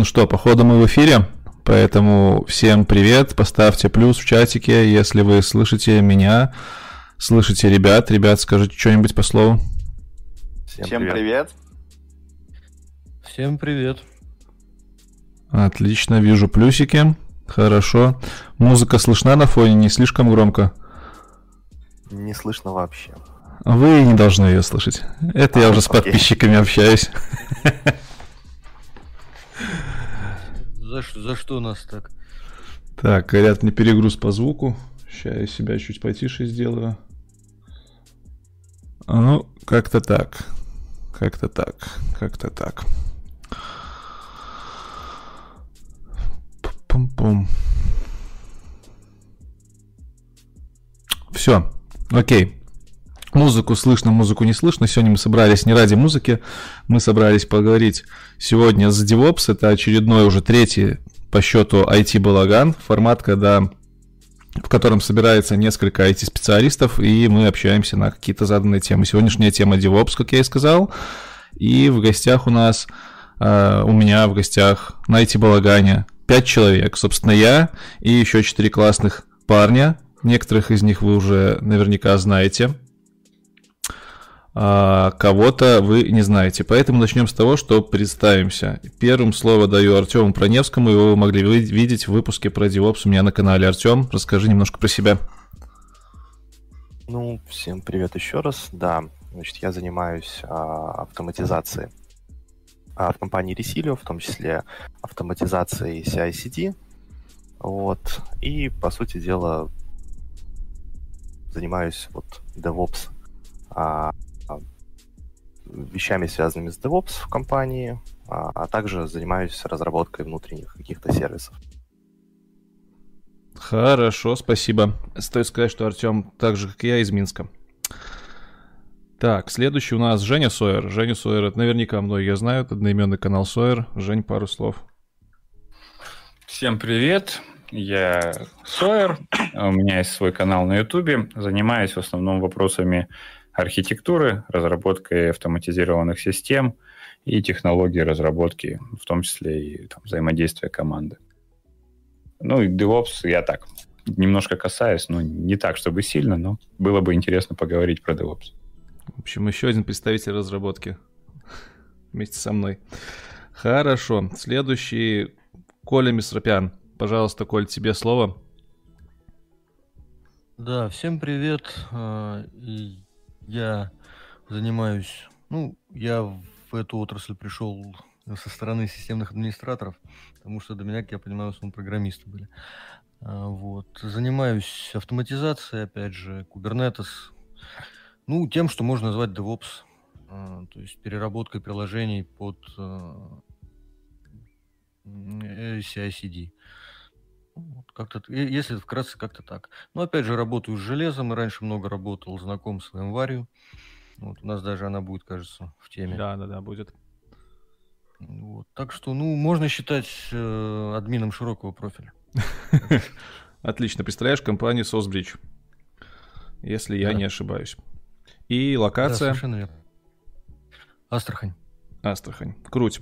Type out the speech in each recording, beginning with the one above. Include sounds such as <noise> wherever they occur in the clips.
Ну что, походу мы в эфире, поэтому всем привет, поставьте плюс в чатике, если вы слышите меня, слышите ребят. Ребят, скажите что-нибудь по слову. Всем, Всем привет. привет. Всем привет. Отлично, вижу плюсики. Хорошо. Музыка слышна на фоне, не слишком громко? Не слышно вообще. Вы не должны ее слышать. Это а, я уже окей. с подписчиками общаюсь. <laughs> За, за что нас так? Так, говорят, не перегруз по звуку. Сейчас я себя чуть потише сделаю. А ну, как-то так. Как-то так. Как-то так. Пум-пум. Все. Окей. Музыку слышно, музыку не слышно. Сегодня мы собрались не ради музыки, мы собрались поговорить сегодня с DevOps. Это очередной уже третий по счету IT-балаган, формат, когда в котором собирается несколько IT-специалистов, и мы общаемся на какие-то заданные темы. Сегодняшняя тема DevOps, как я и сказал, и в гостях у нас, э, у меня в гостях на IT-балагане 5 человек. Собственно, я и еще 4 классных парня. Некоторых из них вы уже наверняка знаете а кого-то вы не знаете. Поэтому начнем с того, что представимся. Первым слово даю Артему Проневскому, его вы могли видеть в выпуске про DevOps у меня на канале. Артем, расскажи немножко про себя. Ну, всем привет еще раз. Да, значит, я занимаюсь а, автоматизацией а, в компании Resilio, в том числе автоматизацией CI-CD. Вот. И, по сути дела, занимаюсь вот DevOps а, вещами, связанными с DevOps в компании, а, а также занимаюсь разработкой внутренних каких-то сервисов. Хорошо, спасибо. Стоит сказать, что Артем так же, как и я, из Минска. Так, следующий у нас Женя Сойер. Женя Сойер, это наверняка многие знают, одноименный канал Сойер. Жень, пару слов. Всем привет, я Сойер, у меня есть свой канал на Ютубе, занимаюсь в основном вопросами архитектуры, разработкой автоматизированных систем и технологии разработки, в том числе и там, взаимодействия команды. Ну и DevOps я так немножко касаюсь, но не так, чтобы сильно, но было бы интересно поговорить про DevOps. В общем, еще один представитель разработки <laughs> вместе со мной. Хорошо. Следующий Коля Мисропян. Пожалуйста, Коль, тебе слово. Да, всем привет. А, я занимаюсь, ну, я в эту отрасль пришел со стороны системных администраторов, потому что до меня, как я понимаю, в основном программисты были. А, вот. Занимаюсь автоматизацией, опять же, Kubernetes. Ну, тем, что можно назвать DevOps, а, то есть переработкой приложений под а, CI-CD. Вот как-то, если вкратце, как-то так. Но опять же, работаю с железом. И раньше много работал, знаком с VMware. Вот, у нас даже она будет, кажется, в теме. Да, да, да, будет. Вот. Так что, ну, можно считать э, админом широкого профиля. <laughs> Отлично. Представляешь компанию Sosbridge, если я не ошибаюсь. И локация... Астрахань. Астрахань. Круть.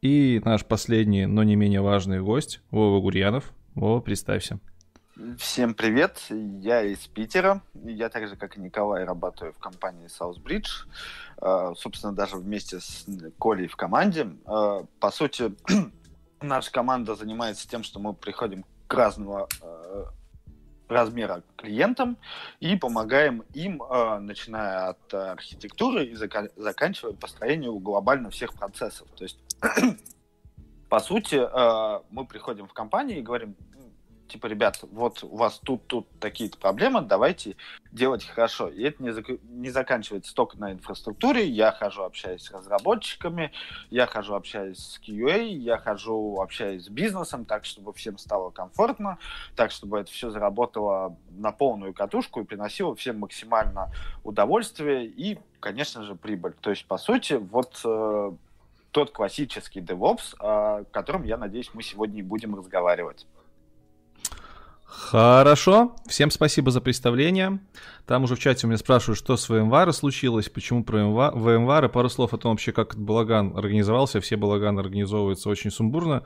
И наш последний, но не менее важный гость, Вова Гурьянов. О, представься. Всем привет, я из Питера. Я так же, как и Николай, работаю в компании Southbridge. Uh, собственно, даже вместе с Колей в команде. Uh, по сути, <clears throat> наша команда занимается тем, что мы приходим к разного uh, размера клиентам и помогаем им, начиная от архитектуры и заканчивая построением глобально всех процессов. То есть <clears throat> по сути, э, мы приходим в компанию и говорим, типа, ребят, вот у вас тут, тут такие-то проблемы, давайте делать хорошо. И это не, зак- не заканчивается только на инфраструктуре. Я хожу, общаюсь с разработчиками, я хожу, общаюсь с QA, я хожу, общаюсь с бизнесом, так, чтобы всем стало комфортно, так, чтобы это все заработало на полную катушку и приносило всем максимально удовольствие и, конечно же, прибыль. То есть, по сути, вот э, тот классический DevOps, о котором, я надеюсь, мы сегодня и будем разговаривать. Хорошо, всем спасибо за представление. Там уже в чате у меня спрашивают, что с ВМВАР случилось, почему про и пару слов о том вообще, как этот балаган организовался. Все балаганы организовываются очень сумбурно,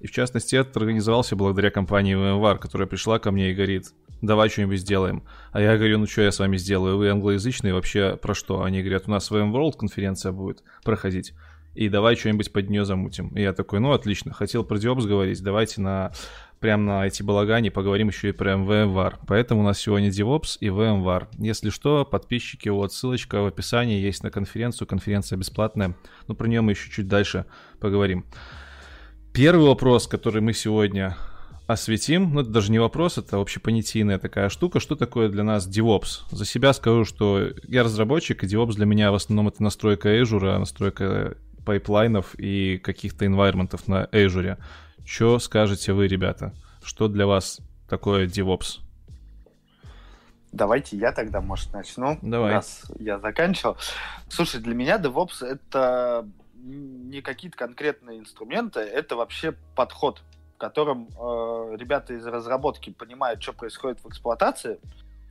и в частности этот организовался благодаря компании ВМВАР, которая пришла ко мне и говорит, давай что-нибудь сделаем. А я говорю, ну что я с вами сделаю, вы англоязычные, вообще про что? Они говорят, у нас VMworld конференция будет проходить и давай что-нибудь под нее замутим. И я такой, ну отлично, хотел про DevOps говорить, давайте на прям на IT-балагане поговорим еще и про VMware. Поэтому у нас сегодня DevOps и VMware. Если что, подписчики, вот ссылочка в описании есть на конференцию. Конференция бесплатная. Но про нее мы еще чуть дальше поговорим. Первый вопрос, который мы сегодня осветим, ну это даже не вопрос, это общепонятийная такая штука, что такое для нас DevOps. За себя скажу, что я разработчик, и DevOps для меня в основном это настройка Azure, настройка пайплайнов и каких-то environmentов на Azure. Что скажете вы, ребята? Что для вас такое DevOps? Давайте я тогда, может, начну. Давай. Раз я заканчивал. Слушай, для меня DevOps это не какие-то конкретные инструменты, это вообще подход, в котором э, ребята из разработки понимают, что происходит в эксплуатации,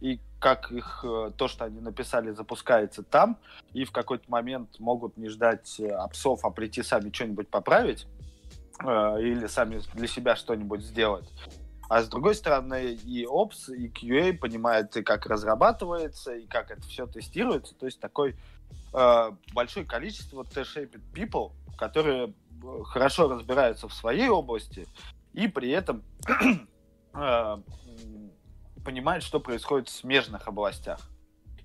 и как их э, то, что они написали, запускается там, и в какой-то момент могут не ждать э, апсов, а прийти сами что-нибудь поправить э, или сами для себя что-нибудь сделать. А с другой стороны, и Ops, и QA понимают, и как разрабатывается, и как это все тестируется. То есть такой э, большое количество T-shaped people, которые хорошо разбираются в своей области, и при этом <clears throat> э, понимает, что происходит в смежных областях.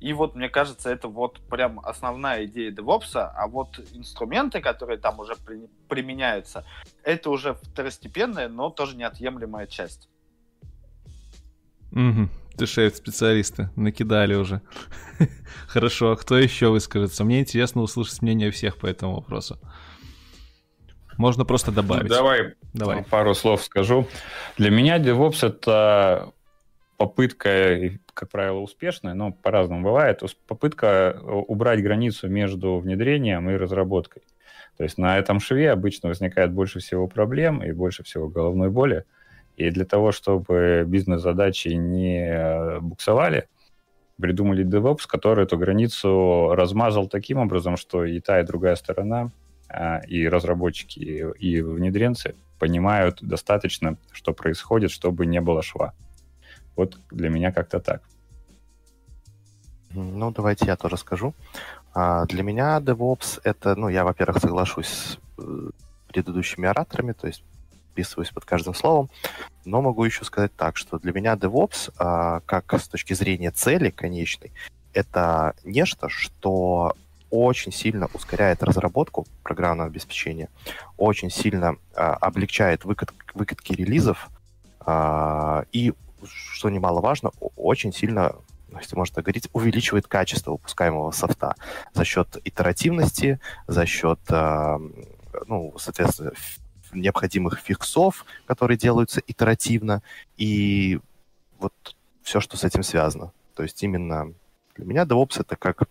И вот, мне кажется, это вот прям основная идея DevOps, а вот инструменты, которые там уже при, применяются, это уже второстепенная, но тоже неотъемлемая часть. Угу. Шеф, специалисты накидали уже. <laughs> Хорошо, а кто еще выскажется? Мне интересно услышать мнение всех по этому вопросу. Можно просто добавить. Давай, Давай. пару слов скажу. Для меня DevOps — это попытка, как правило, успешная, но по-разному бывает, попытка э, убрать границу между внедрением и разработкой. То есть на этом шве обычно возникает больше всего проблем и больше всего головной боли. И для того, чтобы бизнес-задачи не э, буксовали, придумали DevOps, который эту границу размазал таким образом, что и та, и другая сторона, а, и разработчики, и внедренцы понимают достаточно, что происходит, чтобы не было шва. Вот для меня как-то так. Ну, давайте я тоже скажу. А, для меня DevOps это, ну, я, во-первых, соглашусь с э, предыдущими ораторами, то есть вписываюсь под каждым словом, но могу еще сказать так, что для меня DevOps, а, как с точки зрения цели конечной, это нечто, что очень сильно ускоряет разработку программного обеспечения, очень сильно а, облегчает выкат, выкатки релизов и что немаловажно, очень сильно если можно так говорить, увеличивает качество выпускаемого софта за счет итеративности, за счет, э, ну, соответственно, необходимых фиксов, которые делаются итеративно, и вот все, что с этим связано. То есть именно для меня DevOps это как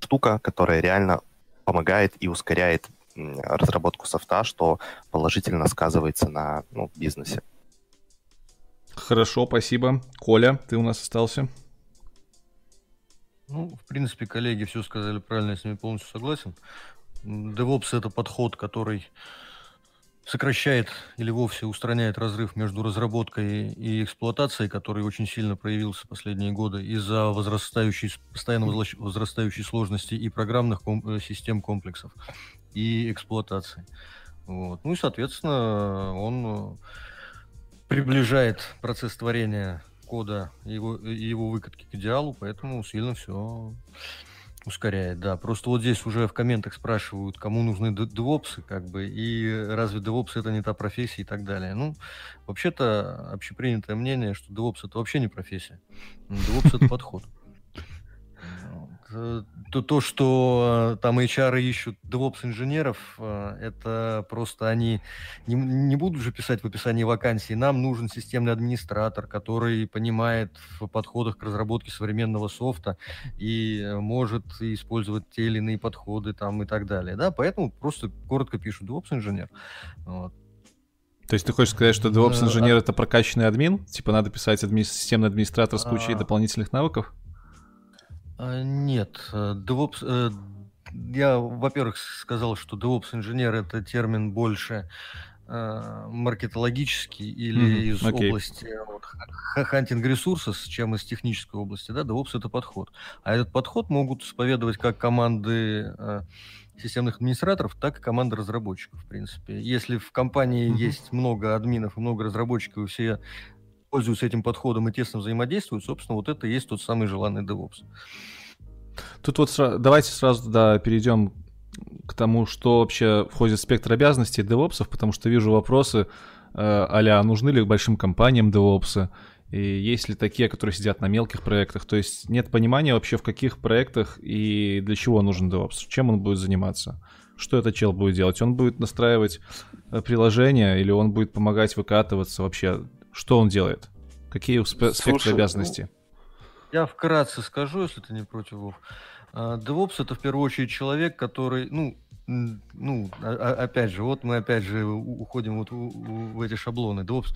штука, которая реально помогает и ускоряет разработку софта, что положительно сказывается на ну, бизнесе. Хорошо, спасибо. Коля, ты у нас остался? Ну, в принципе, коллеги все сказали правильно, я с ними полностью согласен. DevOps — это подход, который сокращает или вовсе устраняет разрыв между разработкой и эксплуатацией, который очень сильно проявился последние годы из-за возрастающей, постоянно возрастающей сложности и программных ком- э, систем комплексов, и эксплуатации. Вот. Ну и, соответственно, он приближает процесс творения кода и его, его выкатки к идеалу, поэтому сильно все ускоряет, да. Просто вот здесь уже в комментах спрашивают, кому нужны девопсы, как бы, и разве девопс это не та профессия и так далее. Ну, вообще-то общепринятое мнение, что девопс это вообще не профессия. Девопс это подход. Э, то, то, что э, там HR ищут DevOps-инженеров, э, это просто они не, не будут же писать в описании вакансии. Нам нужен системный администратор, который понимает в подходах к разработке современного софта и может использовать те или иные подходы там и так далее. Да? Поэтому просто коротко пишут DevOps-инженер. Вот. То есть ты хочешь сказать, что DevOps-инженер — это прокачанный админ? Типа надо писать адми... системный администратор с кучей а... дополнительных навыков? А, нет. Э, DevOps... Э, я, во-первых, сказал, что DevOps-инженер — это термин больше э, маркетологический или mm-hmm. из okay. области вот, хантинг ресурсов, чем из технической области. Да? DevOps — это подход. А этот подход могут исповедовать как команды системных администраторов, так и команда разработчиков, в принципе. Если в компании mm-hmm. есть много админов и много разработчиков, и все пользуются этим подходом и тесно взаимодействуют, собственно, вот это и есть тот самый желанный DevOps. Тут вот давайте сразу да, перейдем к тому, что вообще входит в спектр обязанностей DevOps, потому что вижу вопросы а нужны ли большим компаниям DevOps, и есть ли такие, которые сидят на мелких проектах? То есть нет понимания вообще, в каких проектах и для чего нужен DevOps, чем он будет заниматься, что этот чел будет делать. Он будет настраивать э, приложение или он будет помогать выкатываться вообще? Что он делает? Какие спе- спектры обязанностей? Ну, я вкратце скажу, если ты не против, Вов. А, DevOps это в первую очередь человек, который, ну, ну, опять же, вот мы опять же уходим вот в эти шаблоны. DevOps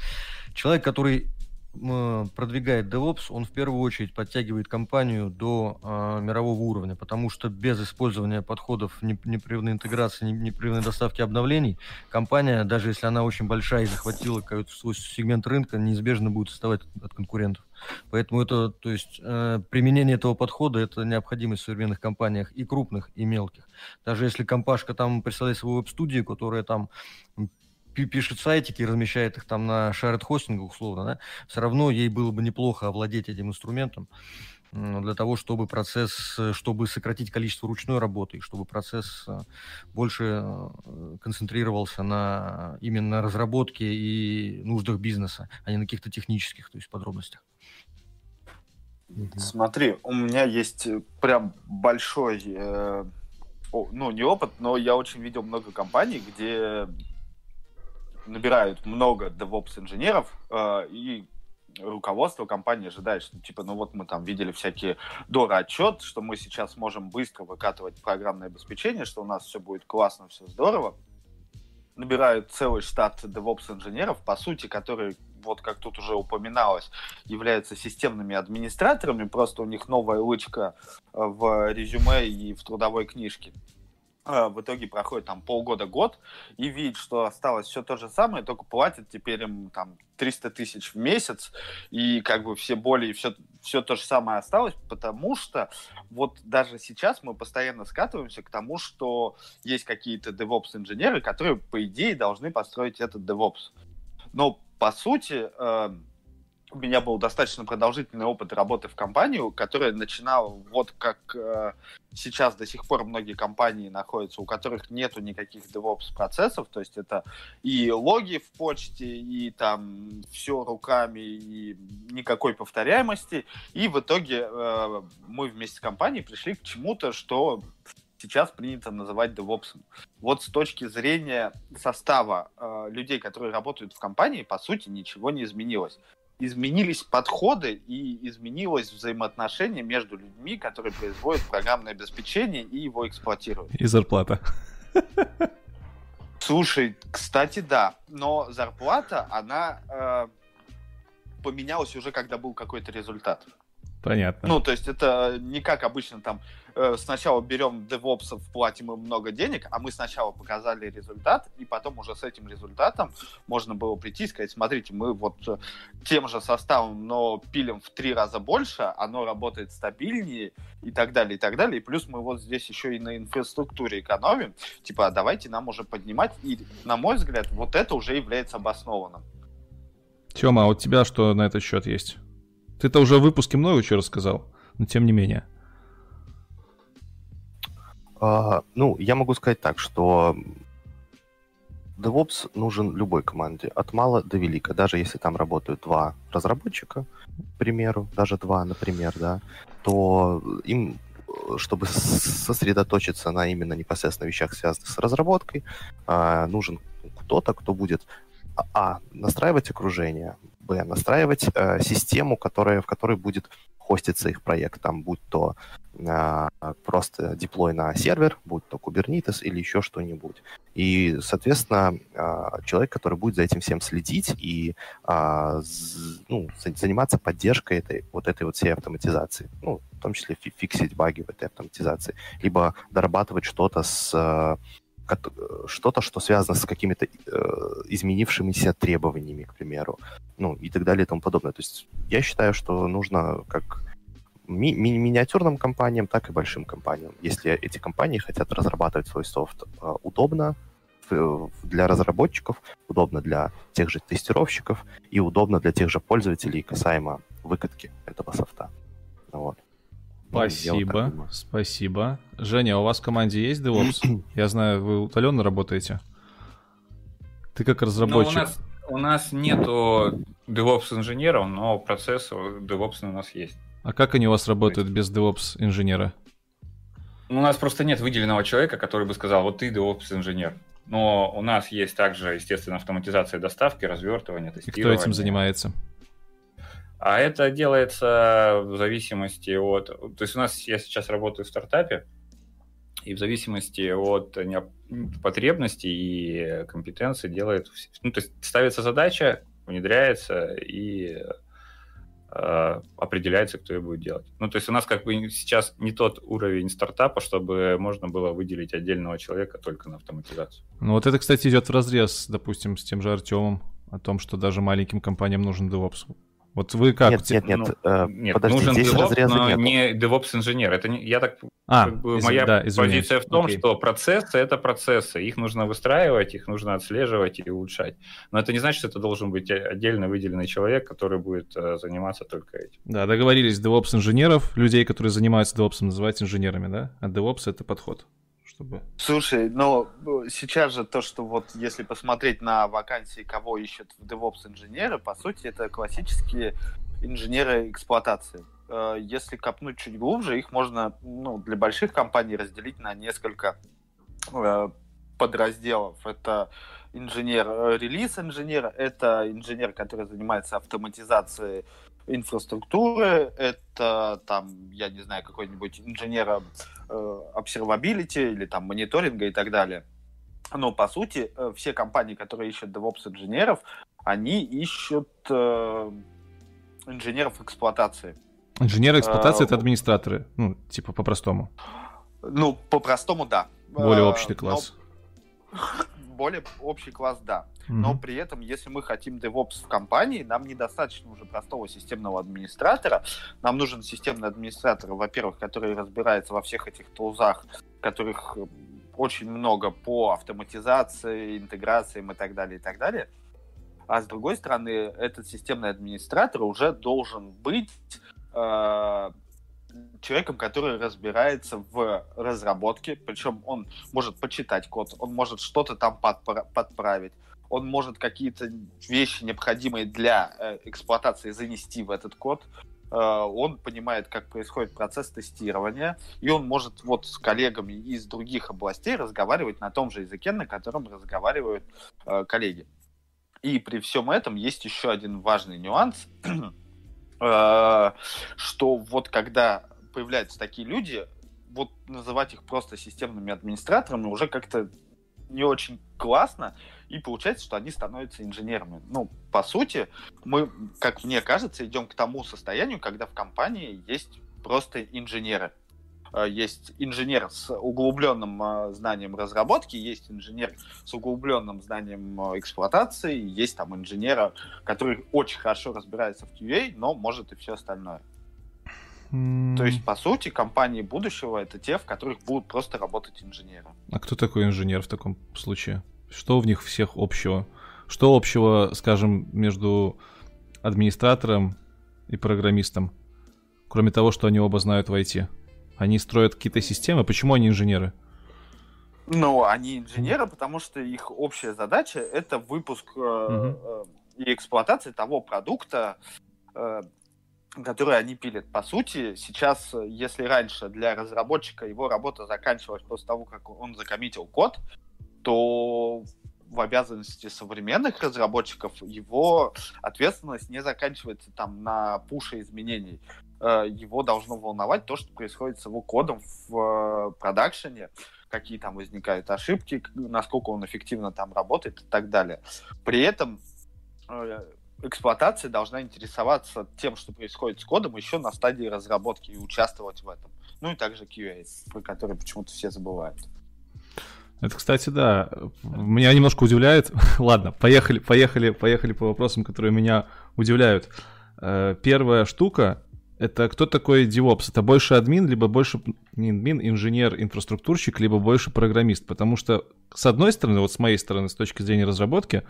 человек, который продвигает DevOps, он в первую очередь подтягивает компанию до э, мирового уровня, потому что без использования подходов непрерывной интеграции, непрерывной доставки обновлений, компания, даже если она очень большая и захватила какой-то свой сегмент рынка, неизбежно будет отставать от конкурентов. Поэтому это, то есть, э, применение этого подхода – это необходимость в современных компаниях и крупных, и мелких. Даже если компашка там представляет свою веб-студию, которая там пишет сайтики, размещает их там на shared хостингах условно, да, все равно ей было бы неплохо овладеть этим инструментом для того, чтобы процесс, чтобы сократить количество ручной работы, чтобы процесс э, больше э, концентрировался на именно разработке и нуждах бизнеса, а не на каких-то технических, то есть подробностях. Смотри, у меня есть э, прям большой, э, ну не опыт, но я очень видел много компаний, где набирают много DevOps инженеров, э, и руководство компании ожидает, что типа, ну вот мы там видели всякие Дора отчет, что мы сейчас можем быстро выкатывать программное обеспечение, что у нас все будет классно, все здорово. Набирают целый штат DevOps инженеров, по сути, которые, вот как тут уже упоминалось, являются системными администраторами, просто у них новая лычка в резюме и в трудовой книжке. А, в итоге проходит там полгода-год и видит, что осталось все то же самое, только платят теперь им там 300 тысяч в месяц, и как бы все боли и все, все то же самое осталось, потому что вот даже сейчас мы постоянно скатываемся к тому, что есть какие-то DevOps-инженеры, которые, по идее, должны построить этот DevOps. Но, по сути, э, у меня был достаточно продолжительный опыт работы в компанию, которая начинала вот как э, сейчас до сих пор многие компании находятся, у которых нету никаких DevOps процессов, то есть это и логи в почте, и там все руками, и никакой повторяемости, и в итоге э, мы вместе с компанией пришли к чему-то, что сейчас принято называть DevOps. Вот с точки зрения состава э, людей, которые работают в компании, по сути, ничего не изменилось изменились подходы и изменилось взаимоотношение между людьми, которые производят программное обеспечение и его эксплуатируют. И зарплата. Слушай, кстати, да, но зарплата, она э, поменялась уже, когда был какой-то результат. Понятно. Ну, то есть это не как обычно там э, сначала берем девопсов, платим им много денег, а мы сначала показали результат, и потом уже с этим результатом можно было прийти и сказать, смотрите, мы вот э, тем же составом, но пилим в три раза больше, оно работает стабильнее и так далее, и так далее. И плюс мы вот здесь еще и на инфраструктуре экономим. Типа, а давайте нам уже поднимать. И, на мой взгляд, вот это уже является обоснованным. Тёма, а у тебя что на этот счет есть? Ты-то уже в выпуске много чего рассказал, но тем не менее. А, ну, я могу сказать так, что DevOps нужен любой команде, от мала до велика. Даже если там работают два разработчика, к примеру, даже два, например, да, то им, чтобы сосредоточиться на именно непосредственно вещах, связанных с разработкой, а, нужен кто-то, кто будет а, настраивать окружение, б, настраивать э, систему, которая, в которой будет хоститься их проект, там, будь то а, просто деплой на сервер, будь то Kubernetes или еще что-нибудь. И, соответственно, а, человек, который будет за этим всем следить и а, ну, заниматься поддержкой этой, вот этой вот всей автоматизации, ну, в том числе фиксить баги в этой автоматизации, либо дорабатывать что-то с что-то, что связано с какими-то э, изменившимися требованиями, к примеру, ну и так далее и тому подобное. То есть я считаю, что нужно как ми- ми- миниатюрным компаниям, так и большим компаниям. Если эти компании хотят разрабатывать свой софт э, удобно для разработчиков, удобно для тех же тестировщиков и удобно для тех же пользователей касаемо выкатки этого софта. Вот. Ну, спасибо, спасибо. Женя, а у вас в команде есть DevOps? <clears throat> Я знаю, вы удаленно работаете. Ты как разработчик. Ну, у, нас, у нас нету DevOps инженеров, но процесс DevOps у нас есть. А как они у вас работают без DevOps инженера? Ну, у нас просто нет выделенного человека, который бы сказал, вот ты DevOps инженер. Но у нас есть также, естественно, автоматизация доставки, развертывания, тестирования. И кто этим занимается? А это делается в зависимости от... То есть у нас, я сейчас работаю в стартапе, и в зависимости от потребностей и компетенций делает... Ну, то есть ставится задача, внедряется, и Э, определяется, кто ее будет делать. Ну, то есть у нас как бы сейчас не тот уровень стартапа, чтобы можно было выделить отдельного человека только на автоматизацию. Ну, вот это, кстати, идет в разрез, допустим, с тем же Артемом, о том, что даже маленьким компаниям нужен DevOps. Вот вы как? Нет, нет, нет. Ну, э, нет подожди, нужен здесь DevOps, но нет. не DevOps-инженер. Это не, я так, а, как бы, из, моя да, позиция в том, Окей. что процессы — это процессы. Их нужно выстраивать, их нужно отслеживать и улучшать. Но это не значит, что это должен быть отдельно выделенный человек, который будет uh, заниматься только этим. Да, договорились DevOps-инженеров, людей, которые занимаются DevOps, называть инженерами, да? А DevOps — это подход чтобы... Слушай, но ну, сейчас же то, что вот если посмотреть на вакансии, кого ищут в DevOps инженеры, по сути, это классические инженеры эксплуатации. Э, если копнуть чуть глубже, их можно ну, для больших компаний разделить на несколько э, подразделов. Это инженер, э, релиз инженер, это инженер, который занимается автоматизацией инфраструктуры, это там, я не знаю, какой-нибудь инженер э, observability или там мониторинга и так далее. Но по сути э, все компании, которые ищут DevOps инженеров, они ищут э, инженеров эксплуатации. Инженеры эксплуатации это администраторы, ну типа по-простому. Ну по-простому да. Более общий класс. Но... Более общий класс да. Но при этом, если мы хотим DevOps в компании, нам недостаточно уже простого системного администратора. Нам нужен системный администратор, во-первых, который разбирается во всех этих тулзах, которых очень много по автоматизации, интеграциям и так далее, и так далее. А с другой стороны, этот системный администратор уже должен быть э, человеком, который разбирается в разработке, причем он может почитать код, он может что-то там подпра- подправить, он может какие-то вещи, необходимые для э, эксплуатации, занести в этот код. Э, он понимает, как происходит процесс тестирования, и он может вот с коллегами из других областей разговаривать на том же языке, на котором разговаривают э, коллеги. И при всем этом есть еще один важный нюанс, <clears throat> что вот когда появляются такие люди, вот называть их просто системными администраторами уже как-то не очень классно, и получается, что они становятся инженерами. Ну, по сути, мы, как мне кажется, идем к тому состоянию, когда в компании есть просто инженеры. Э, есть инженер с углубленным э, знанием разработки, есть инженер с углубленным знанием э, эксплуатации, есть там инженера, который очень хорошо разбирается в QA, но может и все остальное. То есть, по сути, компании будущего это те, в которых будут просто работать инженеры. А кто такой инженер в таком случае? Что в них всех общего? Что общего, скажем, между администратором и программистом? Кроме того, что они оба знают в IT. Они строят какие-то системы. Почему они инженеры? Ну, они инженеры, потому что их общая задача это выпуск э, э, и эксплуатация того продукта, э, который они пилят. По сути, сейчас, если раньше для разработчика его работа заканчивалась после того, как он закоммитил код, то в обязанности современных разработчиков его ответственность не заканчивается там на пуше изменений. Э, его должно волновать то, что происходит с его кодом в э, продакшене, какие там возникают ошибки, насколько он эффективно там работает и так далее. При этом э, эксплуатация должна интересоваться тем, что происходит с кодом еще на стадии разработки и участвовать в этом. Ну и также QA, про который почему-то все забывают. Это, кстати, да, меня немножко удивляет. <laughs> Ладно, поехали, поехали, поехали по вопросам, которые меня удивляют. Первая штука — это кто такой DevOps? Это больше админ, либо больше не админ, инженер, инфраструктурщик, либо больше программист? Потому что, с одной стороны, вот с моей стороны, с точки зрения разработки,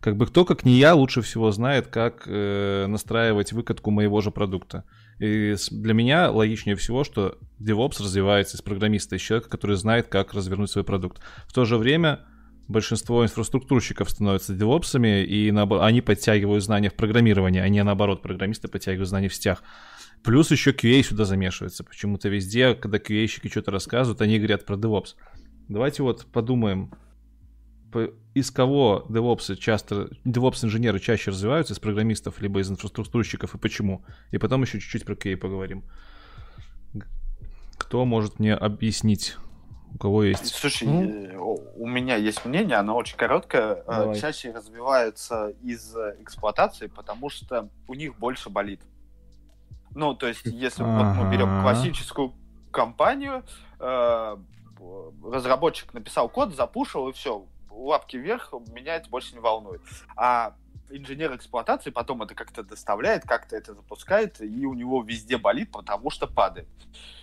как бы кто, как не я, лучше всего знает, как э, настраивать выкатку моего же продукта. И для меня логичнее всего, что DevOps развивается из программиста, из человека, который знает, как развернуть свой продукт. В то же время большинство инфраструктурщиков становятся девопсами, и они подтягивают знания в программировании, а не наоборот, программисты подтягивают знания в сетях. Плюс еще QA сюда замешивается. Почему-то везде, когда QA-щики что-то рассказывают, они говорят про DevOps. Давайте вот подумаем, из кого DevOps часто, DevOps инженеры чаще развиваются, из программистов, либо из инфраструктурщиков, и почему? И потом еще чуть-чуть про QA поговорим. Кто может мне объяснить, у кого есть? Слушай, ну? у меня есть мнение, оно очень короткое. Э, Давай. Чаще развиваются из эксплуатации, потому что у них больше болит. Ну, то есть, если вот мы берем классическую компанию, э, разработчик написал код, запушил, и все, лапки вверх, меня это больше не волнует. А инженер эксплуатации потом это как-то доставляет, как-то это запускает, и у него везде болит, потому что падает.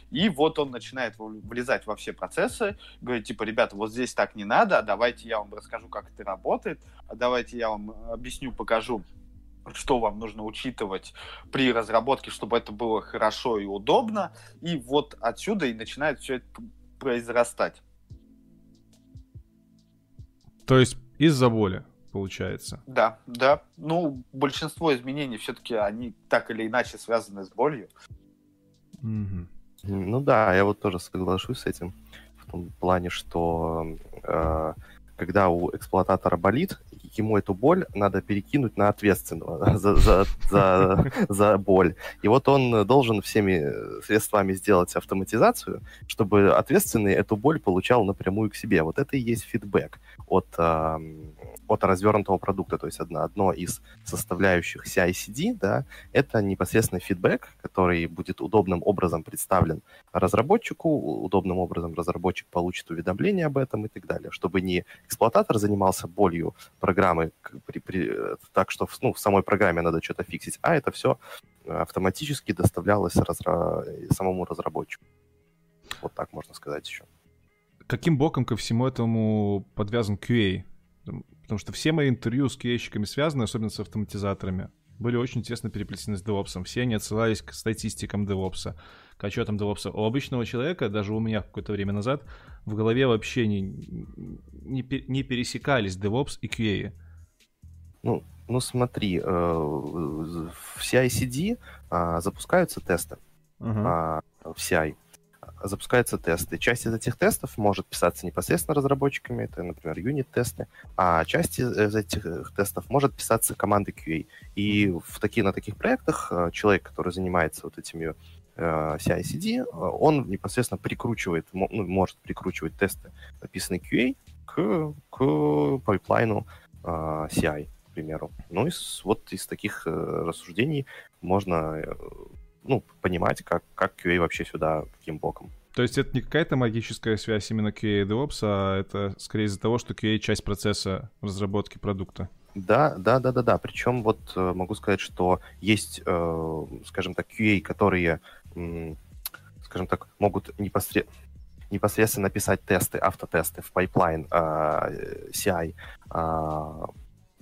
И вот он начинает влезать во все процессы, говорит, типа, ребята, вот здесь так не надо, а давайте я вам расскажу, как это работает, а давайте я вам объясню, покажу, что вам нужно учитывать при разработке, чтобы это было хорошо и удобно. И вот отсюда и начинает все это произрастать. То есть из-за боли, получается. Да, да. Ну, большинство изменений все-таки они так или иначе связаны с болью. Угу. Ну да, я вот тоже соглашусь с этим. В том плане, что э, когда у эксплуататора болит, ему эту боль надо перекинуть на ответственного <laughs> за, за, за, за боль. И вот он должен всеми средствами сделать автоматизацию, чтобы ответственный эту боль получал напрямую к себе. Вот это и есть фидбэк от, от развернутого продукта. То есть одно, одно из составляющих CI-CD, да, это непосредственно фидбэк, который будет удобным образом представлен разработчику, удобным образом разработчик получит уведомление об этом и так далее, чтобы не эксплуататор занимался болью программы при, при, так, что ну, в самой программе надо что-то фиксить, а это все автоматически доставлялось разра... самому разработчику. Вот так можно сказать еще. Каким боком ко всему этому подвязан QA? Потому что все мои интервью с QA-щиками связаны, особенно с автоматизаторами, были очень тесно переплетены с DevOps. Все они отсылались к статистикам DevOps, к отчетам DevOps. У обычного человека, даже у меня какое-то время назад, в голове вообще не, не, не пересекались DevOps и QA. Ну, ну смотри, э, в CI-CD а, запускаются тесты uh-huh. в CI запускаются тесты. Часть из этих тестов может писаться непосредственно разработчиками, это, например, юнит-тесты, а часть из этих э, тестов может писаться командой QA. И в таки, на таких проектах э, человек, который занимается вот этими э, CI-CD, он непосредственно прикручивает, ну, может прикручивать тесты, написанные QA, к, к пайплайну CI, к примеру. Ну, и вот из таких рассуждений можно ну, понимать, как, как QA вообще сюда, каким боком. То есть это не какая-то магическая связь именно QA и DevOps, а это скорее из-за того, что QA — часть процесса разработки продукта? Да, да, да, да, да. Причем вот э, могу сказать, что есть, э, скажем так, QA, которые, скажем так, могут непосредственно непосредственно написать тесты, автотесты в пайплайн э, CI,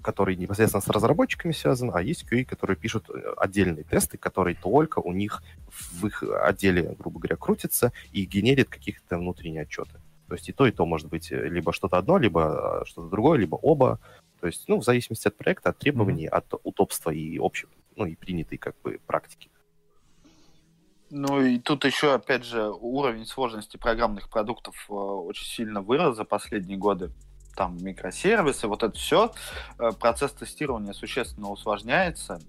который непосредственно с разработчиками связан, а есть QA, которые пишут э, отдельные тесты, которые только у них в их отделе, грубо говоря, крутятся и генерит каких-то внутренние отчеты. То есть и то, и то может быть э, либо что-то одно, либо э, что-то другое, либо оба. То есть, ну, в зависимости от проекта, от требований, mm-hmm. от удобства и общей, ну, и принятой как бы практики. Ну и тут еще, опять же, уровень сложности программных продуктов очень сильно вырос за последние годы. там микросервисы, вот это все, э, процесс тестирования существенно усложняется,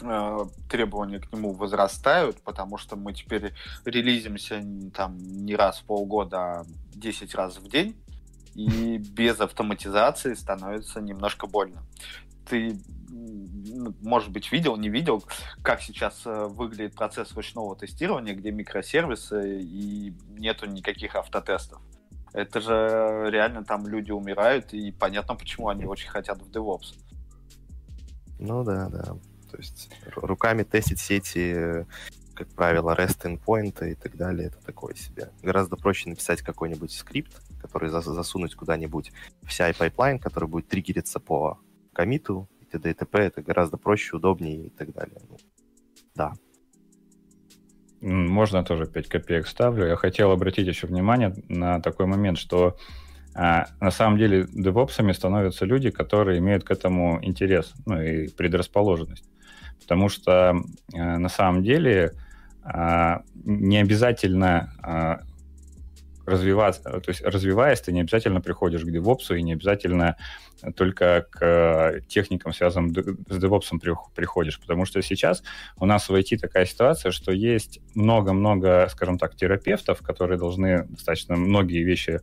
э, требования к нему возрастают, потому что мы теперь релизимся там не раз в полгода, а 10 раз в день, и <laughs> без автоматизации становится немножко больно. Ты, может быть, видел, не видел, как сейчас э, выглядит процесс ручного тестирования, где микросервисы и нету никаких автотестов. Это же реально там люди умирают, и понятно, почему они очень хотят в DevOps. Ну да, да. То есть руками тестить сети, как правило, REST endpoint и так далее, это такое себе. Гораздо проще написать какой-нибудь скрипт, который засунуть куда-нибудь в CI-пайплайн, который будет триггериться по коммиту, и т.д. и т.п. Это гораздо проще, удобнее и так далее. Ну, да. Можно тоже 5 копеек вставлю. Я хотел обратить еще внимание на такой момент, что а, на самом деле девопсами становятся люди, которые имеют к этому интерес, ну и предрасположенность. Потому что а, на самом деле а, не обязательно а, развиваться, то есть развиваясь, ты не обязательно приходишь к DevOps и не обязательно только к э, техникам, связанным с DevOps приходишь, потому что сейчас у нас в IT такая ситуация, что есть много-много, скажем так, терапевтов, которые должны достаточно многие вещи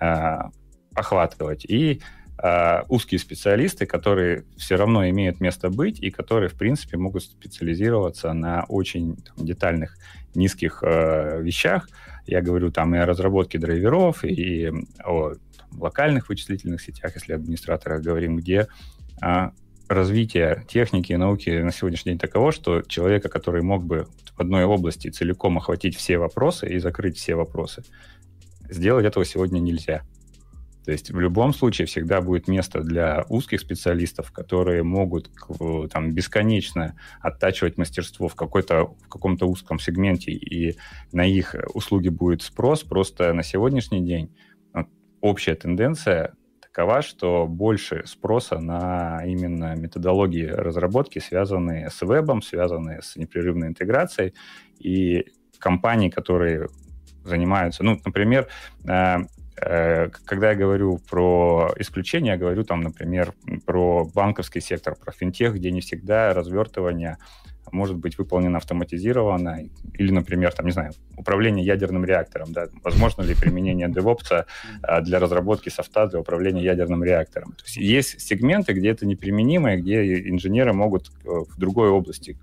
э, охватывать, и э, узкие специалисты, которые все равно имеют место быть и которые, в принципе, могут специализироваться на очень там, детальных, низких э, вещах, я говорю там и о разработке драйверов, и о там, локальных вычислительных сетях, если администратора говорим, где а, развитие техники и науки на сегодняшний день таково, что человека, который мог бы в одной области целиком охватить все вопросы и закрыть все вопросы, сделать этого сегодня нельзя. То есть в любом случае всегда будет место для узких специалистов, которые могут там бесконечно оттачивать мастерство в, какой-то, в каком-то узком сегменте, и на их услуги будет спрос. Просто на сегодняшний день общая тенденция такова, что больше спроса на именно методологии разработки, связанные с вебом, связанные с непрерывной интеграцией, и компании, которые занимаются, ну, например, э, когда я говорю про исключения, я говорю там, например, про банковский сектор, про финтех, где не всегда развертывание может быть выполнено автоматизированно, или, например, там, не знаю, управление ядерным реактором, да, возможно ли применение DevOps э, для разработки софта для управления ядерным реактором. То есть есть сегменты, где это неприменимо, и где инженеры могут э, в другой области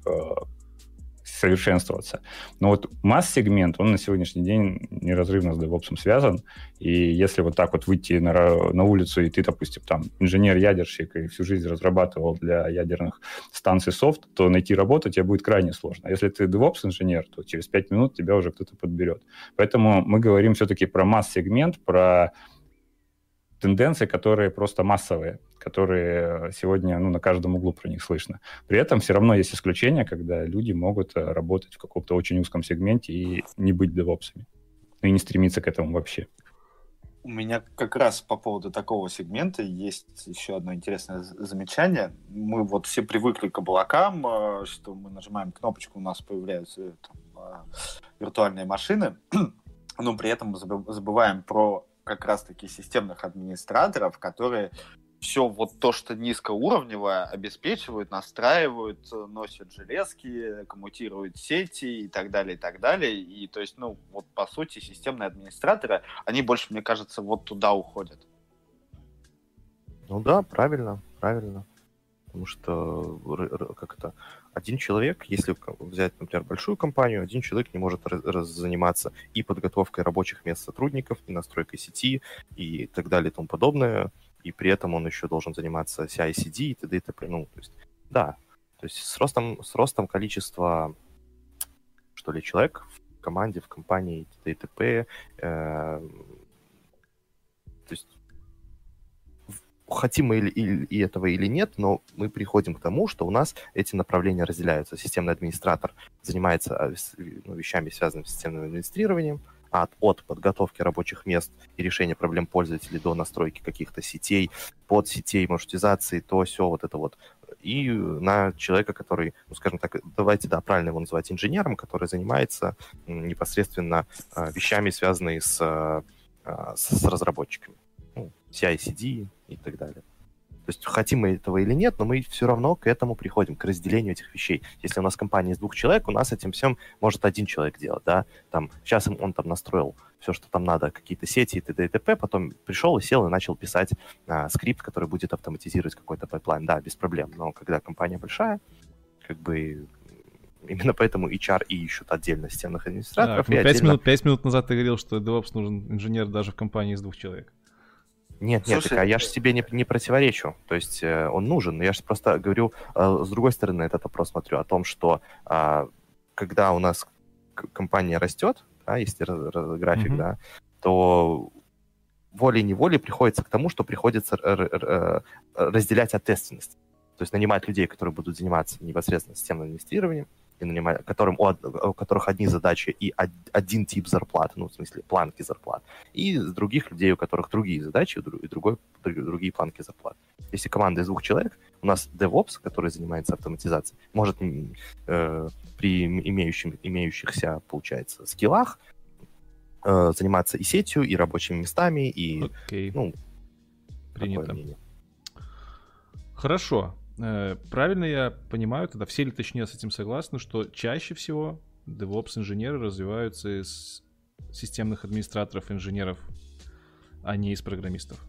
совершенствоваться. Но вот масс-сегмент, он на сегодняшний день неразрывно с DevOps связан, и если вот так вот выйти на, на улицу, и ты, допустим, там инженер-ядерщик и всю жизнь разрабатывал для ядерных станций софт, то найти работу тебе будет крайне сложно. Если ты DevOps-инженер, то через 5 минут тебя уже кто-то подберет. Поэтому мы говорим все-таки про масс-сегмент, про тенденции, которые просто массовые, которые сегодня ну, на каждом углу про них слышно. При этом все равно есть исключения, когда люди могут э, работать в каком-то очень узком сегменте и не быть девопсами, и не стремиться к этому вообще. У меня как раз по поводу такого сегмента есть еще одно интересное замечание. Мы вот все привыкли к облакам, э, что мы нажимаем кнопочку, у нас появляются там, э, виртуальные машины, <clears throat> но при этом забываем про как раз-таки системных администраторов, которые все вот то, что низкоуровневое, обеспечивают, настраивают, носят железки, коммутируют сети и так далее, и так далее. И то есть, ну, вот по сути, системные администраторы, они больше, мне кажется, вот туда уходят. Ну да, правильно, правильно. Потому что как это один человек, если взять, например, большую компанию, один человек не может раз, заниматься и подготовкой рабочих мест сотрудников, и настройкой сети, и так далее и тому подобное, и при этом он еще должен заниматься CI-CD и т.д. и т.п. Ну, то есть, да, то есть с ростом, с ростом количества, что ли, человек в команде, в компании т.д. и т.п. Э, то есть хотим мы или, или, и этого или нет, но мы приходим к тому, что у нас эти направления разделяются. Системный администратор занимается а, ну, вещами, связанными с системным администрированием, от, от подготовки рабочих мест и решения проблем пользователей до настройки каких-то сетей, под сетей, маршрутизации, то все вот это вот. И на человека, который, ну, скажем так, давайте, да, правильно его называть инженером, который занимается непосредственно а, вещами, связанными а, с, с разработчиками. ну, CI-CD и так далее. То есть хотим мы этого или нет, но мы все равно к этому приходим, к разделению этих вещей. Если у нас компания из двух человек, у нас этим всем может один человек делать, да. Там, сейчас он там настроил все, что там надо, какие-то сети и т.д. и т.п., потом пришел и сел и начал писать а, скрипт, который будет автоматизировать какой-то пайплайн. Да, без проблем. Но когда компания большая, как бы Именно поэтому HR и ищут отдельно системных администраторов. Так, ну, 5, отдельно... минут, 5 минут назад ты говорил, что DevOps нужен инженер даже в компании из двух человек. Нет, нет, так, а я же себе не, не противоречу. То есть э, он нужен, но я же просто говорю, э, с другой стороны, этот вопрос смотрю о том, что э, когда у нас компания растет, да, если график, mm-hmm. да, то волей-неволей приходится к тому, что приходится э, разделять ответственность. То есть нанимать людей, которые будут заниматься непосредственно системным инвестированием, нанимать, которым, у, у которых одни задачи и один тип зарплаты, ну, в смысле, планки зарплат, и других людей, у которых другие задачи и другой, другие планки зарплат. Если команда из двух человек, у нас DevOps, который занимается автоматизацией, может э, при имеющим, имеющихся, получается, скиллах э, заниматься и сетью, и рабочими местами, и, okay. ну, Принято. Хорошо. Э, правильно я понимаю, тогда все ли точнее с этим согласны, что чаще всего DevOps-инженеры развиваются из системных администраторов, инженеров, а не из программистов?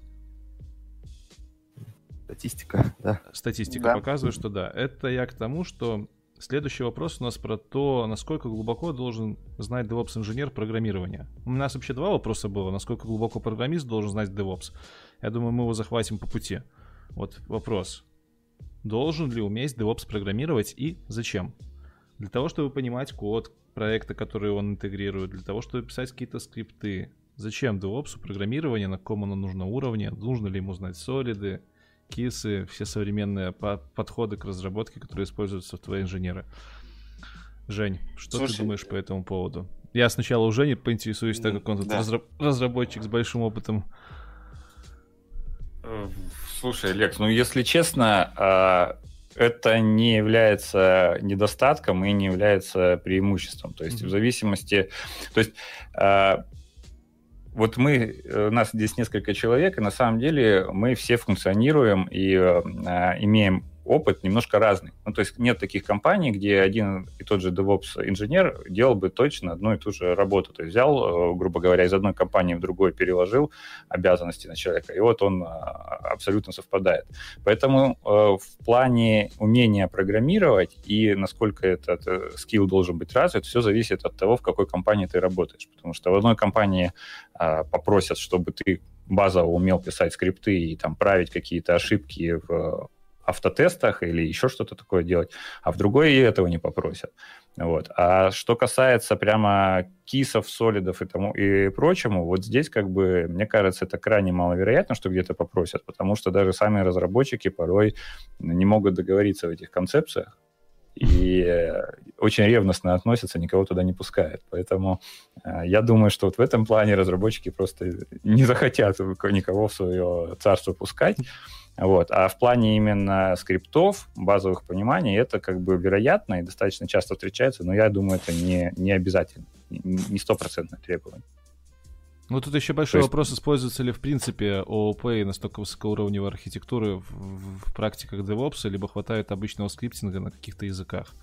Статистика, да. Статистика да. показывает, что да. Это я к тому, что следующий вопрос у нас про то, насколько глубоко должен знать DevOps-инженер программирование. У нас вообще два вопроса было. Насколько глубоко программист должен знать DevOps? Я думаю, мы его захватим по пути. Вот вопрос. Должен ли уметь DevOps программировать и зачем? Для того, чтобы понимать код проекта, который он интегрирует, для того, чтобы писать какие-то скрипты. Зачем DevOps программирование, на каком оно нужно уровне, нужно ли ему знать солиды, кисы, все современные по- подходы к разработке, которые используют софтвер-инженеры. Жень, что Слушай, ты думаешь по этому поводу? Я сначала у Жени поинтересуюсь, так как он да. разра- разработчик с большим опытом. Э, Слушай, Лекс, ну если честно, а, это не является недостатком и не является преимуществом. То есть mm-hmm. в зависимости... То есть а, вот мы, у нас здесь несколько человек, и на самом деле мы все функционируем и а, имеем опыт немножко разный. Ну, то есть нет таких компаний, где один и тот же DevOps-инженер делал бы точно одну и ту же работу. То есть взял, э, грубо говоря, из одной компании в другой переложил обязанности на человека, и вот он а, абсолютно совпадает. Поэтому э, в плане умения программировать и насколько этот э, скилл должен быть развит, все зависит от того, в какой компании ты работаешь. Потому что в одной компании а, попросят, чтобы ты базово умел писать скрипты и там править какие-то ошибки в автотестах или еще что-то такое делать, а в другой и этого не попросят. Вот. А что касается прямо кисов, солидов и тому и прочему, вот здесь как бы, мне кажется, это крайне маловероятно, что где-то попросят, потому что даже сами разработчики порой не могут договориться в этих концепциях и очень ревностно относятся, никого туда не пускают. Поэтому э, я думаю, что вот в этом плане разработчики просто не захотят никого в свое царство пускать. Вот. А в плане именно скриптов, базовых пониманий, это как бы вероятно и достаточно часто встречается, но я думаю, это не, не обязательно, не стопроцентное требование. Ну, тут еще большой есть... вопрос, используется ли в принципе ООП и настолько высокоуровневой архитектуры в, в, в практиках DevOps, либо хватает обычного скриптинга на каких-то языках.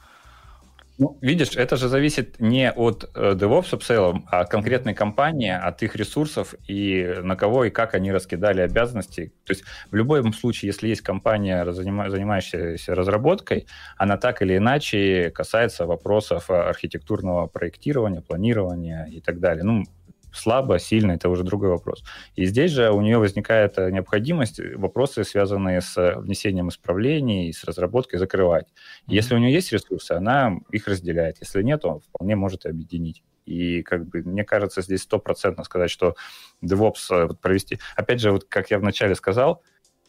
Ну, видишь, это же зависит не от э, DevOps в целом, а конкретной компании, от их ресурсов и на кого и как они раскидали обязанности. То есть в любом случае, если есть компания, занимающаяся разработкой, она так или иначе касается вопросов архитектурного проектирования, планирования и так далее. Ну, слабо, сильно, это уже другой вопрос. И здесь же у нее возникает э, необходимость вопросы, связанные с внесением исправлений, с разработкой, закрывать. Mm-hmm. Если у нее есть ресурсы, она их разделяет. Если нет, он вполне может объединить. И как бы мне кажется, здесь стопроцентно сказать, что DevOps э, провести... Опять же, вот как я вначале сказал,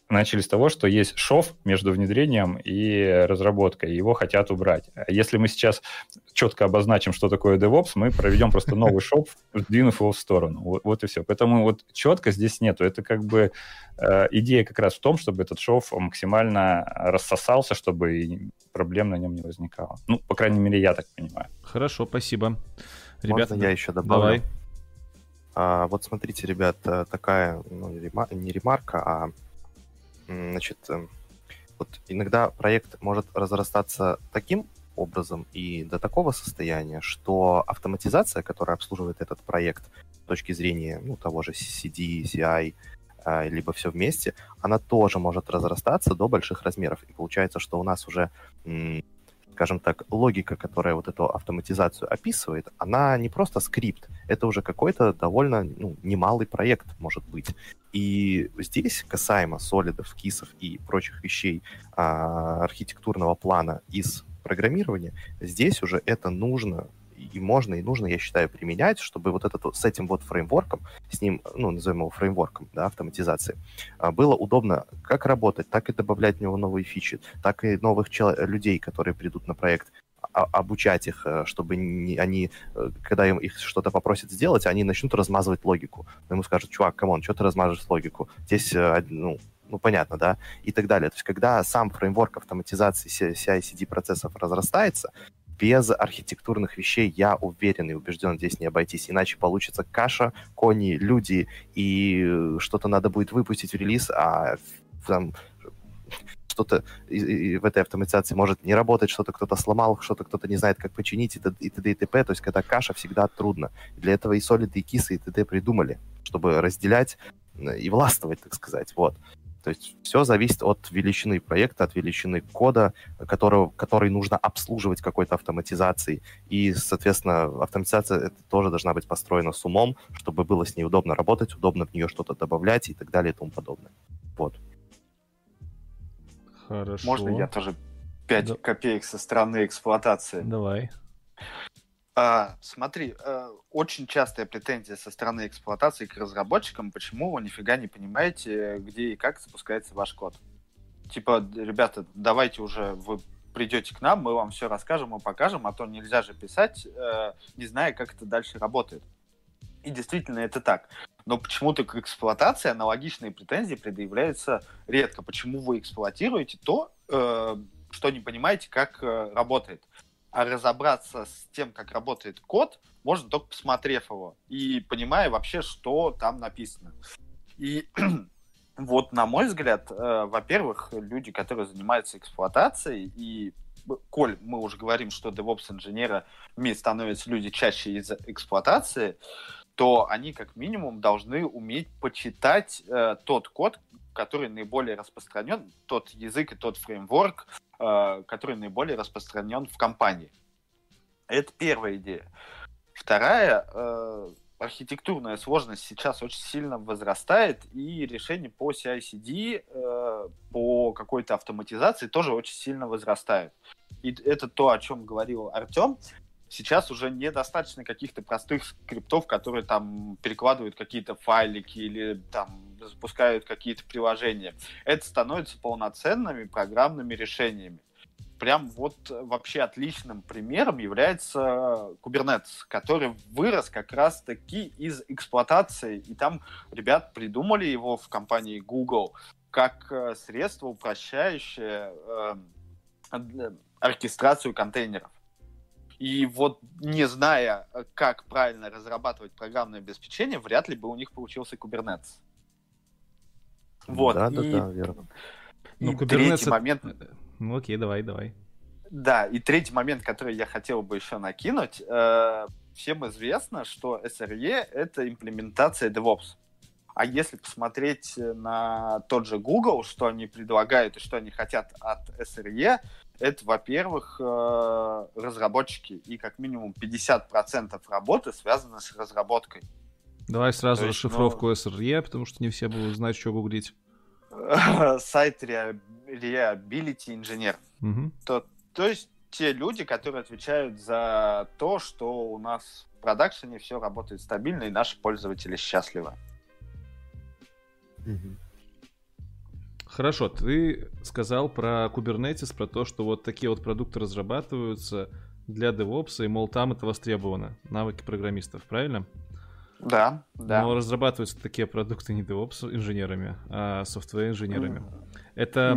начали с того, что есть шов между внедрением и разработкой, его хотят убрать. Если мы сейчас четко обозначим, что такое DevOps, мы проведем просто новый <laughs> шов, сдвинув его в сторону. Вот, вот и все. Поэтому вот четко здесь нету. Это как бы э, идея как раз в том, чтобы этот шов максимально рассосался, чтобы проблем на нем не возникало. Ну, по крайней мере, я так понимаю. Хорошо, спасибо. Ребята, Можно я еще добавлю? Давай. А, вот смотрите, ребят, такая ну, не ремарка, а значит, э, вот иногда проект может разрастаться таким образом и до такого состояния, что автоматизация, которая обслуживает этот проект с точки зрения ну, того же CD, CI, а, либо все вместе, она тоже может разрастаться до больших размеров. И получается, что у нас уже скажем так, логика, которая вот эту автоматизацию описывает, она не просто скрипт, это уже какой-то довольно ну, немалый проект может быть. И здесь касаемо солидов, кисов и прочих вещей а, архитектурного плана из программирования, здесь уже это нужно и можно, и нужно, я считаю, применять, чтобы вот этот, с этим вот фреймворком, с ним, ну, назовем его фреймворком, да, автоматизации, а, было удобно как работать, так и добавлять в него новые фичи, так и новых чел- людей, которые придут на проект, а, обучать их, э, чтобы не, они, э, когда им их что-то попросят сделать, они начнут размазывать логику. Ему скажут, чувак, come on, что ты размажешь логику? Здесь, э, ну, ну, понятно, да, и так далее. То есть, когда сам фреймворк автоматизации CI-CD процессов разрастается, без архитектурных вещей, я уверен и убежден, здесь не обойтись. Иначе получится каша, кони, люди, и что-то надо будет выпустить в релиз, а там что-то в этой автоматизации может не работать, что-то кто-то сломал, что-то кто-то не знает, как починить, и т.д. и т.п. То есть, когда каша, всегда трудно. Для этого и солиды, и кисы, и т.д. придумали, чтобы разделять и властвовать, так сказать. Вот. То есть все зависит от величины проекта, от величины кода, которого, который нужно обслуживать какой-то автоматизацией. И, соответственно, автоматизация это тоже должна быть построена с умом, чтобы было с ней удобно работать, удобно в нее что-то добавлять и так далее и тому подобное. Вот. Хорошо. Можно я тоже 5 да. копеек со стороны эксплуатации? Давай. А, смотри, а, очень частая претензия со стороны эксплуатации к разработчикам, почему вы нифига не понимаете, где и как запускается ваш код. Типа, ребята, давайте уже вы придете к нам, мы вам все расскажем и покажем, а то нельзя же писать, э, не зная, как это дальше работает. И действительно это так. Но почему-то к эксплуатации аналогичные претензии предъявляются редко. Почему вы эксплуатируете то, э, что не понимаете, как э, работает а разобраться с тем, как работает код, можно только посмотрев его и понимая вообще, что там написано. И <clears throat> вот, на мой взгляд, э, во-первых, люди, которые занимаются эксплуатацией, и, коль мы уже говорим, что DevOps-инженера в становятся люди чаще из эксплуатации, то они как минимум должны уметь почитать э, тот код, который наиболее распространен, тот язык и тот фреймворк, э, который наиболее распространен в компании. Это первая идея. Вторая, э, архитектурная сложность сейчас очень сильно возрастает, и решения по CI-CD, э, по какой-то автоматизации тоже очень сильно возрастают. И это то, о чем говорил Артем. Сейчас уже недостаточно каких-то простых скриптов, которые там перекладывают какие-то файлики или там запускают какие-то приложения. Это становится полноценными программными решениями. Прям вот вообще отличным примером является Kubernetes, который вырос как раз-таки из эксплуатации. И там ребят придумали его в компании Google как э, средство, упрощающее э, оркестрацию контейнеров. И вот не зная, как правильно разрабатывать программное обеспечение, вряд ли бы у них получился Kubernetes. Вот. Да, и... да, да, верно. И ну, третий момент... Ну окей, давай, давай. Да, и третий момент, который я хотел бы еще накинуть. Э, всем известно, что SRE — это имплементация DevOps. А если посмотреть на тот же Google, что они предлагают и что они хотят от SRE, это, во-первых, э, разработчики, и как минимум 50% работы связаны с разработкой. Давай сразу есть, расшифровку ну... SRE, потому что не все будут знать, что гуглить. <laughs> Сайт Reliability Engineer. Угу. То, то есть те люди, которые отвечают за то, что у нас в продакшене все работает стабильно, и наши пользователи счастливы. Угу. Хорошо, ты сказал про Kubernetes, про то, что вот такие вот продукты разрабатываются для DevOps, и, мол, там это востребовано, навыки программистов, правильно? Да, да. Но разрабатываются такие продукты не DevOps инженерами, а софтвер инженерами. Это...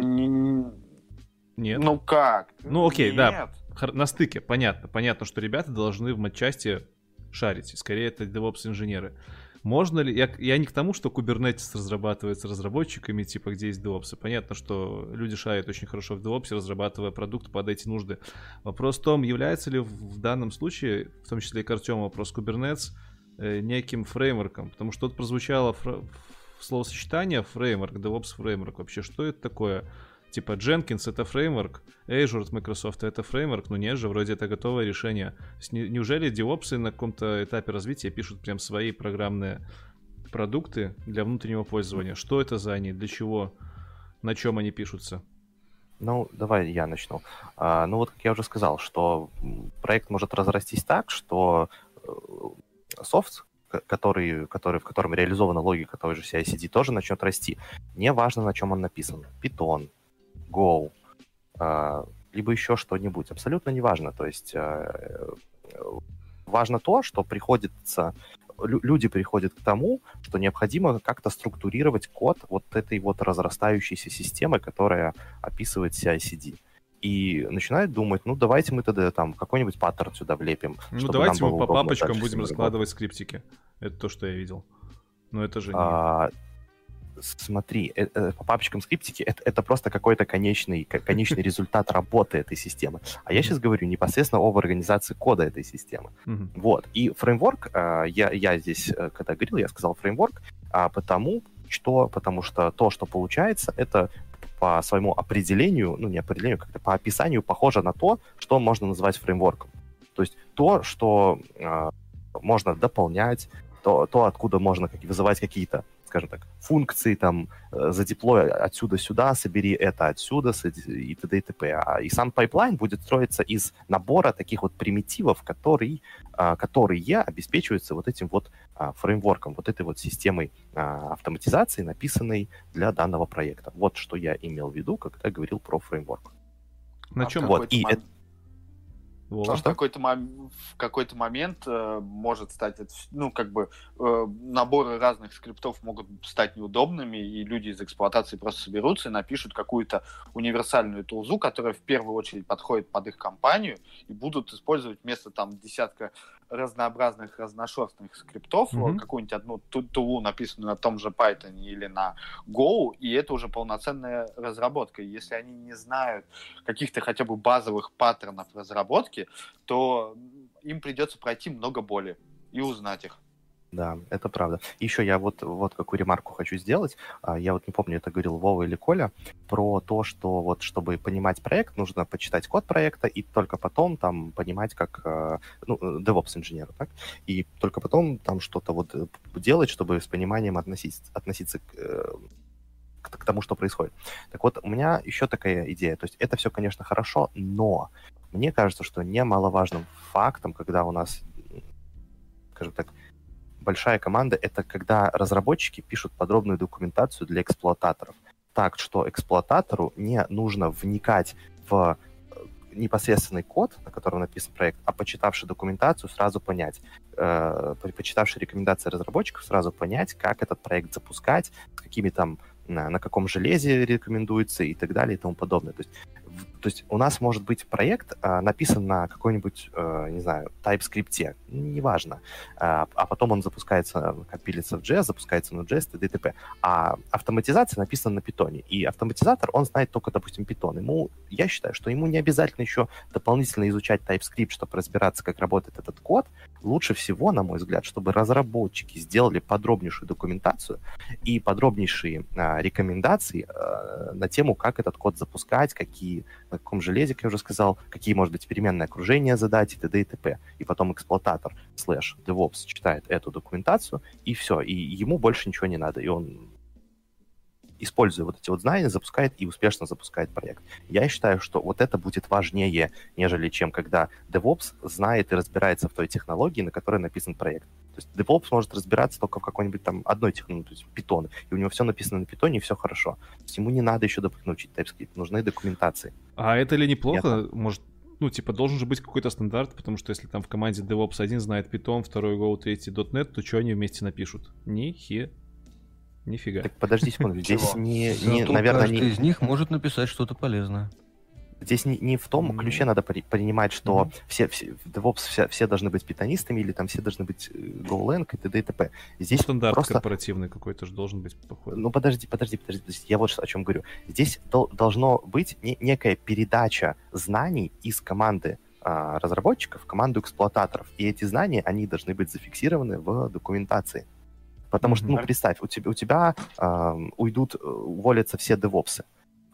Нет. Ну как? Ну окей, Нет. да. На стыке, понятно. Понятно, что ребята должны в матчасти шарите. Скорее, это DevOps-инженеры. Можно ли... Я, я не к тому, что Kubernetes разрабатывается разработчиками, типа, где есть DevOps. Понятно, что люди шарят очень хорошо в DevOps, разрабатывая продукт под эти нужды. Вопрос в том, является ли в данном случае, в том числе и к Артему вопрос, Kubernetes неким фреймворком? Потому что тут прозвучало фр... словосочетание фреймворк, DevOps фреймворк. Вообще, что это такое? Типа Jenkins это фреймворк, Azure от Microsoft это фреймворк, но нет же, вроде это готовое решение. неужели DevOps на каком-то этапе развития пишут прям свои программные продукты для внутреннего пользования? Что это за они, для чего, на чем они пишутся? Ну, давай я начну. А, ну вот, как я уже сказал, что проект может разрастись так, что э, софт, который, который, в котором реализована логика той же CI-CD, тоже начнет расти. Не важно, на чем он написан. Python, Go, а, либо еще что-нибудь. Абсолютно неважно. То есть э, важно то, что приходится люди приходят к тому, что необходимо как-то структурировать код вот этой вот разрастающейся системы, которая описывает CI-CD. И начинают думать, ну давайте мы тогда там какой-нибудь паттерн сюда влепим. Ну давайте мы по папочкам будем раскладывать скриптики. Это то, что я видел. Но это же не... А, смотри, э, э, по папочкам скриптики это, это просто какой-то конечный, конечный <laughs> результат работы этой системы. А я сейчас говорю непосредственно об организации кода этой системы. Вот. И фреймворк, э, я, я здесь, когда говорил, я сказал фреймворк, а потому что, потому что то, что получается, это по своему определению, ну не определению, как-то по описанию похоже на то, что можно назвать фреймворком. То есть то, что э, можно дополнять, то, то откуда можно как, вызывать какие-то скажем так, функции, там, э, задеплой отсюда сюда, собери это отсюда, и т.д. и т.п. А, и сам пайплайн будет строиться из набора таких вот примитивов, который, а, которые обеспечиваются вот этим вот а, фреймворком, вот этой вот системой автоматизации, написанной для данного проекта. Вот что я имел в виду, когда говорил про фреймворк. На чем? Вот, и это Вова. в какой-то, мом... в какой-то момент э, может стать, ну, как бы, э, наборы разных скриптов могут стать неудобными, и люди из эксплуатации просто соберутся и напишут какую-то универсальную тулзу, которая в первую очередь подходит под их компанию, и будут использовать вместо там десятка разнообразных разношерстных скриптов, mm-hmm. какую-нибудь одну тулу, написанную на том же Python или на Go, и это уже полноценная разработка. И если они не знают каких-то хотя бы базовых паттернов разработки, то им придется пройти много боли и узнать их. Да, это правда. Еще я вот, вот какую ремарку хочу сделать. А, я вот не помню, это говорил Вова или Коля, про то, что вот чтобы понимать проект, нужно почитать код проекта и только потом там понимать, как, а, ну, DevOps инженера, так? И только потом там что-то вот э, делать, чтобы с пониманием относиться, относиться к, э, к, к тому, что происходит. Так вот, у меня еще такая идея. То есть это все, конечно, хорошо, но мне кажется, что немаловажным фактом, когда у нас, скажем так, большая команда — это когда разработчики пишут подробную документацию для эксплуататоров. Так что эксплуататору не нужно вникать в э, непосредственный код, на котором написан проект, а почитавший документацию, сразу понять, э, почитавший рекомендации разработчиков, сразу понять, как этот проект запускать, какими там на, на каком железе рекомендуется и так далее и тому подобное. То есть то есть у нас может быть проект а, написан на какой-нибудь, а, не знаю, TypeScript, неважно, а, а потом он запускается, компилится в JS, запускается на JS, т.д. т.п. А автоматизация написана на Python. И автоматизатор, он знает только, допустим, Python. Ему, я считаю, что ему не обязательно еще дополнительно изучать TypeScript, чтобы разбираться, как работает этот код. Лучше всего, на мой взгляд, чтобы разработчики сделали подробнейшую документацию и подробнейшие а, рекомендации а, на тему, как этот код запускать, какие на каком железе, как я уже сказал, какие, может быть, переменные окружения задать и т.д. и т.п. И потом эксплуататор слэш DevOps читает эту документацию, и все, и ему больше ничего не надо, и он используя вот эти вот знания, запускает и успешно запускает проект. Я считаю, что вот это будет важнее, нежели чем когда DevOps знает и разбирается в той технологии, на которой написан проект. То есть DevOps может разбираться только в какой-нибудь там одной технологии, то есть Python, и у него все написано на Python, и все хорошо. То есть ему не надо еще дополнительно учить TypeScript, нужны документации. А это ли неплохо? Я... Может, ну, типа, должен же быть какой-то стандарт, потому что если там в команде DevOps один знает Python, второй Go, третий .NET, то что они вместе напишут? Ни хе. Нифига. Так подожди секунду, здесь не, не наверное, не... из них может написать что-то полезное. Здесь не, не в том ключе надо при, принимать, что mm-hmm. все, все DevOps все, все должны быть питонистами или там все должны быть э, GoLang и т.д. и т.п. Здесь Стандарт просто... корпоративный какой-то же должен быть походу. Ну подожди, подожди, подожди, подожди, я вот о чем говорю. Здесь дол- должно быть не, некая передача знаний из команды а, разработчиков в команду эксплуататоров. И эти знания, они должны быть зафиксированы в документации. Потому mm-hmm. что, ну, представь, у тебя, у тебя э, уйдут, уволятся все девопсы,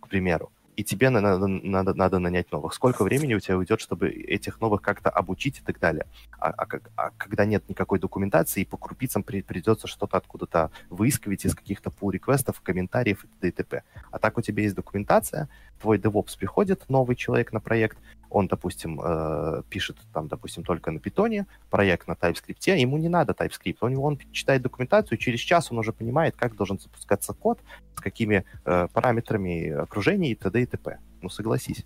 к примеру и тебе надо, надо, надо нанять новых. Сколько времени у тебя уйдет, чтобы этих новых как-то обучить и так далее? А, а, а когда нет никакой документации, и по крупицам при, придется что-то откуда-то выискивать из каких-то pull-реквестов, комментариев и т.д. и т.п. А так у тебя есть документация, твой DevOps приходит, новый человек на проект, он, допустим, э, пишет там, допустим, только на питоне, проект на TypeScript, ему не надо TypeScript, он, он читает документацию, через час он уже понимает, как должен запускаться код, с какими э, параметрами окружения и т.д. и т.п. Ну, согласись.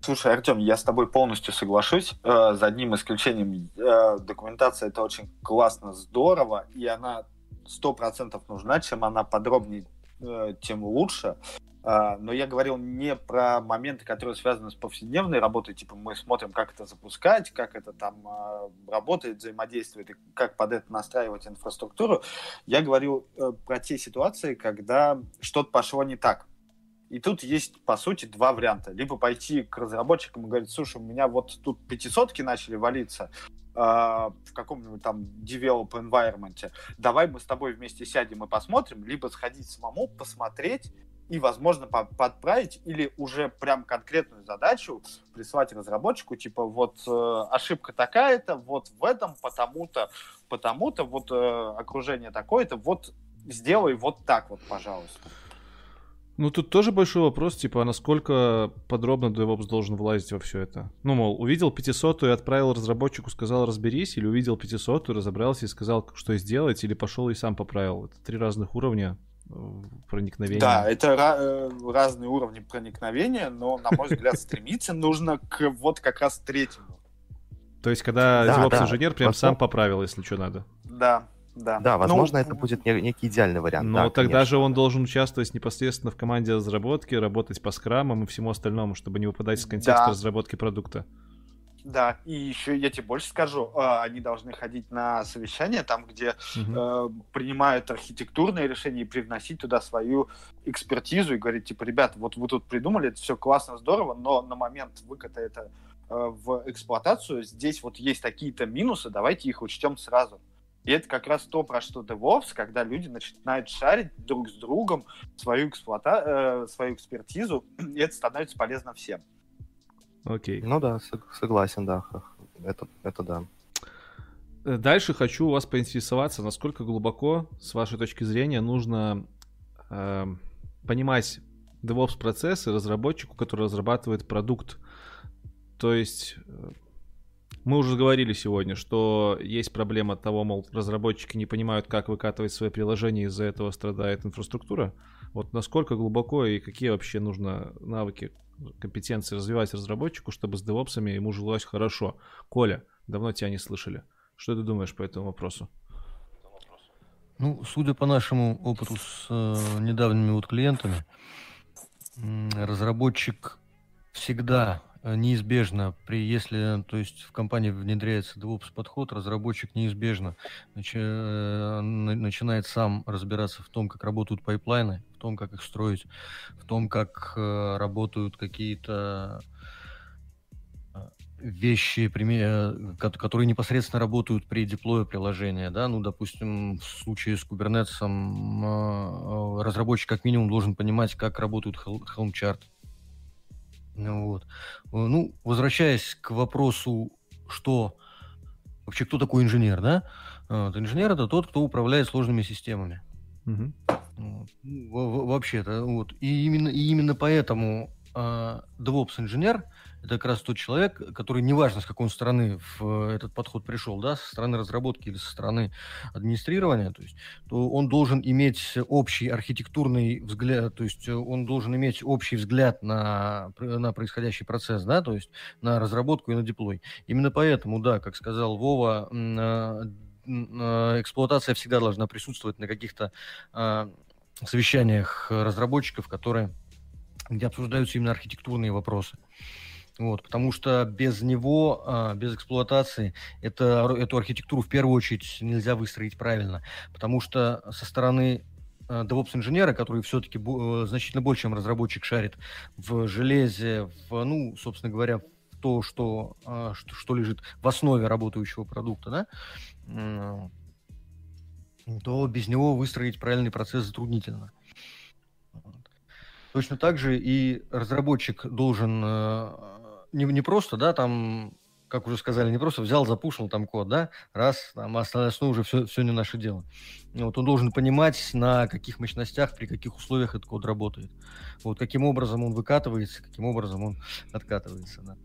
Слушай, Артем, я с тобой полностью соглашусь. Э, за одним исключением, э, документация это очень классно, здорово, и она сто процентов нужна. Чем она подробнее, э, тем лучше. А, но я говорил не про моменты, которые связаны с повседневной работой, типа мы смотрим, как это запускать, как это там а, работает, взаимодействует и как под это настраивать инфраструктуру. Я говорил э, про те ситуации, когда что-то пошло не так. И тут есть, по сути, два варианта. Либо пойти к разработчикам и говорить, слушай, у меня вот тут пятисотки начали валиться, Uh, в каком-нибудь там develop environment, давай мы с тобой вместе сядем и посмотрим, либо сходить самому, посмотреть и, возможно, по подправить или уже прям конкретную задачу прислать разработчику, типа вот э, ошибка такая-то, вот в этом, потому-то, потому-то, вот э, окружение такое-то, вот сделай вот так вот, пожалуйста. Ну, тут тоже большой вопрос, типа, а насколько подробно DevOps должен влазить во все это? Ну, мол, увидел 500 и отправил разработчику, сказал разберись, или увидел 500 разобрался и сказал, что сделать, или пошел и сам поправил. Это три разных уровня проникновения. Да, это э, разные уровни проникновения, но, на мой взгляд, стремиться нужно к вот как раз третьему. То есть, когда да, DevOps-инженер да. прям сам поправил, если что надо. Да, да. Да, возможно, ну, это будет некий идеальный вариант. Но да, тогда конечно. же он должен участвовать непосредственно в команде разработки, работать по скрамам и всему остальному, чтобы не выпадать из контекста да. разработки продукта. Да, и еще я тебе больше скажу, а, они должны ходить на совещания, там, где угу. э, принимают архитектурные решения и привносить туда свою экспертизу и говорить, типа, ребята, вот вы тут придумали, это все классно, здорово, но на момент выката это э, в эксплуатацию здесь вот есть такие-то минусы, давайте их учтем сразу. И это как раз то, про что DevOps, когда люди начинают шарить друг с другом свою, эксплуата... э, свою экспертизу, <clears throat> и это становится полезно всем. Окей. Ну да, согласен, да. Это, это да. Э, дальше хочу у вас поинтересоваться, насколько глубоко, с вашей точки зрения, нужно э, понимать DevOps процессы разработчику, который разрабатывает продукт. То есть э, мы уже говорили сегодня, что есть проблема того, мол, разработчики не понимают, как выкатывать свои приложения, из-за этого страдает инфраструктура. Вот насколько глубоко и какие вообще нужно навыки компетенции развивать разработчику, чтобы с девопсами ему жилось хорошо. Коля, давно тебя не слышали. Что ты думаешь по этому вопросу? Ну, судя по нашему опыту с э, недавними вот клиентами, разработчик всегда неизбежно, при, если то есть в компании внедряется DevOps подход, разработчик неизбежно начи, э, начинает сам разбираться в том, как работают пайплайны, в том, как их строить, в том, как э, работают какие-то вещи, которые непосредственно работают при деплое приложения, да, ну, допустим, в случае с Kubernetes разработчик как минимум должен понимать, как работают Helm chart, вот. Э, ну, возвращаясь к вопросу, что вообще кто такой инженер, да? Вот, инженер это тот, кто управляет сложными системами. Угу. Вот. Вообще-то, вот. И именно, и именно поэтому э, DevOps инженер это как раз тот человек, который, неважно, с какой стороны в этот подход пришел, да, со стороны разработки или со стороны администрирования, то есть, то он должен иметь общий архитектурный взгляд, то есть он должен иметь общий взгляд на, на происходящий процесс, да, то есть на разработку и на деплой. Именно поэтому, да, как сказал Вова, а, эксплуатация всегда должна присутствовать на каких-то совещаниях разработчиков, которые где обсуждаются именно архитектурные вопросы. Вот, потому что без него, а, без эксплуатации, это, эту архитектуру в первую очередь нельзя выстроить правильно. Потому что со стороны а, DevOps-инженера, который все-таки э, значительно больше, чем разработчик, шарит в железе, в, ну, собственно говоря, в то, что, а, что, что лежит в основе работающего продукта, да, то без него выстроить правильный процесс затруднительно. Точно так же и разработчик должен э, не, не просто, да, там, как уже сказали, не просто взял, запушил там код, да, раз, там, остальное уже все, все не наше дело. Вот он должен понимать, на каких мощностях, при каких условиях этот код работает. Вот каким образом он выкатывается, каким образом он <laughs> откатывается, да.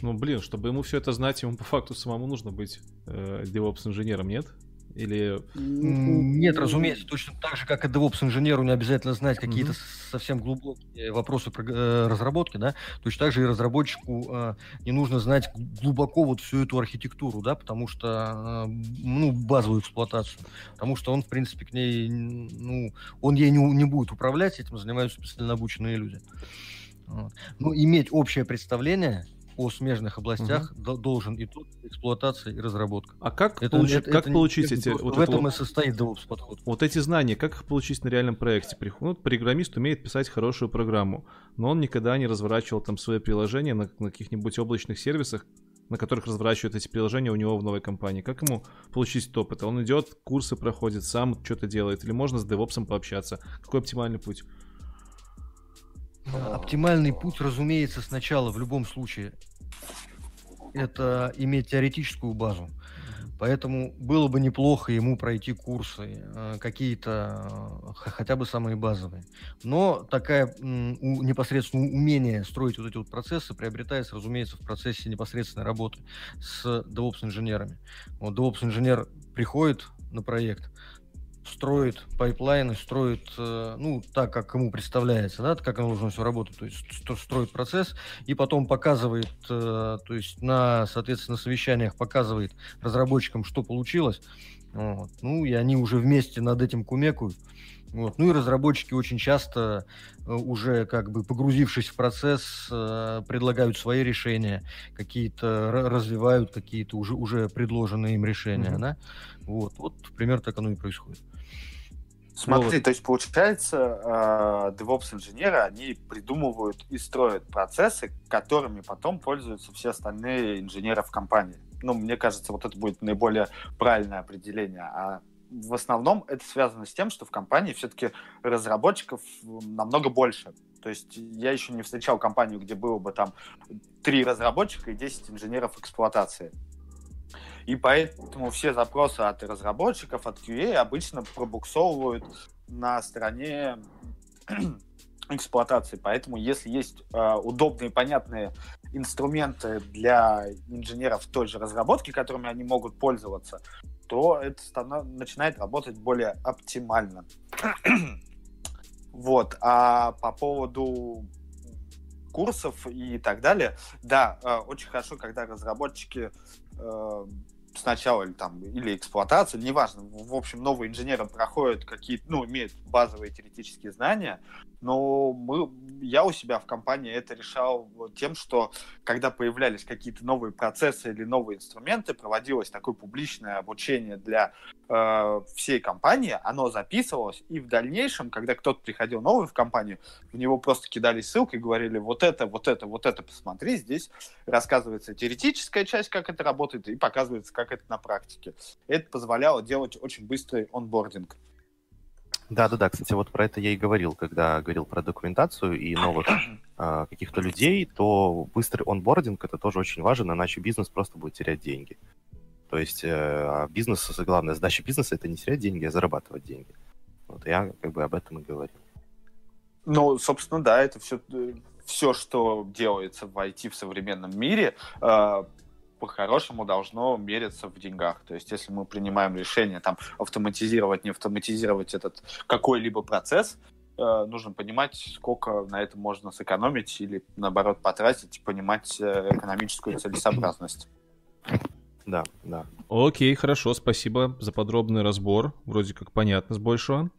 Ну, блин, чтобы ему все это знать, ему по факту самому нужно быть э, DevOps-инженером, нет? Или... Нет, разумеется, точно так же, как и DevOps-инженеру не обязательно знать какие-то mm-hmm. совсем глубокие вопросы про, э, разработки, да, точно так же и разработчику э, не нужно знать глубоко вот всю эту архитектуру, да, потому что, э, ну, базовую эксплуатацию, потому что он, в принципе, к ней, ну, он ей не, не будет управлять, этим занимаются специально обученные люди. Вот. Ну, иметь общее представление – о смежных областях угу. должен и тут эксплуатация и разработка. А как, это, получ... это, как это получить эти... Вот в этом вот... и состоит DevOps подход. Вот эти знания, как их получить на реальном проекте? Ну, программист умеет писать хорошую программу, но он никогда не разворачивал там свои приложения на, на каких-нибудь облачных сервисах, на которых разворачивают эти приложения у него в новой компании. Как ему получить опыт? Он идет, курсы проходит, сам что-то делает, или можно с DevOps пообщаться? Какой оптимальный путь? Оптимальный путь, разумеется, сначала в любом случае это иметь теоретическую базу. Поэтому было бы неплохо ему пройти курсы, э, какие-то, э, хотя бы самые базовые. Но такая непосредственно умение строить вот эти вот процессы приобретается, разумеется, в процессе непосредственной работы с DevOps-инженерами. Вот DevOps-инженер приходит на проект, строит пайплайны, строит, э, ну, так, как ему представляется, да, как оно должно все работать, то есть строит процесс и потом показывает, э, то есть на, соответственно, совещаниях показывает разработчикам, что получилось, вот. ну, и они уже вместе над этим кумекают, вот. Ну и разработчики очень часто, э, уже как бы погрузившись в процесс, предлагают свои решения, какие-то развивают какие-то уже, уже предложенные им решения. Mm-hmm. Да? Вот. вот, примерно так оно и происходит. Смотри, вот. то есть получается, э, DevOps-инженеры, они придумывают и строят процессы, которыми потом пользуются все остальные инженеры в компании. Ну, мне кажется, вот это будет наиболее правильное определение. А в основном это связано с тем, что в компании все-таки разработчиков намного больше. То есть я еще не встречал компанию, где было бы там три разработчика и 10 инженеров эксплуатации. И поэтому все запросы от разработчиков, от QA обычно пробуксовывают на стороне <clears throat> эксплуатации. Поэтому, если есть э, удобные, понятные инструменты для инженеров той же разработки, которыми они могут пользоваться, то это станов... начинает работать более оптимально. <clears throat> вот. А по поводу курсов и так далее, да, э, очень хорошо, когда разработчики э, сначала или там или эксплуатацию, неважно. В общем, новые инженеры проходят какие-то, ну, имеют базовые теоретические знания, но мы, я у себя в компании это решал тем, что когда появлялись какие-то новые процессы или новые инструменты, проводилось такое публичное обучение для э, всей компании, оно записывалось, и в дальнейшем, когда кто-то приходил новый в компанию, в него просто кидали ссылки и говорили, вот это, вот это, вот это посмотри, здесь рассказывается теоретическая часть, как это работает, и показывается, как это на практике. Это позволяло делать очень быстрый онбординг. Да-да-да, кстати, вот про это я и говорил, когда говорил про документацию и новых э, <clears throat> каких-то людей, то быстрый онбординг это тоже очень важен, иначе бизнес просто будет терять деньги. То есть э, бизнес, главная задача бизнеса это не терять деньги, а зарабатывать деньги. Вот я как бы об этом и говорил. Ну, собственно, да, это все, все, что делается в IT в современном мире, э, по-хорошему должно мериться в деньгах. То есть, если мы принимаем решение там автоматизировать, не автоматизировать этот какой-либо процесс, э, нужно понимать, сколько на это можно сэкономить или, наоборот, потратить, понимать э, экономическую целесообразность. Да, да. Окей, хорошо, спасибо за подробный разбор. Вроде как понятно с большего.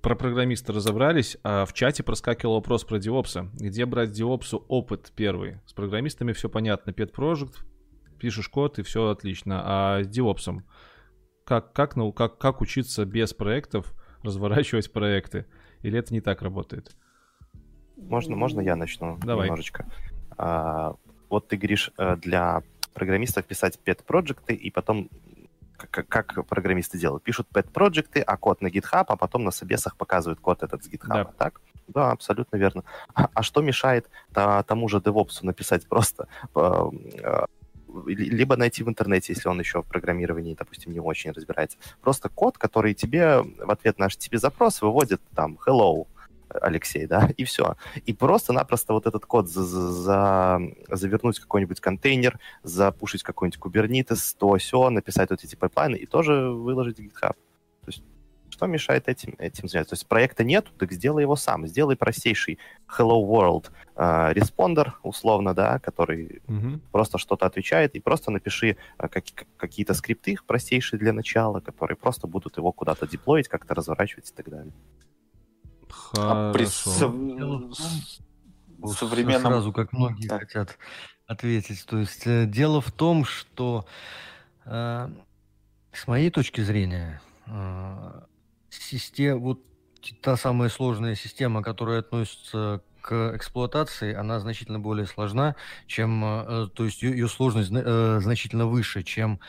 про программиста разобрались, а в чате проскакивал вопрос про DevOps. Где брать DevOps опыт первый? С программистами все понятно. Pet Project, пишешь код и все отлично. А с DevOps как, как, ну, как, как учиться без проектов разворачивать проекты? Или это не так работает? Можно, можно я начну Давай. немножечко? А, вот ты говоришь, э, для программистов писать pet-проекты и потом как, как программисты делают. Пишут pet-проекты, а код на GitHub, а потом на собесах показывают код этот с GitHub, Да. так? Да, абсолютно верно. А, а что мешает та- тому же DevOps написать просто э, э, ли- либо найти в интернете, если он еще в программировании, допустим, не очень разбирается. Просто код, который тебе в ответ на HTTP запрос выводит там hello, Алексей, да, и все. И просто-напросто вот этот код за, за- за- завернуть в какой-нибудь контейнер, запушить какой-нибудь Kubernetes, то все, написать вот эти пайплайны и тоже выложить в GitHub. То есть что мешает этим, этим заняться? То есть проекта нету, так сделай его сам. Сделай простейший Hello World э, responder, условно, да, который Мгм. просто что-то отвечает, и просто напиши э, как- какие-то скрипты простейшие для начала, которые просто будут его куда-то деплоить, как-то разворачивать и так далее. А при Хорошо. сов- Дело в том, с- Вот современном... Сразу, как многие Так. хотят ответить. То есть э, дело в том, что э, с моей точки зрения, система, вот та самая сложная система, которая относится к эксплуатации, она значительно более сложна, чем, э, то есть ее, сложность зна- э, значительно выше, чем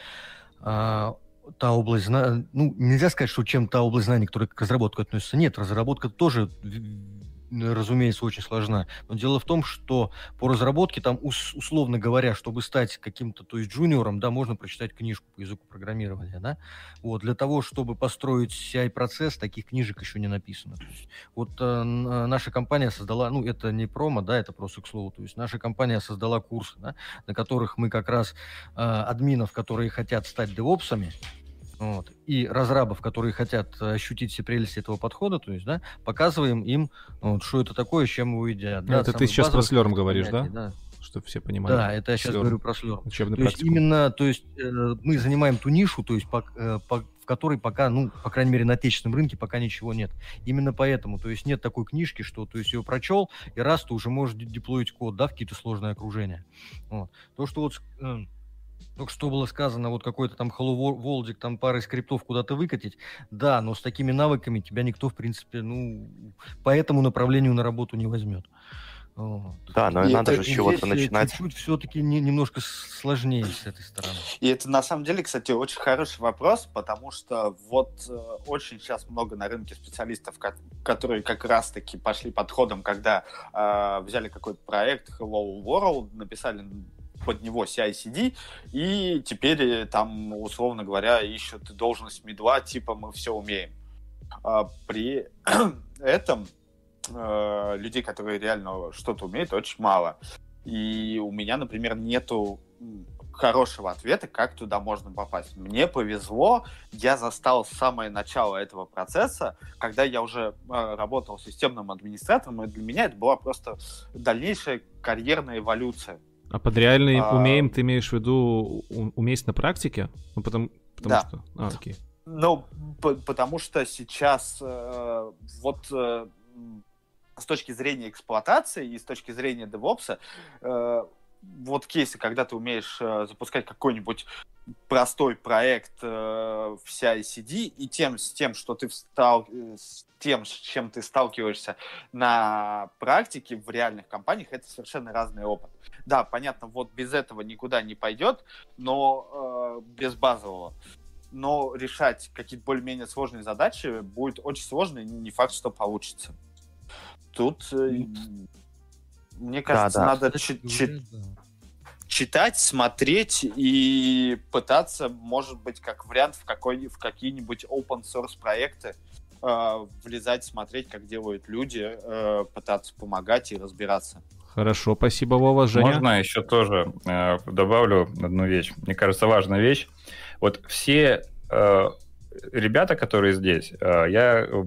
э, та область знаний, ну, нельзя сказать, что чем та область знаний, которая к разработке относится. Нет, разработка тоже, разумеется, очень сложна. Но дело в том, что по разработке, там, ус- условно говоря, чтобы стать каким-то, то есть джуниором, да, можно прочитать книжку по языку программирования, да. Вот, для того, чтобы построить CI-процесс, таких книжек еще не написано. То есть, вот э, э, наша компания создала, ну, это не промо, да, это просто к слову, то есть наша компания создала курсы, да, на которых мы как раз э, админов, которые хотят стать девопсами, вот, и разрабов, которые хотят ощутить все прелести этого подхода, то есть, да, показываем им, вот, что это такое, с чем его едят. Да, это ты сейчас про Slurm говоришь, да? понятий, Чтобы все понимали. Да, это я сейчас Slurm. говорю про. Учебный То есть практикум. именно, то есть э, мы занимаем ту нишу, то есть по- э, по- в которой пока, ну, по крайней мере, на отечественном рынке пока ничего нет. Именно поэтому, то есть нет такой книжки, что, то есть ее прочел, и раз ты уже можешь де- деплоить код, да, в какие-то сложные окружения. Вот. То, что вот э, только что было сказано, вот какой-то там World, там пары скриптов куда-то выкатить, да, но с такими навыками тебя никто, в принципе, ну, по этому направлению на работу не возьмет. Вот. Да, но И надо это же с чего-то э, начинать. Чуть-чуть все-таки немножко с- сложнее с этой стороны. И это на самом деле, кстати, очень хороший вопрос, потому что вот э, очень сейчас много на рынке специалистов, ко- которые как раз-таки пошли подходом, когда э, взяли какой-то проект Hello World, написали под него CI-CD, и теперь э, там, условно говоря, ищут должность медла, типа мы все умеем. А при <clears throat> этом э, людей, которые реально что-то умеют, очень мало. И у меня, например, нету хорошего ответа, как туда можно попасть. Мне повезло, я застал самое начало этого процесса, когда я уже э, работал системным администратором, и для меня это была просто дальнейшая карьерная эволюция. А под реальный А- умеем ты имеешь в виду уметь на практике? Ну, потому, потому Да. что... А, окей. Ну, п- потому что сейчас э, вот э, с точки зрения эксплуатации и с точки зрения DevOps, э, вот кейсы, когда ты умеешь э, запускать какой-нибудь простой проект э, в CI/CD и тем с тем, что ты встал, э, с тем, с чем ты сталкиваешься на практике в реальных компаниях, это совершенно разный опыт. Да, понятно, вот без этого никуда не пойдет, но э, без базового но решать какие-то более-менее сложные задачи будет очень сложно, и не факт, что получится. Тут, э, мне кажется, да. надо Кстати чи- чи- говоря, да. читать, смотреть и пытаться, может быть, как вариант в, какой, в какие-нибудь open source проекты э, влезать, смотреть, как делают люди, э, пытаться помогать и разбираться. Хорошо, спасибо, Вова. Женя? Можно еще тоже э, добавлю одну вещь. Мне кажется, важная вещь. Вот все э, ребята, которые здесь, э, я э,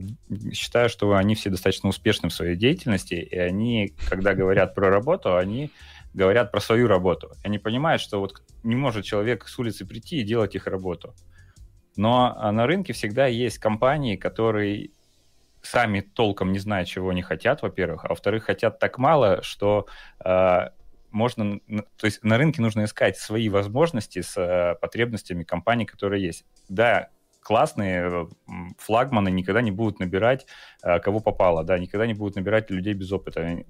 считаю, что они все достаточно успешны в своей деятельности, и они, когда говорят про работу, они говорят про свою работу. Они понимают, что вот не может человек с улицы прийти и делать их работу. Но а, на рынке всегда есть компании, которые сами толком не знают, чего они хотят, во-первых, а во-вторых, хотят так мало, что э, можно, то есть на рынке нужно искать свои возможности с э, потребностями компаний, которые есть. Да, классные флагманы никогда не будут набирать э, кого попало, да, никогда не будут набирать людей без опыта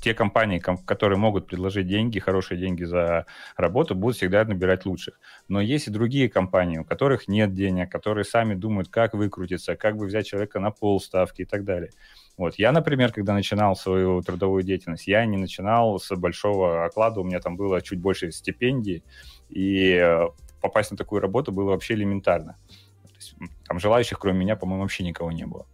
те компании, которые могут предложить деньги, хорошие деньги за работу, будут всегда набирать лучших. Но есть и другие компании, у которых нет денег, которые сами думают, как выкрутиться, как бы взять человека на полставки и так далее. Вот. Я, например, когда начинал свою трудовую деятельность, я не начинал с большого оклада, у меня там было чуть больше стипендий, и э, попасть на такую работу было вообще элементарно. Там желающих, кроме меня, по-моему, вообще никого не было.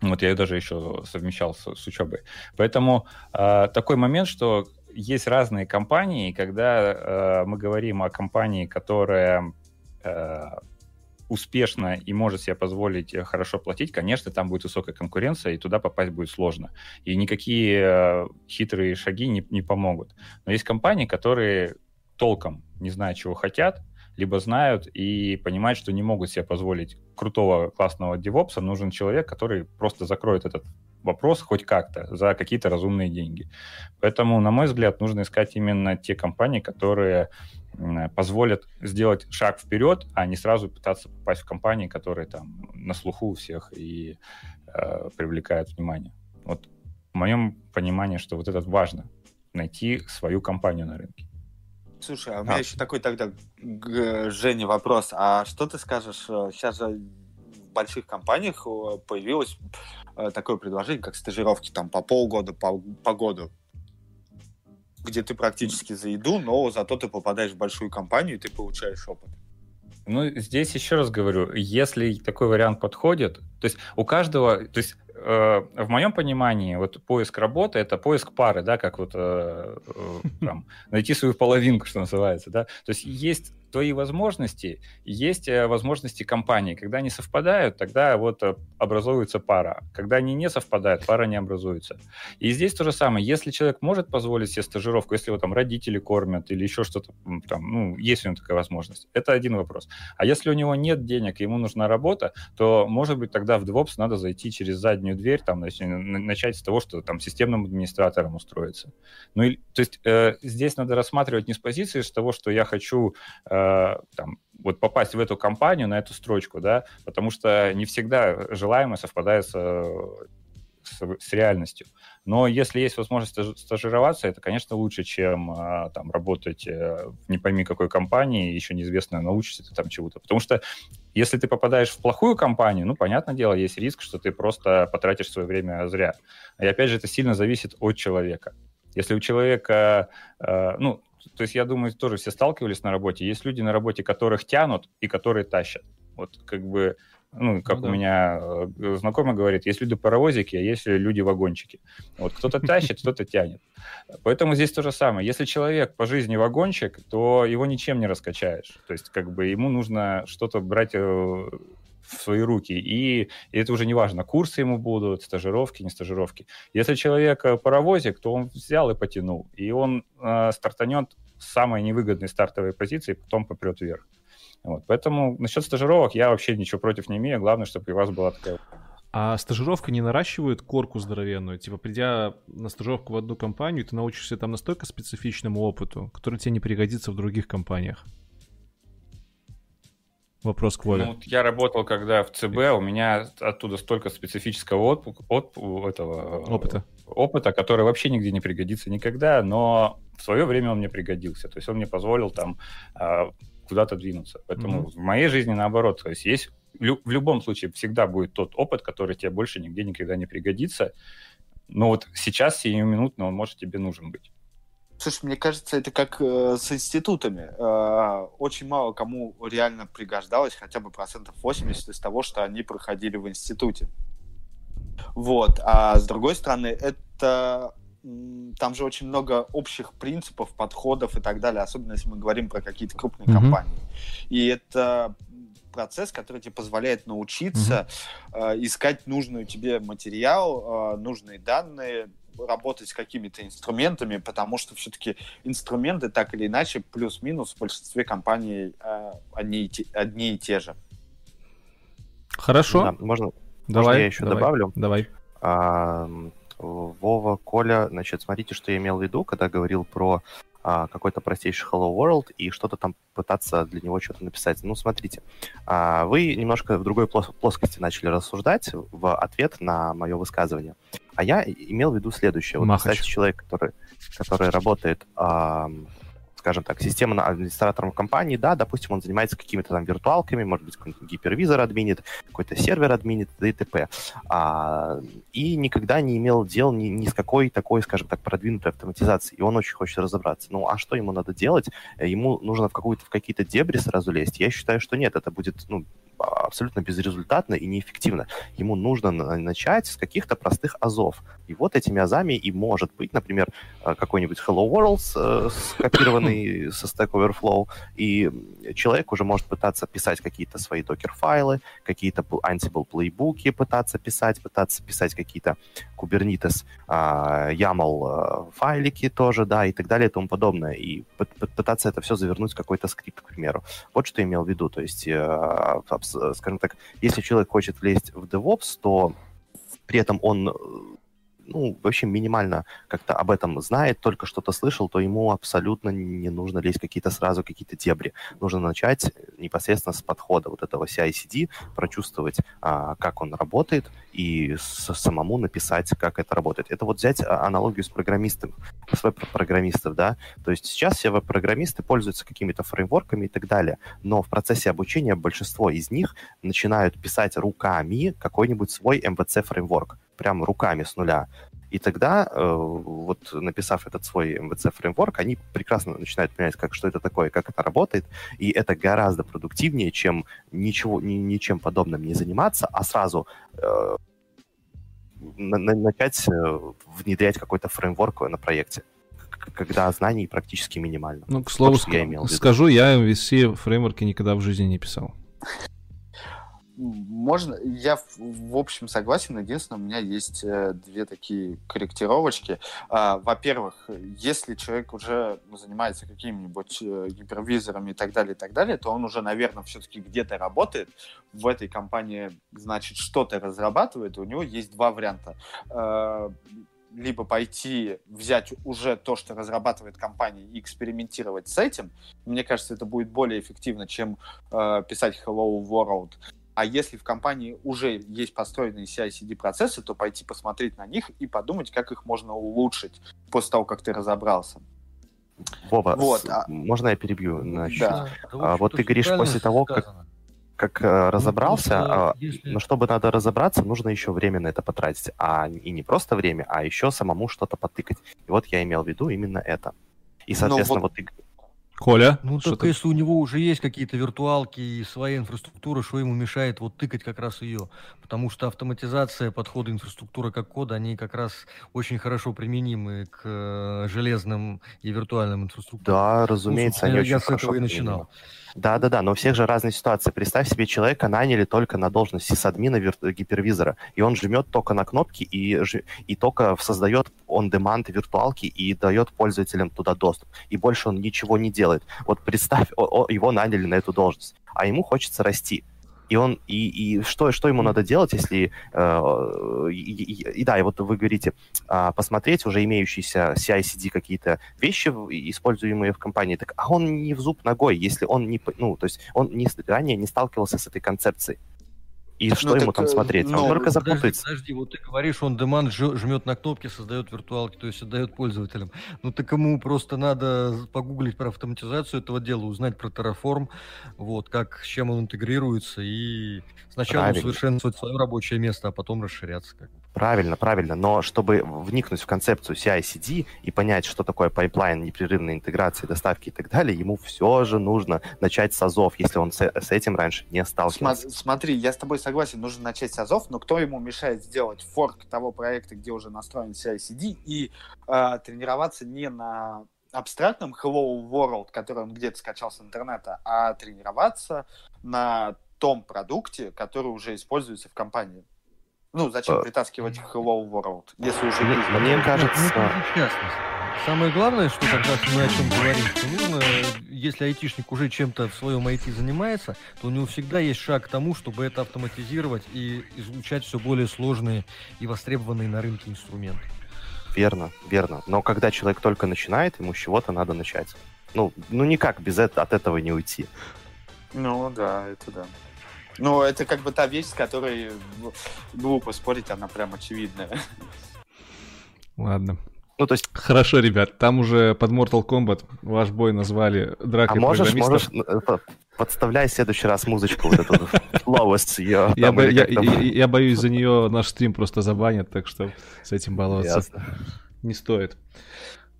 Вот я ее даже еще совмещал с, с учебой. Поэтому э, такой момент, что есть разные компании, когда э, мы говорим о компании, которая э, успешна и может себе позволить хорошо платить, конечно, там будет высокая конкуренция, и туда попасть будет сложно. И никакие э, хитрые шаги не, не помогут. Но есть компании, которые толком не знают, чего хотят, либо знают и понимают, что не могут себе позволить крутого, классного девопса, нужен человек, который просто закроет этот вопрос хоть как-то за какие-то разумные деньги. Поэтому, на мой взгляд, нужно искать именно те компании, которые позволят сделать шаг вперед, а не сразу пытаться попасть в компании, которые там на слуху у всех и э, привлекают внимание. Вот в моем понимании, что вот это важно, найти свою компанию на рынке. Слушай, а у меня а. еще такой тогда, Женя, вопрос. А что ты скажешь? Сейчас э, же в больших компаниях э, появилось э, такое предложение, как стажировки там по полгода, по, по году, где ты практически за еду, но зато ты попадаешь в большую компанию, и ты получаешь опыт. Ну, здесь еще раз говорю, если такой вариант подходит, то есть у каждого, то есть Э, в моем понимании, вот поиск работы это поиск пары, да, как вот э, э, там, найти свою половинку, что называется, да. То есть есть твои возможности, есть э, возможности компании. Когда они совпадают, тогда вот э, образуется пара. Когда они не совпадают, пара не образуется. И здесь то же самое. Если человек может позволить себе стажировку, если его там родители кормят или еще что-то там, ну, есть у него такая возможность, это один вопрос. А если у него нет денег, ему нужна работа, то, может быть, тогда в DevOps надо зайти через заднюю дверь, там, начать с того, что там системным администратором устроиться. Ну, и, то есть э, здесь надо рассматривать не с позиции с того, что я хочу э, там, вот попасть в эту компанию, на эту строчку, да, потому что не всегда желаемое совпадает с, с, с реальностью. Но если есть возможность стажироваться, это, конечно, лучше, чем а, там работать э, не пойми какой компании, еще неизвестно, научишься ты там чего-то. Потому что если ты попадаешь в плохую компанию, ну, понятное дело, есть риск, что ты просто потратишь свое время зря. И опять же, это сильно зависит от человека. Если у человека, э, ну, то есть я думаю, тоже все сталкивались на работе. Есть люди на работе, которых тянут и которые тащат. Вот как бы, ну, как ну, у да. меня э, знакомый говорит, есть люди-паровозики, а есть люди-вагончики. Вот кто-то тащит, кто-то тянет. Поэтому здесь то же самое. Если человек по жизни вагончик, то его ничем не раскачаешь. То есть как бы ему нужно что-то брать э, в свои руки. И, и это уже не важно, курсы ему будут, стажировки, не стажировки. Если человек э, паровозик, то он взял и потянул. И он э, стартанет с самой невыгодной стартовой позиции, потом попрет вверх. Вот. Поэтому насчет стажировок я вообще ничего против не имею. Главное, чтобы у вас была такая а стажировка не наращивает корку здоровенную? Типа, придя на стажировку в одну компанию, ты научишься там настолько специфичному опыту, который тебе не пригодится в других компаниях. Вопрос к Вове. Ну, я работал когда в ЦБ, у меня оттуда столько специфического от, от, этого опыта. опыта, который вообще нигде не пригодится никогда, но в свое время он мне пригодился. То есть он мне позволил там а, куда-то двинуться. Поэтому mm-hmm. в моей жизни наоборот. То есть есть в любом случае всегда будет тот опыт, который тебе больше нигде никогда не пригодится. Но вот сейчас, сиюминутно, он может тебе нужен быть. Слушай, мне кажется, это как э, с институтами. Э, очень мало кому реально пригождалось хотя бы процентов 80 из того, что они проходили в институте. Вот. А с другой стороны, это там же очень много общих принципов, подходов и так далее, особенно если мы говорим про какие-то крупные mm-hmm. компании. И это процесс, который тебе позволяет научиться mm-hmm. э, искать нужную тебе материал, э, нужные данные, работать с какими-то инструментами, потому что все-таки инструменты так или иначе плюс-минус в большинстве компаний э, одни, и те, одни и те же. Хорошо. Да, можно, Давай, Можно я еще давай, добавлю? Давай. А, Вова, Коля, значит, смотрите, что я имел в виду, когда говорил про а, какой-то простейший Hello World и что-то там пытаться для него что-то написать. Ну, смотрите, а, вы немножко в другой плос- плоскости начали рассуждать в ответ на мое высказывание. А я имел в виду следующее. Вот, Махач. кстати, человек, который, который работает, а, скажем так, системным администратором компании, да, допустим, он занимается какими-то там виртуалками, может быть, какой-нибудь гипервизор админит, какой-то сервер админит, и т.п. А, и никогда не имел дел ни, ни с какой такой, скажем так, продвинутой автоматизацией. И он очень хочет разобраться. Ну, а что ему надо делать? Э, Ему нужно в, какую-то, в какие-то дебри сразу лезть? Я считаю, что нет. Это будет ну, а- абсолютно безрезультатно и неэффективно. Ему нужно на- начать с каких-то простых азов. И вот этими азами и может быть, например, э, какой-нибудь Hello World, э, скопированный со Stack Overflow, и человек уже может пытаться писать какие-то свои докер-файлы, какие-то Ansible плейбуки пытаться писать, пытаться писать какие-то Kubernetes, а, YAML э, файлики тоже, да, и так далее и тому подобное. И пы- пы- пытаться это все завернуть в какой-то скрипт, к примеру. Вот что я имел в виду. То есть, э, скажем так, если человек хочет влезть в DevOps, то при этом он э, ну, вообще минимально как-то об этом знает, только что-то слышал, то ему абсолютно не нужно лезть какие-то сразу какие-то дебри. Нужно начать непосредственно с подхода вот этого CI-CD, прочувствовать, а, как он работает, и самому написать, как это работает. Это вот взять а, аналогию с программистом, с веб-программистов, да, то есть сейчас все веб-программисты пользуются какими-то фреймворками и так далее, но в процессе обучения большинство из них начинают писать руками какой-нибудь свой MVC-фреймворк, прям руками с нуля. И тогда, э, вот написав этот свой MVC-фреймворк, они прекрасно начинают понимать, как, что это такое, как это работает, и это гораздо продуктивнее, чем ничего, ни- ничем подобным не заниматься, а сразу э, на- на- начать э, внедрять какой-то фреймворк на проекте, когда знаний практически минимально. Ну, к слову, Вот что я ск- имел скажу, я MVC фреймворки никогда в жизни не писал. Можно, я в, общем согласен. Единственное, у меня есть э, две такие корректировочки. А, во-первых, если человек уже занимается какими-нибудь э, гипервизорами и так далее, и так далее, то он уже, наверное, все-таки где-то работает. В этой компании, значит, что-то разрабатывает. У него есть два варианта. Э, либо пойти взять уже то, что разрабатывает компания, и экспериментировать с этим. Мне кажется, это будет более эффективно, чем писать Hello World. А если в компании уже есть построенные CI-CD процессы, то пойти посмотреть на них и подумать, как их можно улучшить после того, как ты разобрался. Вова, Вот, с- а- можно я перебью? на чуть? Да. А, вот ты говоришь, после того, как- сказано. Как э, разобрался, просто а, если- но чтобы надо разобраться, нужно еще время на это потратить. А и не просто время, а еще самому что-то потыкать. И вот я имел в виду именно это. И, соответственно, вот- вот ты Коля, Ну, что так ты- если у него уже есть какие-то виртуалки и своя инфраструктура, что ему мешает вот тыкать как раз ее? Потому что автоматизация подхода инфраструктуры как кода, они как раз очень хорошо применимы к э, железным и виртуальным инфраструктурам. Да, Ну, разумеется, собственно, они очень я с хорошо этого и начинал. Да, да, да, но у всех же разные ситуации. Представь себе, человека наняли только на должность сисадмина вир- гипервизора, и он жмет только на кнопки и, ж- и только создает on-demand виртуалки и дает пользователям туда доступ. И больше он ничего не делает. Вот представь, о- о- его наняли на эту должность, а ему хочется расти. И он и, и что, что ему надо делать, если э, и, и- и да, и вот вы говорите, а, посмотреть уже имеющиеся CI/CD какие-то вещи, используемые в компании, так а он не в зуб ногой, если он не, ну, то есть он не, ранее не сталкивался с этой концепцией. И что ему так, там э, смотреть? ну, он только Подожди, запутается. подожди, вот ты говоришь, он жё- жмет на кнопки, создает виртуалки, то есть отдает пользователям. Ну так ему просто надо погуглить про автоматизацию этого дела, узнать про Terraform, вот, как, с чем он интегрируется, и сначала Правильно. усовершенствовать свое рабочее место, а потом расширяться. Как бы. Правильно, правильно. Но чтобы вникнуть в концепцию CI/CD и понять, что такое пайплайн непрерывной интеграции, доставки и так далее, ему все же нужно начать с азов, если он с, этим раньше не сталкивался. Смотри, я с тобой согласен, нужно начать с азов, но кто ему мешает сделать форк того проекта, где уже настроен CI-CD, и э, тренироваться не на абстрактном Hello World, который он где-то скачал с интернета, а тренироваться на том продукте, который уже используется в компании. Ну, зачем Э, притаскивать Hello World, если уже есть? мне кажется- это. Самое главное, что как раз мы о чем говорим, что нужно, если айтишник уже чем-то в своем IT занимается, то у него всегда есть шаг к тому, чтобы это автоматизировать и излучать все более сложные и востребованные на рынке инструменты. Верно, верно. Но когда человек только начинает, ему с чего-то надо начать. Ну, ну никак без этого, от этого не уйти. Ну да, это да. Ну, это как бы та вещь, с которой глупо спорить, она прям очевидная. Ладно. Ну, то есть... Хорошо, ребят, там уже под Mortal Kombat ваш бой назвали дракой А можешь, можешь, э, подставляй в следующий раз музычку вот эту, <laughs> Lowest ее. Я, бо- я- я- я боюсь, за нее наш стрим просто забанят, так что с этим баловаться Ясно. не стоит.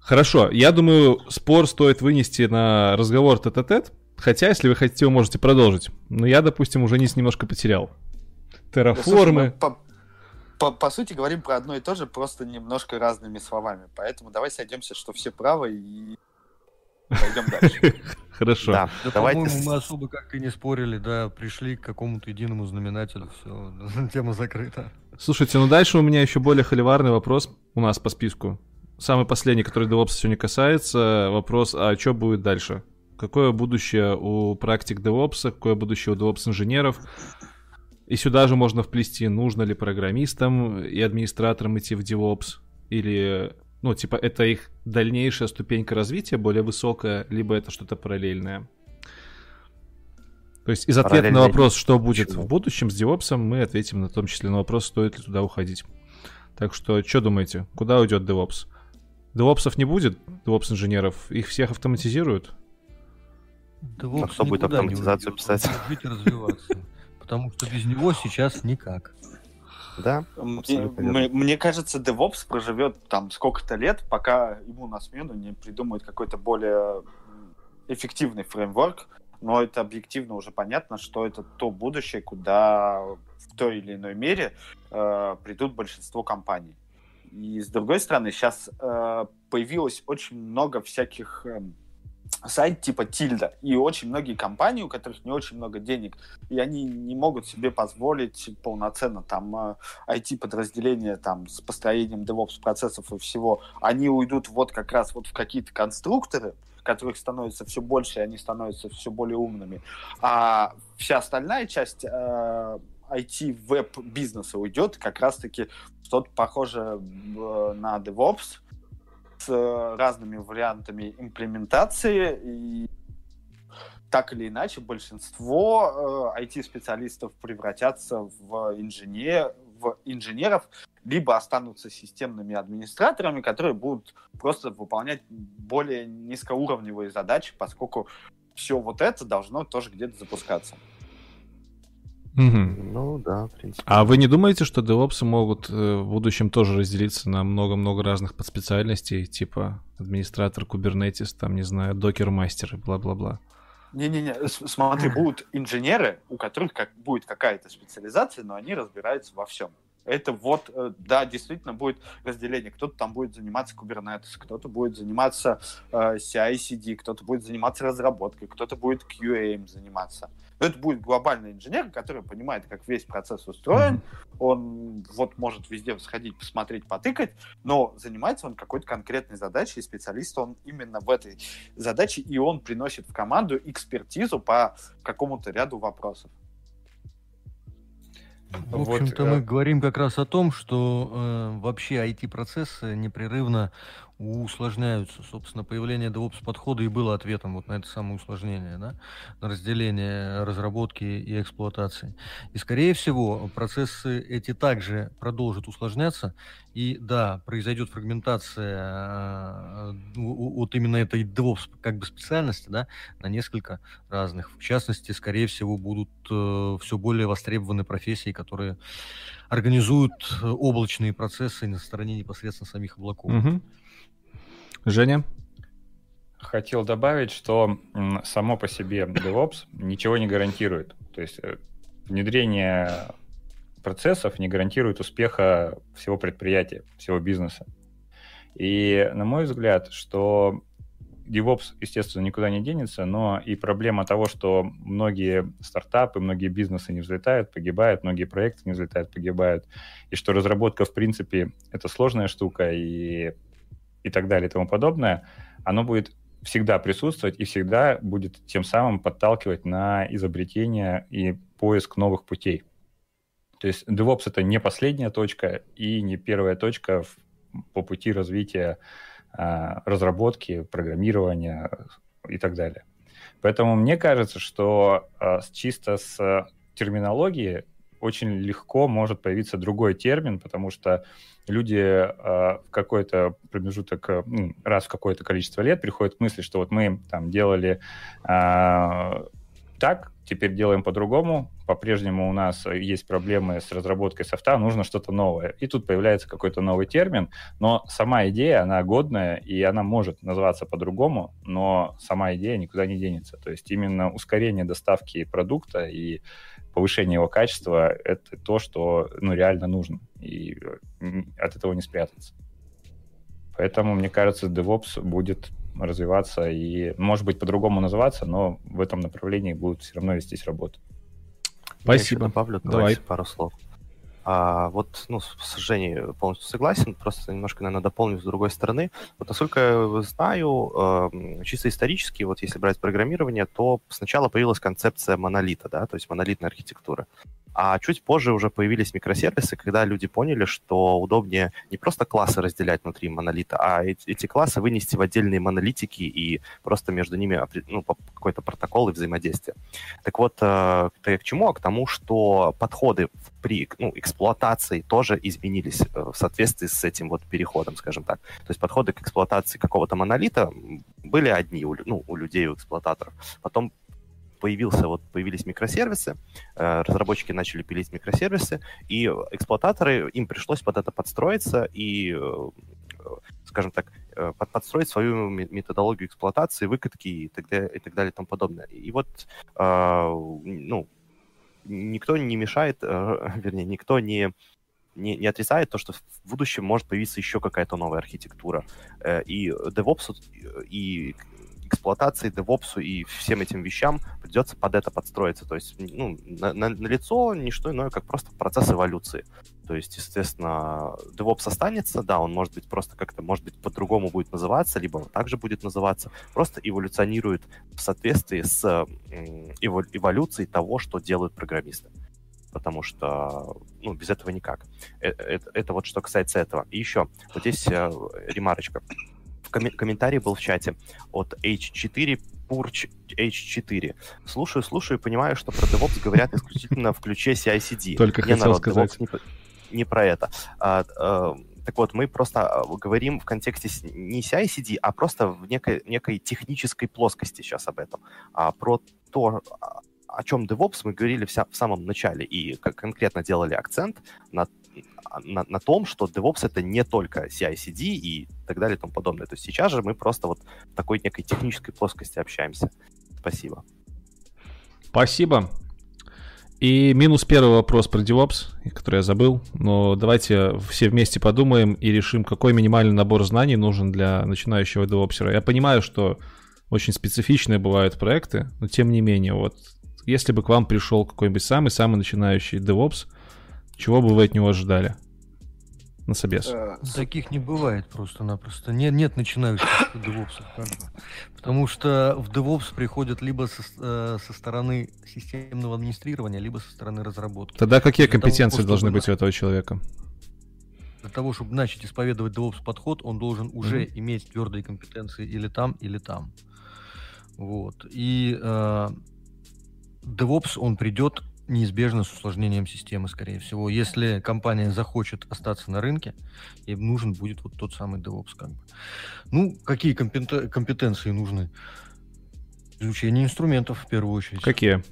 Хорошо, я думаю, спор стоит вынести на разговор тет-а-тет, хотя, если вы хотите, вы можете продолжить. Но я, допустим, уже низ немножко потерял. Да, слушай, мы Терраформы. по, по- по сути говорим про одно и то же, просто немножко разными словами. Поэтому давай сойдемся, что все правы и пойдем дальше. <laughs> Хорошо. Да, Да, давайте... по-моему, мы особо как и не спорили, да, пришли к какому-то единому знаменателю, все, <laughs> тема закрыта. Слушайте, ну дальше у меня еще более холиварный вопрос у нас по списку. Самый последний, который DevOps сегодня касается, вопрос, а что будет дальше? Какое будущее у практик DevOps, какое будущее у DevOps-инженеров? И сюда же можно вплести, нужно ли программистам и администраторам идти в DevOps, или, ну, типа, это их дальнейшая ступенька развития, более высокая, либо это что-то параллельное. То есть из ответа на вопрос, что будет Почему? в будущем с DevOps, мы ответим на том числе на вопрос, стоит ли туда уходить. Так что, что думаете, куда уйдет DevOps? DevOps не будет, DevOps-инженеров, их всех автоматизируют? DevOps А кто будет автоматизацию писать? жить и развиваться. Потому что без него сейчас никак. Да, Мне, мне- мне кажется, DevOps проживет там сколько-то лет, пока ему на смену не придумают какой-то более эффективный фреймворк. Но это объективно уже понятно, что это то будущее, куда в той или иной мере э, придут большинство компаний. И с другой стороны, сейчас э, появилось очень много всяких эм, сайт типа Тильда. И очень многие компании, у которых не очень много денег, и они не могут себе позволить полноценно там э, IT-подразделения там с построением DevOps процессов и всего, они уйдут вот как раз вот в какие-то конструкторы, которых становится все больше, и они становятся все более умными. А вся остальная часть э, IT-веб-бизнеса уйдет как раз-таки что-то похожее э, на DevOps с э, разными вариантами имплементации и так или иначе большинство э, IT-специалистов превратятся в, инженер, в инженеров, либо останутся системными администраторами, которые будут просто выполнять более низкоуровневые задачи, поскольку все вот это должно тоже где-то запускаться. Мгм. ну да, в принципе. А вы не думаете, что DevOps могут э, в будущем тоже разделиться на много-много разных подспециальностей, типа администратор Kubernetes, там, не знаю, докер-мастер и бла-бла-бла? Не-не-не, смотри, будут инженеры, у которых как, будет какая-то специализация, но они разбираются во всем. Это вот, э, да, действительно будет разделение. Кто-то там будет заниматься Kubernetes, кто-то будет заниматься э, CI-CD, кто-то будет заниматься разработкой, кто-то будет QA заниматься. Но это будет глобальный инженер, который понимает, как весь процесс устроен. Он вот может везде сходить, посмотреть, потыкать, но занимается он какой-то конкретной задачей, и специалист он именно в этой задаче, и он приносит в команду экспертизу по какому-то ряду вопросов. В Вот, общем-то, э, мы говорим как раз о том, что э, вообще IT-процессы непрерывно усложняются. Собственно, появление DevOps подхода и было ответом вот на это самое усложнение, да, на разделение разработки и эксплуатации. И, скорее всего, процессы эти также продолжат усложняться, и да, произойдет фрагментация э, вот именно этой DevOps как бы специальности, да, на несколько разных. В частности, скорее всего, будут все более востребованы профессии, которые организуют э, облачные процессы на стороне непосредственно самих облаков. Мгм. Женя? Хотел добавить, что само по себе DevOps ничего не гарантирует. То есть э, внедрение процессов не гарантирует успеха всего предприятия, всего бизнеса. И на мой взгляд, что DevOps, естественно, никуда не денется, но и проблема того, что многие стартапы, многие бизнесы не взлетают, погибают, многие проекты не взлетают, погибают, и что разработка, в принципе, это сложная штука, и и так далее и тому подобное, оно будет всегда присутствовать и всегда будет тем самым подталкивать на изобретение и поиск новых путей. То есть DevOps это не последняя точка и не первая точка в, по пути развития а, разработки, программирования и так далее. Поэтому мне кажется, что а, чисто с терминологией очень легко может появиться другой термин, потому что люди э, в какой-то промежуток, ну, раз в какое-то количество лет приходят к мысли, что вот мы там делали э, так, теперь делаем по-другому, по-прежнему у нас есть проблемы с разработкой софта, нужно что-то новое. И тут появляется какой-то новый термин, но сама идея, она годная, и она может называться по-другому, но сама идея никуда не денется. То есть именно ускорение доставки продукта и повышение его качества — это то, что ну, реально нужно, и от этого не спрятаться. Поэтому, мне кажется, DevOps будет развиваться и, может быть, по-другому называться, но в этом направлении будет все равно вестись работа. Спасибо. Я еще добавлю Давай. пару слов. А, вот, ну, с Женей полностью согласен, просто немножко, наверное, дополню с другой стороны. Вот, насколько я знаю, э, чисто исторически, вот если брать программирование, то сначала появилась концепция монолита, да, то есть монолитная архитектура. А чуть позже уже появились микросервисы, когда люди поняли, что удобнее не просто классы разделять внутри монолита, а эти классы вынести в отдельные монолитики и просто между ними ну, какой-то протокол и взаимодействие. Так вот, э, к чему? А к тому, что подходы при ну, эксплуатации тоже изменились э, в соответствии с этим вот переходом, скажем так. То есть подходы к эксплуатации какого-то монолита были одни у, ну, у людей, у эксплуататоров. Потом появился, вот появились микросервисы, э, разработчики начали пилить микросервисы, и эксплуататоры, им пришлось под это подстроиться и, э, скажем так, э, под, подстроить свою методологию эксплуатации, выкатки и так далее, и так далее и тому подобное. И вот, ну, никто не мешает, <laughs> вернее, никто не не, не отрицает то, что в будущем может появиться еще какая-то новая архитектура. И DevOps и эксплуатации, DevOps и всем этим вещам придется под это подстроиться. То есть, ну, на, на, на лицо не что иное, как просто процесс эволюции. То есть, естественно, DevOps останется, да, он может быть просто как-то, может быть, по-другому будет называться, либо он также будет называться, просто эволюционирует в соответствии с эволюцией того, что делают программисты потому что, ну, без этого никак. Это, это, это вот что касается этого. И еще, вот здесь э, ремарочка ком- комментарий был в чате от H4 Purch H4. Слушаю, слушаю и понимаю, что про DevOps говорят исключительно в ключе CI-CD. Только не хотел народ, сказать. Не, не про это. А, а, так вот, мы просто а, говорим в контексте не CI-CD, а просто в некой, некой технической плоскости сейчас об этом. А про то, а, о чем DevOps мы говорили вся, в самом начале и как конкретно делали акцент на на, на том, что DevOps это не только CI-CD и так далее и тому подобное. То есть сейчас же мы просто вот в такой некой технической плоскости общаемся. Спасибо. Спасибо. И минус первый вопрос про DevOps, который я забыл. Но давайте все вместе подумаем и решим, какой минимальный набор знаний нужен для начинающего DevOpsера. Я понимаю, что очень специфичные бывают проекты, но тем не менее, вот если бы к вам пришел какой-нибудь самый-самый начинающий DevOps, чего бы вы от него ожидали? На собес. Э, Таких не бывает просто-напросто. Нет, нет начинающих девопсов. Бы. Потому что в DevOps приходят либо со, э, со стороны системного администрирования, либо со стороны разработки. Тогда какие для компетенции того, должны быть у этого человека? Для того, чтобы начать исповедовать DevOps подход, он должен уже mm-hmm. иметь твердые компетенции или там, или там. Вот. И э, DevOps, он придет неизбежно с усложнением системы, скорее всего. Если компания захочет остаться на рынке, им нужен будет вот тот самый DevOps. Как бы. Ну, какие компетен- компетенции нужны? Изучение инструментов в первую очередь. Какие?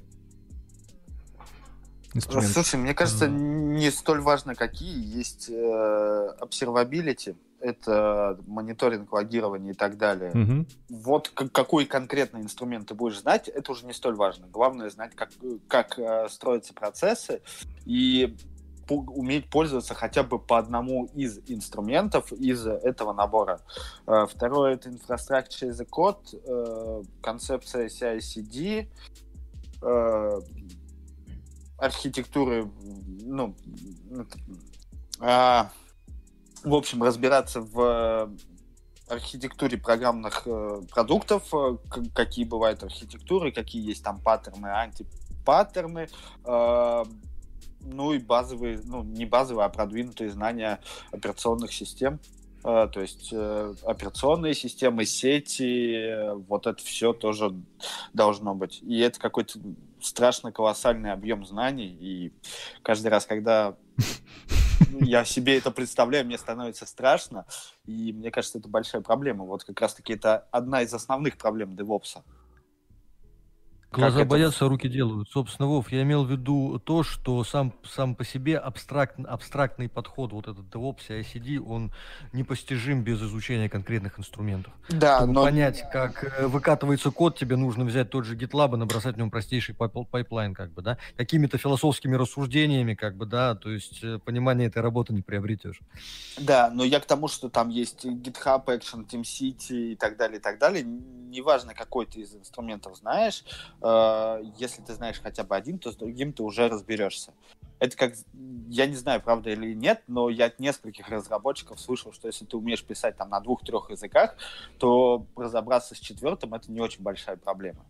Слушай, мне кажется, не столь важно, какие. Есть э, observability, это мониторинг, логирование и так далее. Угу. Вот какой конкретный инструмент ты будешь знать, это уже не столь важно. Главное знать, как, как э, строятся процессы и уметь пользоваться хотя бы по одному из инструментов из этого набора. Э, второе — это Infrastructure as a Code, э, концепция CI-CD, архитектуры, ну, а, в общем, разбираться в архитектуре программных э, продуктов, э, какие бывают архитектуры, какие есть там паттерны, антипаттерны, э, ну и базовые, ну не базовые, а продвинутые знания операционных систем. Э, то есть э, операционные системы, сети, э, вот это все тоже должно быть. И это какой-то страшно колоссальный объем знаний. И каждый раз, когда я себе это представляю, мне становится страшно. И мне кажется, это большая проблема. Вот как раз-таки это одна из основных проблем DevOps. Глаза боятся, руки делают. Собственно, Вов, я имел в виду то, что сам, сам по себе абстракт, абстрактный подход, вот этот DevOps и CI/CD, он непостижим без изучения конкретных инструментов. Да, Чтобы но... понять, как э, выкатывается код, тебе нужно взять тот же GitLab и набросать в нем простейший пайплайн, как бы, да, какими-то философскими рассуждениями, как бы, да, то есть э, понимание этой работы не приобретешь. Да, но я к тому, что там есть GitHub, Action, TeamCity и так далее, и так далее, неважно, какой ты из инструментов знаешь, Э, если ты знаешь хотя бы один, то с другим ты уже разберешься. Это как, я не знаю, правда или нет, но я от нескольких разработчиков слышал, что если ты умеешь писать там на двух-трех языках, то разобраться с четвертым это не очень большая проблема.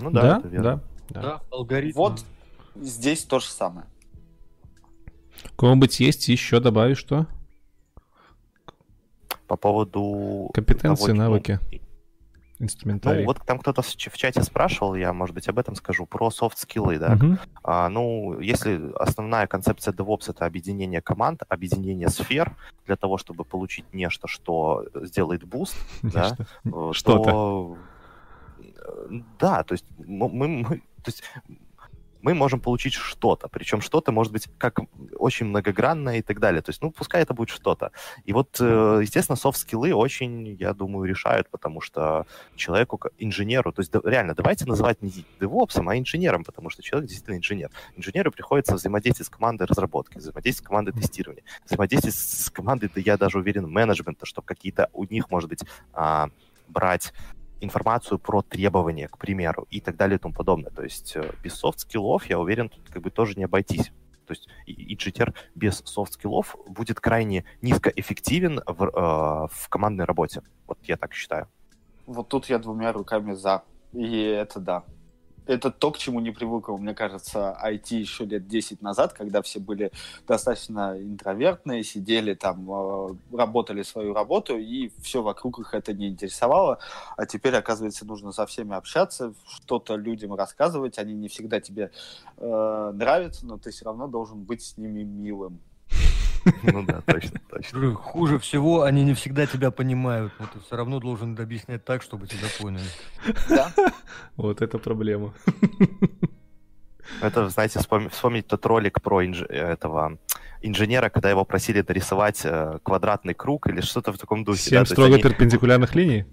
Ну да, да, это верно. да, да. да алгоритм. Вот здесь то же самое. Кого-нибудь есть еще добавить что? По поводу... Компетенции, того, навыки инструментарий. Ну, вот там кто-то в чате спрашивал, я, может быть, об этом скажу, про софт-скиллы, да. Uh-huh. А, ну, если основная концепция DevOps — это объединение команд, объединение сфер для того, чтобы получить нечто, что сделает буст, <laughs> да, что-то. То... Да, то есть мы, мы, то есть мы можем получить что-то. Причем что-то может быть как очень многогранное и так далее. То есть, ну, пускай это будет что-то. И вот, э, естественно, софт-скиллы очень, я думаю, решают, потому что человеку, инженеру, то есть реально, давайте называть не девопсом, а инженером, потому что человек действительно инженер. Инженеру приходится взаимодействовать с командой разработки, взаимодействовать с командой тестирования, взаимодействовать с командой, да я даже уверен, менеджмента, чтобы какие-то у них, может быть, а, брать информацию про требования, к примеру, и так далее и тому подобное. То есть э, без софт-скиллов, я уверен, тут как бы тоже не обойтись. То есть и джитер без софт-скиллов будет крайне низкоэффективен в, э, в командной работе. Вот я так считаю. Вот тут я двумя руками за. И это да это то, к чему не привыкла, мне кажется, IT еще лет 10 назад, когда все были достаточно интровертные, сидели там, э, работали свою работу, и все вокруг их это не интересовало. А теперь, оказывается, нужно со всеми общаться, что-то людям рассказывать. Они не всегда тебе э, нравятся, но ты все равно должен быть с ними милым. Ну да, точно, точно. Хуже всего, они не всегда тебя понимают, но ты все равно должен объяснять так, чтобы тебя поняли. Да. Вот это проблема. Это, знаете, вспомнить тот ролик про инж... этого инженера, когда его просили нарисовать э, квадратный круг или что-то в таком духе. Семь да? строго они... перпендикулярных линий?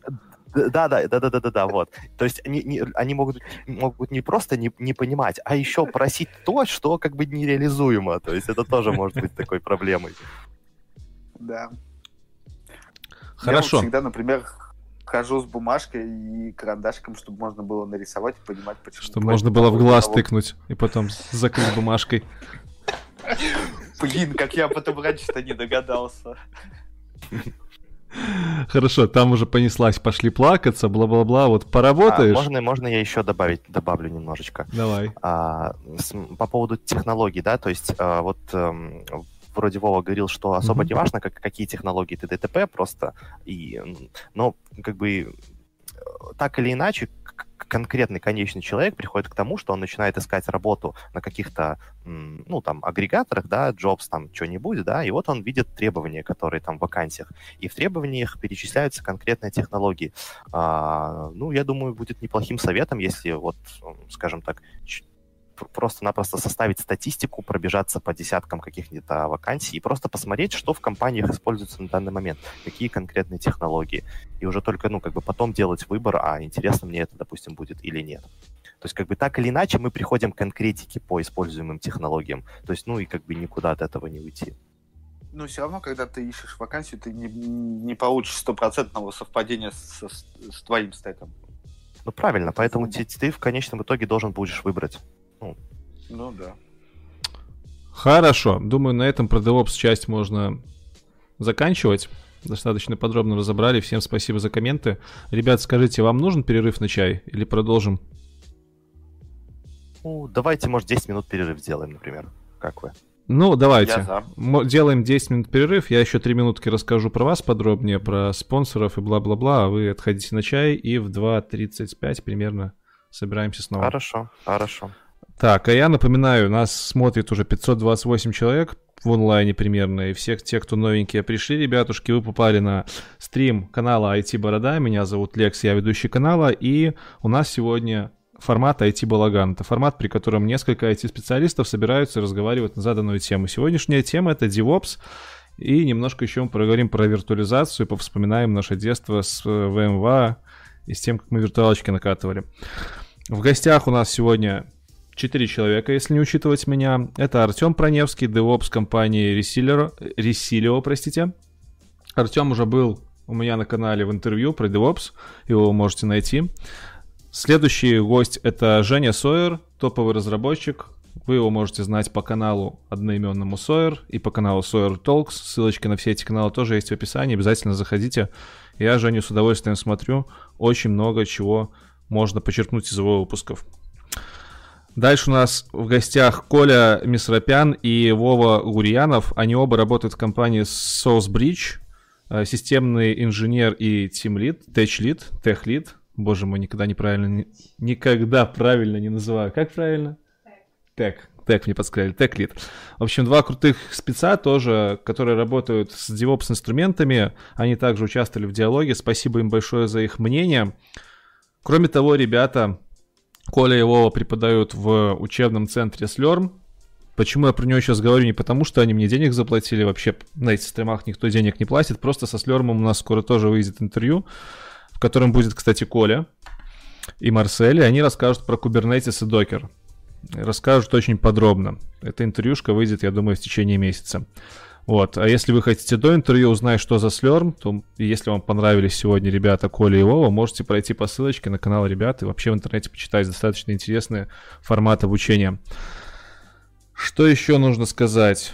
Да, да, да, да, да, да, да, вот. То есть они, не, они могут, могут не просто не, не понимать, а еще просить то, что как бы нереализуемо. То есть это тоже может быть такой проблемой. Да. Хорошо. Я вот всегда, например, хожу с бумажкой и карандашиком, чтобы можно было нарисовать и понимать, почему. Чтобы можно было в глаз того. тыкнуть и потом закрыть бумажкой. Блин, как я потом раньше-то не догадался. Хорошо, там уже понеслась, пошли плакаться, бла-бла-бла. Вот поработаешь. А, можно, можно я еще добавить, добавлю немножечко. Давай. А, с, по поводу технологий, да, то есть а, вот а, вроде Вова говорил, что особо mm-hmm. не важно, как, какие технологии ты ДТП, просто и, но как бы так или иначе, конкретный конечный человек приходит к тому, что он начинает искать работу на каких-то, ну, там, агрегаторах, да, jobs, там, что-нибудь, да, и вот он видит требования, которые там в вакансиях, и в требованиях перечисляются конкретные технологии. А, ну, я думаю, будет неплохим советом, если вот, скажем так, просто-напросто составить статистику, пробежаться по десяткам каких-то вакансий и просто посмотреть, что в компаниях используется на данный момент, какие конкретные технологии. И уже только, ну, как бы потом делать выбор, а интересно мне это, допустим, будет или нет. То есть, как бы так или иначе мы приходим к конкретике по используемым технологиям. То есть, ну, и как бы никуда от этого не уйти. Но все равно, когда ты ищешь вакансию, ты не, не получишь стопроцентного совпадения с, с, с твоим стеком. Ну, правильно, поэтому ты, ты в конечном итоге должен будешь выбрать. Ну, ну да. Хорошо. Думаю, на этом про DevOps часть можно заканчивать. достаточно подробно разобрали. Всем спасибо за комменты. Ребят, скажите, вам нужен перерыв на чай или продолжим? Ну, давайте, может, 10 минут перерыв сделаем, например. Как вы? Ну, давайте. Я за. Мо- Делаем 10 минут перерыв. Я еще 3 минутки расскажу про вас подробнее, про спонсоров и бла-бла-бла. А вы отходите на чай и в 2.35 примерно собираемся снова. Хорошо, хорошо. Так, а я напоминаю, нас смотрит уже 528 человек в онлайне примерно, и всех тех, кто новенькие пришли, ребятушки, вы попали на стрим канала IT Борода, меня зовут Лекс, я ведущий канала, и у нас сегодня формат IT Балаган. Это формат, при котором несколько IT-специалистов собираются разговаривать на заданную тему. Сегодняшняя тема — это DevOps, и немножко еще мы поговорим про виртуализацию, повспоминаем наше детство с э, VMware и с тем, как мы виртуалочки накатывали. В гостях у нас сегодня четыре человека, если не учитывать меня. Это Артем Проневский, DevOps компании Resilio, Resilio, простите. Артем уже был у меня на канале в интервью про DevOps, его можете найти. Следующий гость это Женя Сойер, топовый разработчик. Вы его можете знать по каналу одноименному Сойер и по каналу Sawyer Talks. Ссылочки на все эти каналы тоже есть в описании. Обязательно заходите. Я Женю с удовольствием смотрю. Очень много чего можно почерпнуть из его выпусков. Дальше у нас в гостях Коля Мисропян и Вова Гурьянов. Они оба работают в компании SourceBridge. Э, Системный инженер и тимлид, теч-лид, тех-лид. Боже мой, никогда неправильно, не- никогда правильно не называю. Как правильно? Тег. Тег мне подсказали, тег-лид. В общем, два крутых спеца тоже, которые работают с DevOps инструментами. Они также участвовали в диалоге. Спасибо им большое за их мнение. Кроме того, ребята, Коля и Вова преподают в учебном центре Slurm. Почему я про него сейчас говорю? Не потому, что они мне денег заплатили. Вообще на этих стримах никто денег не платит. Просто со Slurm у нас скоро тоже выйдет интервью, в котором будет, кстати, Коля и Марсель. И они расскажут про Kubernetes и Docker. Расскажут очень подробно. Эта интервьюшка выйдет, я думаю, в течение месяца. Вот. А если вы хотите до интервью узнать, что за Slurm, то если вам понравились сегодня ребята Коля и Вова, можете пройти по ссылочке на канал ребят и вообще в интернете почитать достаточно интересные форматы обучения. Что еще нужно сказать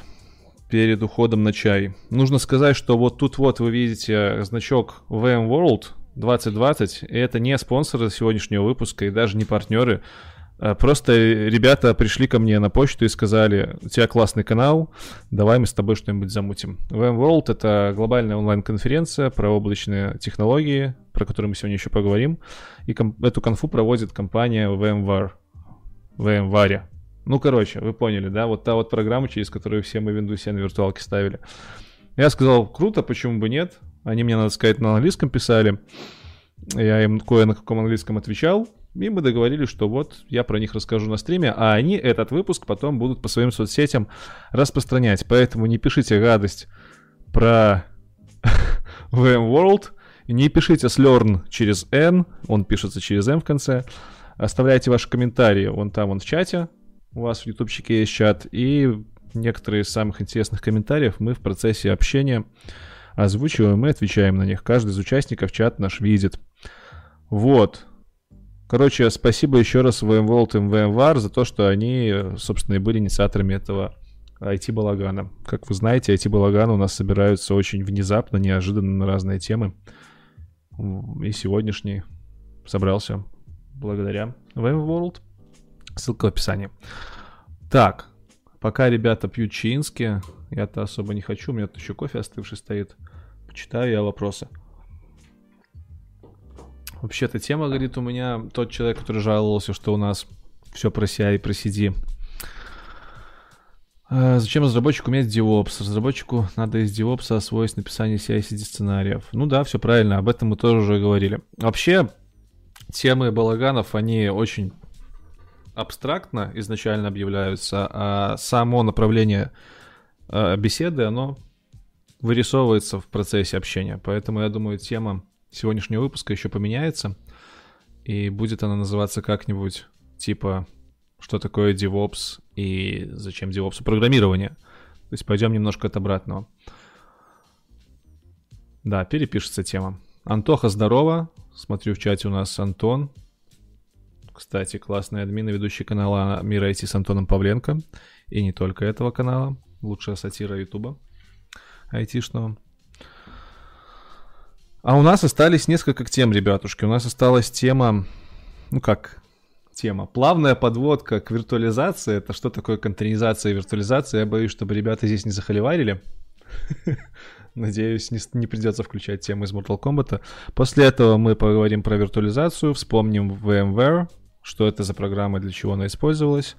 перед уходом на чай? Нужно сказать, что вот тут вот вы видите значок VMworld 2020, и это не спонсоры сегодняшнего выпуска и даже не партнеры. А Просто ребята пришли ко мне на почту и сказали, у тебя классный канал, давай мы с тобой что-нибудь замутим. VMworld — это глобальная онлайн-конференция про облачные технологии, про которые мы сегодня еще поговорим. И эту конфу проводит компания VMware. VMware. Ну, короче, вы поняли, да? Вот та вот программа, через которую все мы Windows 7 на виртуалке ставили. Я сказал, круто, почему бы нет? Они мне, надо сказать, на английском писали. Я им кое на каком английском отвечал. И мы договорились, что вот я про них расскажу на стриме, а они этот выпуск потом будут по своим соцсетям распространять. Поэтому не пишите гадость про <laughs> VMworld, и не пишите slurn через N, он пишется через M в конце. Оставляйте ваши комментарии вон там, вон в чате. У вас в ютубчике есть чат. И некоторые из самых интересных комментариев мы в процессе общения озвучиваем и отвечаем на них. Каждый из участников чат наш видит. Вот. Короче, спасибо еще раз VMworld и VMware за то, что они, собственно, и были инициаторами этого IT-балагана. Как вы знаете, IT-балаганы у нас собираются очень внезапно, неожиданно на разные темы. И сегодняшний собрался благодаря VMworld. Ссылка в описании. Так, пока ребята пьют чаински, я-то особо не хочу, у меня тут еще кофе остывший стоит. Почитаю я вопросы. Вообще-то тема, говорит, у меня тот человек, который жаловался, что у нас все про CI и про CD. А, Зачем разработчику уметь DevOps? Разработчику надо из DevOps освоить написание CI-CD сценариев. Ну да, все правильно, об этом мы тоже уже говорили. Вообще, темы балаганов, они очень абстрактно изначально объявляются, а само направление э, беседы, оно вырисовывается в процессе общения. Поэтому я думаю, тема сегодняшнего выпуска еще поменяется. И будет она называться как-нибудь типа что такое DevOps и зачем DevOps программирование. То есть пойдем немножко от обратного. Да, перепишется тема. Антоха, здорово. Смотрю в чате у нас Антон. Кстати, классный админ и ведущий канала Мира IT с Антоном Павленко. И не только этого канала. Лучшая сатира Ютуба айтишного. А у нас остались несколько тем, ребятушки. У нас осталась тема, ну как, тема. Плавная подводка к виртуализации. Это что такое контейнеризация и виртуализация? Я боюсь, чтобы ребята здесь не захоливарили. <laughs> Надеюсь, не, не придется включать тему из Mortal Kombat. После этого мы поговорим про виртуализацию, вспомним VMware, что это за программа, для чего она использовалась.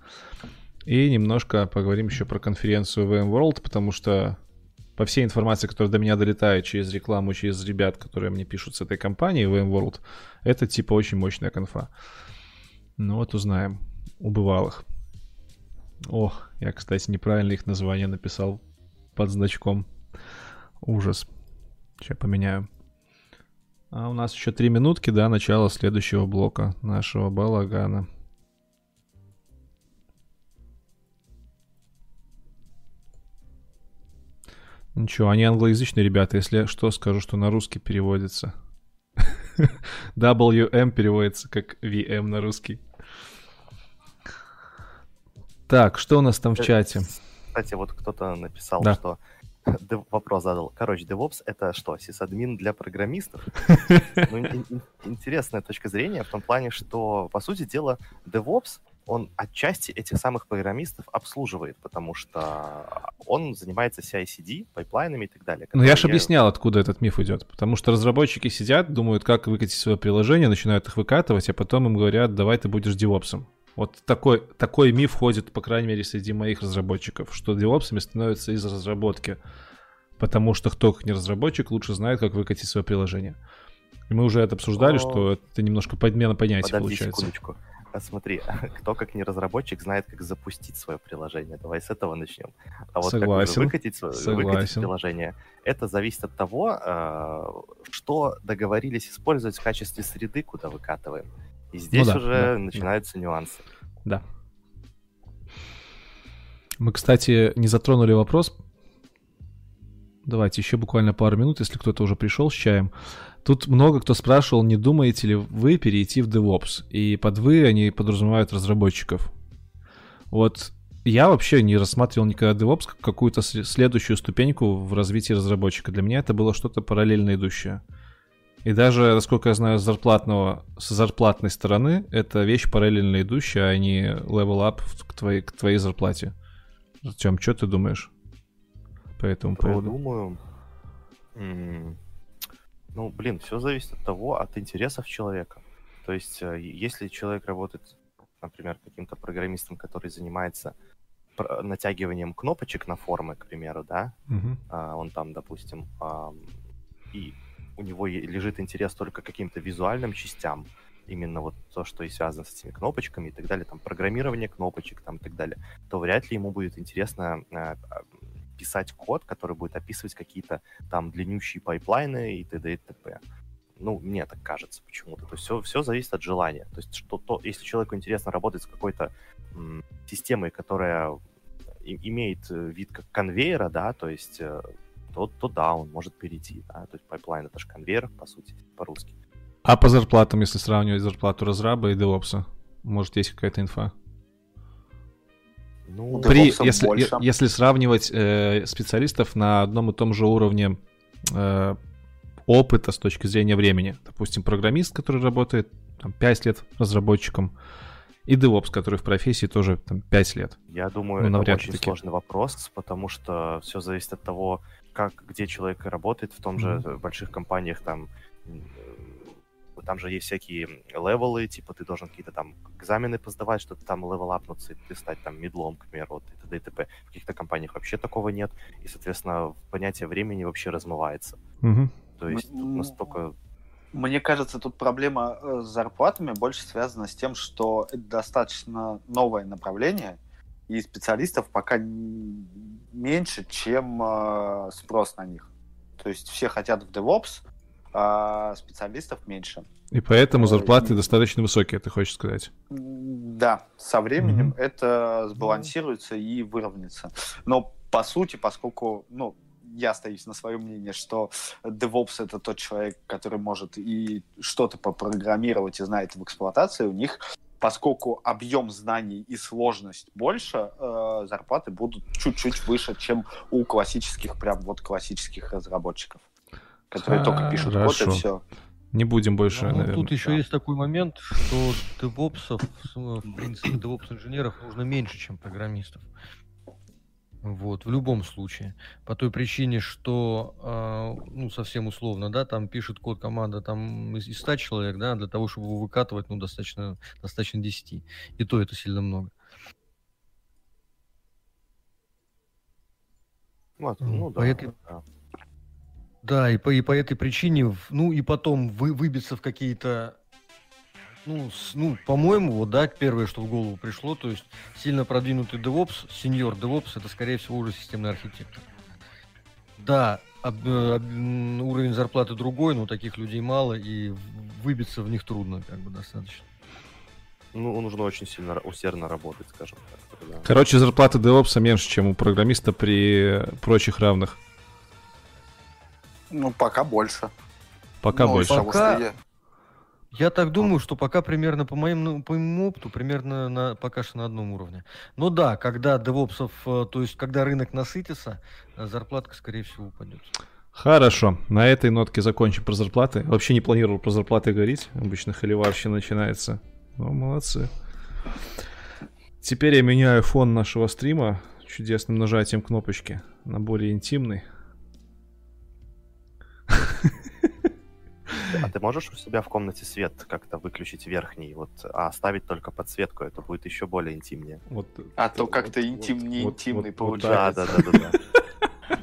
И немножко поговорим еще про конференцию VMworld, потому что по всей информации, которая до меня долетает через рекламу, через ребят, которые мне пишут с этой компании VMworld, это типа очень мощная конфа. Ну вот узнаем у бывалых. Ох, я, кстати, неправильно их название написал под значком. Ужас. Сейчас поменяю. А у нас еще три минутки до начала следующего блока нашего балагана. Ничего, они англоязычные ребята. Если что, скажу, что на русский переводится. <laughs> WM переводится как VM на русский. Так, что у нас там в чате? Кстати, вот кто-то написал, да. что <laughs> вопрос задал. Короче, DevOps — это что, сисадмин для программистов? <laughs> Ну, интересная точка зрения в том плане, что, по сути дела, DevOps он отчасти этих самых программистов обслуживает, потому что он занимается CI-CD, пайплайнами и так далее. Ну, я же объяснял, откуда этот миф идет. Потому что разработчики сидят, думают, как выкатить свое приложение, начинают их выкатывать, а потом им говорят, давай ты будешь девопсом. Вот такой, такой миф ходит, по крайней мере, среди моих разработчиков, что девопсами становятся из разработки. Потому что кто, как не разработчик, лучше знает, как выкатить свое приложение. И мы уже это обсуждали, О... что это немножко подмена понятий Подожди получается. Секундочку. А смотри, <laughs> кто как не разработчик знает, как запустить свое приложение. Давай с этого начнем. А вот Согласен. как выкатить, выкатить приложение, это зависит от того, а, что договорились использовать в качестве среды, куда выкатываем. И здесь ну да, уже да, начинаются да. нюансы. Да. Мы, кстати, не затронули вопрос. Давайте еще буквально пару минут, если кто-то уже пришел с чаем. Тут много кто спрашивал, не думаете ли вы перейти в DevOps. И под «вы» они подразумевают разработчиков. Вот я вообще не рассматривал никогда DevOps как какую-то следующую ступеньку в развитии разработчика. Для меня это было что-то параллельно идущее. И даже, насколько я знаю, с зарплатного, с зарплатной стороны, это вещь параллельно идущая, а не level up к твоей, к твоей зарплате. Артем, что ты думаешь по этому поводу? Я думаю... Ну, блин, все зависит от того, от интересов человека. То есть, э, если человек работает, например, каким-то программистом, который занимается натягиванием кнопочек на формы, к примеру, да, uh-huh. он там, допустим, и у него лежит интерес только к каким-то визуальным частям, именно вот то, что и связано с этими кнопочками и так далее, там программирование кнопочек там и так далее, то вряд ли ему будет интересно э, писать код, который будет описывать какие-то там длиннющие пайплайны и т.д. и т.п. Ну, мне так кажется почему-то. То есть все, все зависит от желания. То есть что то, если человеку интересно работать с какой-то м, системой, которая имеет э, вид как конвейера, да, то есть э, то, то да, он может перейти. Да? То есть пайплайн это же конвейер, по сути, по-русски. А по зарплатам, если сравнивать зарплату разраба и девопса, может, есть какая-то инфа? Ну, При, если, если сравнивать э, специалистов на одном и том же уровне э, опыта с точки зрения времени, допустим, программист, который работает там, 5 лет разработчиком, и DevOps, который в профессии тоже там 5 лет. Я думаю, ну, это очень таки. сложный вопрос, потому что все зависит от того, как, где человек работает, в том mm-hmm. же больших компаниях там там же есть всякие левелы, типа ты должен какие-то там экзамены посдавать, чтобы там левел апнуться, и ты стать там мидлом, к примеру, вот, и т.д. и т.п. В каких-то компаниях вообще такого нет, и, соответственно, понятие времени вообще размывается. Угу. То есть тут настолько... Мне кажется, тут проблема э, с зарплатами больше связана с тем, что это достаточно новое направление, и специалистов пока меньше, чем э, спрос на них. То есть все хотят в DevOps, а специалистов меньше. И поэтому э, зарплаты и... достаточно высокие, ты хочешь сказать? Да, со временем mm-hmm. это сбалансируется и выровняется. Но по сути, поскольку, ну, я остаюсь на своем мнении, что DevOps это тот человек, который может и что-то попрограммировать и знает в эксплуатации, у них поскольку объем знаний и сложность больше, э, зарплаты будут чуть-чуть выше, чем у классических, прям вот классических разработчиков. которые только пишут код и все. Не будем больше, Ну, наверное. тут еще есть такой момент, что девопсов, в принципе, девопс-инженеров нужно меньше, чем программистов. Вот, в любом случае. По той причине, что, а, ну, совсем условно, да, там пишет код команда там из, из 100 человек, да, для того, чтобы его выкатывать, ну, достаточно, достаточно 10. И то это сильно много. Вот, ну, По да, этой- да. Да, и по, и по этой причине, ну и потом вы, выбиться в какие-то, ну, с- ну, по-моему, вот, да, первое, что в голову пришло, то есть сильно продвинутый DevOps, сеньор DevOps, это, скорее всего, уже системный архитектор. Да, об- э, об- уровень зарплаты другой, но таких людей мало, и выбиться в них трудно, как бы, достаточно. Ну, нужно очень сильно усердно работать, скажем так. тогда. Короче, зарплата DevOps меньше, чем у программиста при прочих равных. Ну, пока больше. Пока Ну, больше. Пока- я- Я так думаю, что пока примерно по моим, ну, по моему опыту, примерно на, пока что на одном уровне. Но да, когда девопсов, э, то есть когда рынок насытится, э, зарплатка, скорее всего, упадет. Хорошо, на этой нотке закончим про зарплаты. Вообще не планировал про зарплаты говорить. Обычно холиварщина начинается. Ну, молодцы. Теперь я меняю фон нашего стрима чудесным нажатием кнопочки на более интимный. <laughs> А ты можешь у себя в комнате свет как-то выключить верхний, вот, а оставить только подсветку? Это будет еще более интимнее. Вот, А то вот- как-то вот- интим, не вот- интимный вот- вот Да, получается. да, да, да, да.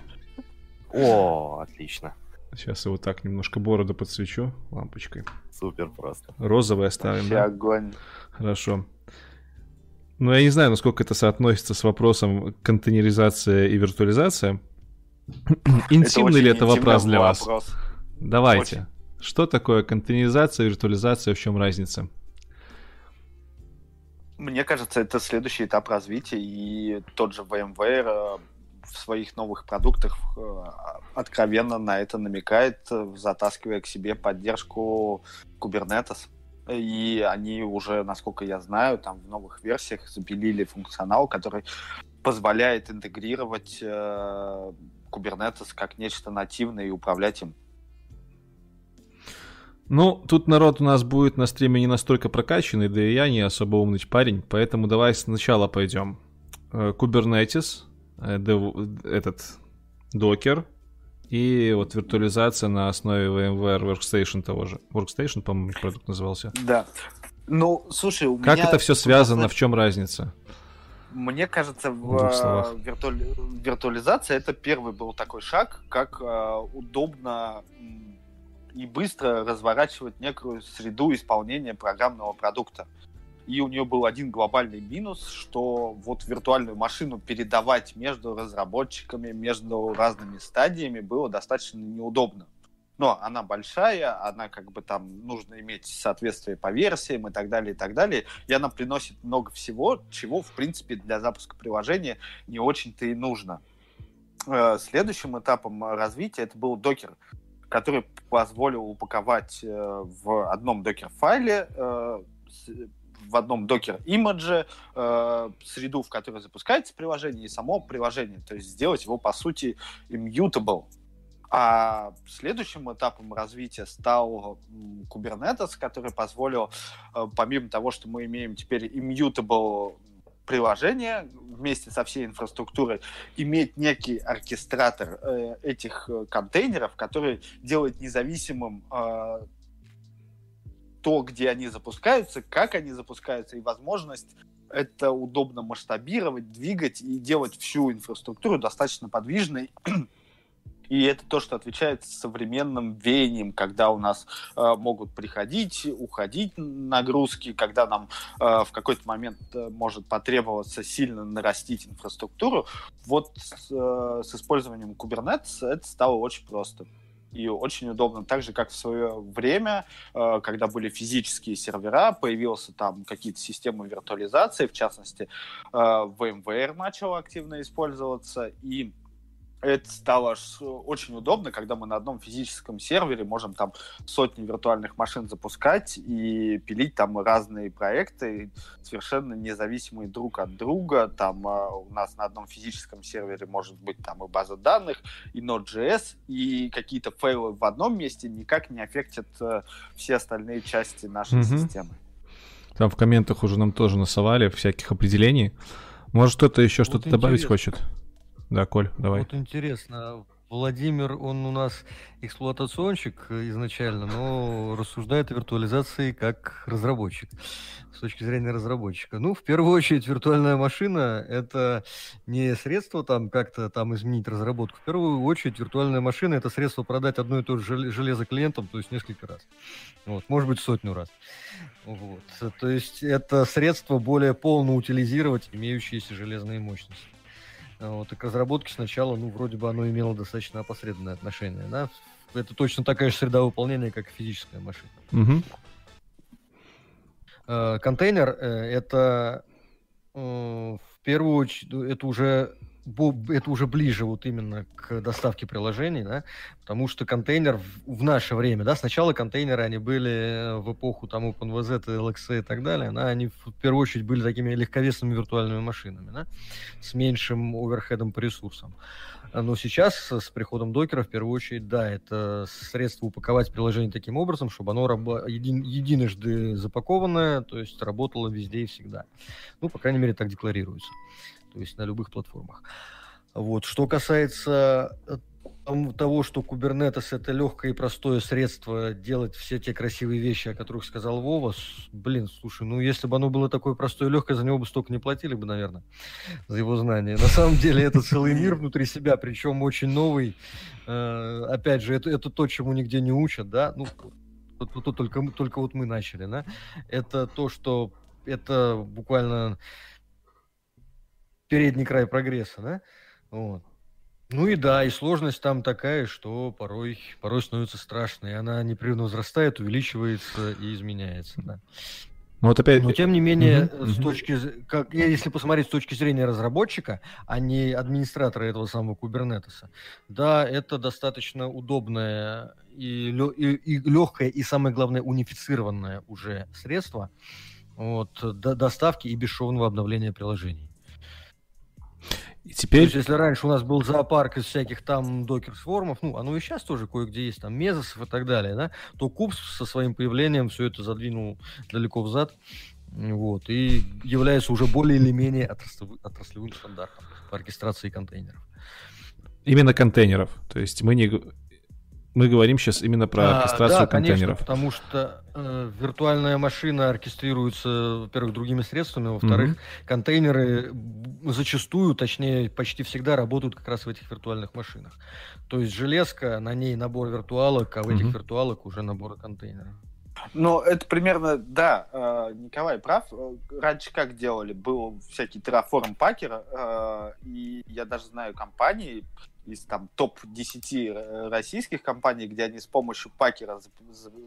<laughs> О, отлично. Сейчас я вот так немножко бороду подсвечу лампочкой. Супер просто. Розовый оставим, Вообще да? огонь. Хорошо. Ну, я не знаю, насколько это соотносится с вопросом контейнеризация и виртуализация. Интимный очень ли это вопрос для вас? вопрос. Давайте. Что такое контейнеризация, виртуализация, в чем разница? Мне кажется, это следующий этап развития, и тот же VMware э, в своих новых продуктах э, откровенно на это намекает, э, затаскивая к себе поддержку Kubernetes. И они уже, насколько я знаю, там в новых версиях запилили функционал, который позволяет интегрировать Kubernetes как нечто нативное и управлять им. Ну, тут народ у нас будет на стриме не настолько прокачанный, да и я не особо умный парень, поэтому давай сначала пойдем. Э, Kubernetes, э, этот докер и вот виртуализация на основе VMware Workstation того же. Workstation, по-моему, продукт назывался. Да. Ну, слушай, у Как меня это все связано, в чем разница? Мне кажется, в э, виртуали- виртуализация это первый был такой шаг, как э, удобно и быстро разворачивать некую среду исполнения программного продукта. И у нее был один глобальный минус, что вот виртуальную машину передавать между разработчиками, между разными стадиями было достаточно неудобно. Но она большая, она как бы там нужно иметь соответствие по версиям и так далее, и так далее. И она приносит много всего, чего, в принципе, для запуска приложения не очень-то и нужно. Э, Следующим этапом развития это был докер, который позволил упаковать э, в одном докер-файле, э, в одном докер-имидже э, среду, в которой запускается приложение, и само приложение. То есть сделать его, по сути, immutable. А следующим этапом развития стал Kubernetes, который позволил, э, помимо того, что мы имеем теперь immutable приложение вместе со всей инфраструктурой, иметь некий оркестратор э, этих э, контейнеров, который делает независимым то, где они запускаются, как они запускаются, и возможность это удобно масштабировать, двигать и делать всю инфраструктуру достаточно подвижной и это то, что отвечает современным веяниям, когда у нас э, могут приходить, уходить нагрузки, когда нам э, в какой-то момент э, может потребоваться сильно нарастить инфраструктуру. Вот с, э, с использованием Kubernetes это стало очень просто и очень удобно. Так же, как в свое время, э, когда были физические сервера, появился там какие-то системы виртуализации, в частности, э, VMware начал активно использоваться, и это стало очень удобно, когда мы на одном физическом сервере можем там сотни виртуальных машин запускать и пилить там разные проекты, совершенно независимые друг от друга. Там э, у нас на одном физическом сервере может быть там и база данных, и Node.js, и какие-то фейлы в одном месте никак не аффектят э, все остальные части нашей mm-hmm. системы. Там в комментах уже нам тоже насовали всяких определений. Может, кто-то еще вот что-то добавить хочет? Да, Коль, давай. Вот интересно, Владимир, он у нас эксплуатационщик изначально, но рассуждает о виртуализации как разработчик, с точки зрения разработчика. Ну, в первую очередь, виртуальная машина — это не средство там как-то там изменить разработку. В первую очередь, виртуальная машина — это средство продать одно и то же железо клиентам, то есть несколько раз. Вот, может быть, сотню раз. Вот. То есть это средство более полно утилизировать имеющиеся железные мощности. Вот, и к разработке сначала, ну, вроде бы оно имело достаточно опосредованное отношение, да? Это точно такая же среда выполнения, как и физическая машина. Угу. Контейнер э, это э, в первую очередь, это уже это уже ближе вот именно к доставке приложений, да, потому что контейнер в, в наше время, да, сначала контейнеры, они были э, в эпоху там OpenVZ, LXC и так далее, да, они в первую очередь были такими легковесными виртуальными машинами, да, с меньшим оверхедом по ресурсам. Но сейчас с приходом докера, в первую очередь, да, это средство упаковать приложение таким образом, чтобы оно рабо- един- единожды запакованное, то есть работало везде и всегда. Ну, по крайней мере, так декларируется то есть на любых платформах. Вот. Что касается э, того, что Kubernetes это легкое и простое средство делать все те красивые вещи, о которых сказал Вова, блин, слушай, ну если бы оно было такое простое и легкое, за него бы столько не платили бы, наверное, за его знания. На самом деле это целый мир внутри себя, причем очень новый. Э, опять же, это, это то, чему нигде не учат, да, ну, тут, тут только, только вот мы начали, да, это то, что это буквально передний край прогресса, да? Вот. Ну и да, и сложность там такая, что порой, порой становится страшно, и она непрерывно возрастает, увеличивается и изменяется, да. Ну вот опять... Но тем не менее, с точки, как, если посмотреть с точки зрения разработчика, а не администратора этого самого Кубернетеса, да, это достаточно удобное и, и, и легкое, и самое главное, унифицированное уже средство вот, до, доставки и бесшовного обновления приложений. И теперь... То есть, если раньше у нас был зоопарк из всяких там докер-формов, ну, оно и сейчас тоже кое-где есть, там, мезосов и так далее, да, то Кубс со своим появлением все это задвинул далеко взад, вот, и является уже более или менее отраслевым, отраслевым стандартом по оркестрации контейнеров. Именно контейнеров. То есть мы не, мы говорим сейчас именно про оркестрацию а, да, контейнеров. Конечно, потому что э, виртуальная машина оркестрируется, во-первых, другими средствами, во-вторых, mm-hmm. контейнеры зачастую, точнее, почти всегда работают как раз в этих виртуальных машинах. То есть железка, на ней набор виртуалок, а в этих mm-hmm. виртуалок уже набор контейнеров. Ну, это примерно, да, э, Николай прав. Раньше как делали? Был всякий Terraform Packer, э, и я даже знаю компании, из там топ-10 э, российских компаний, где они с помощью пакера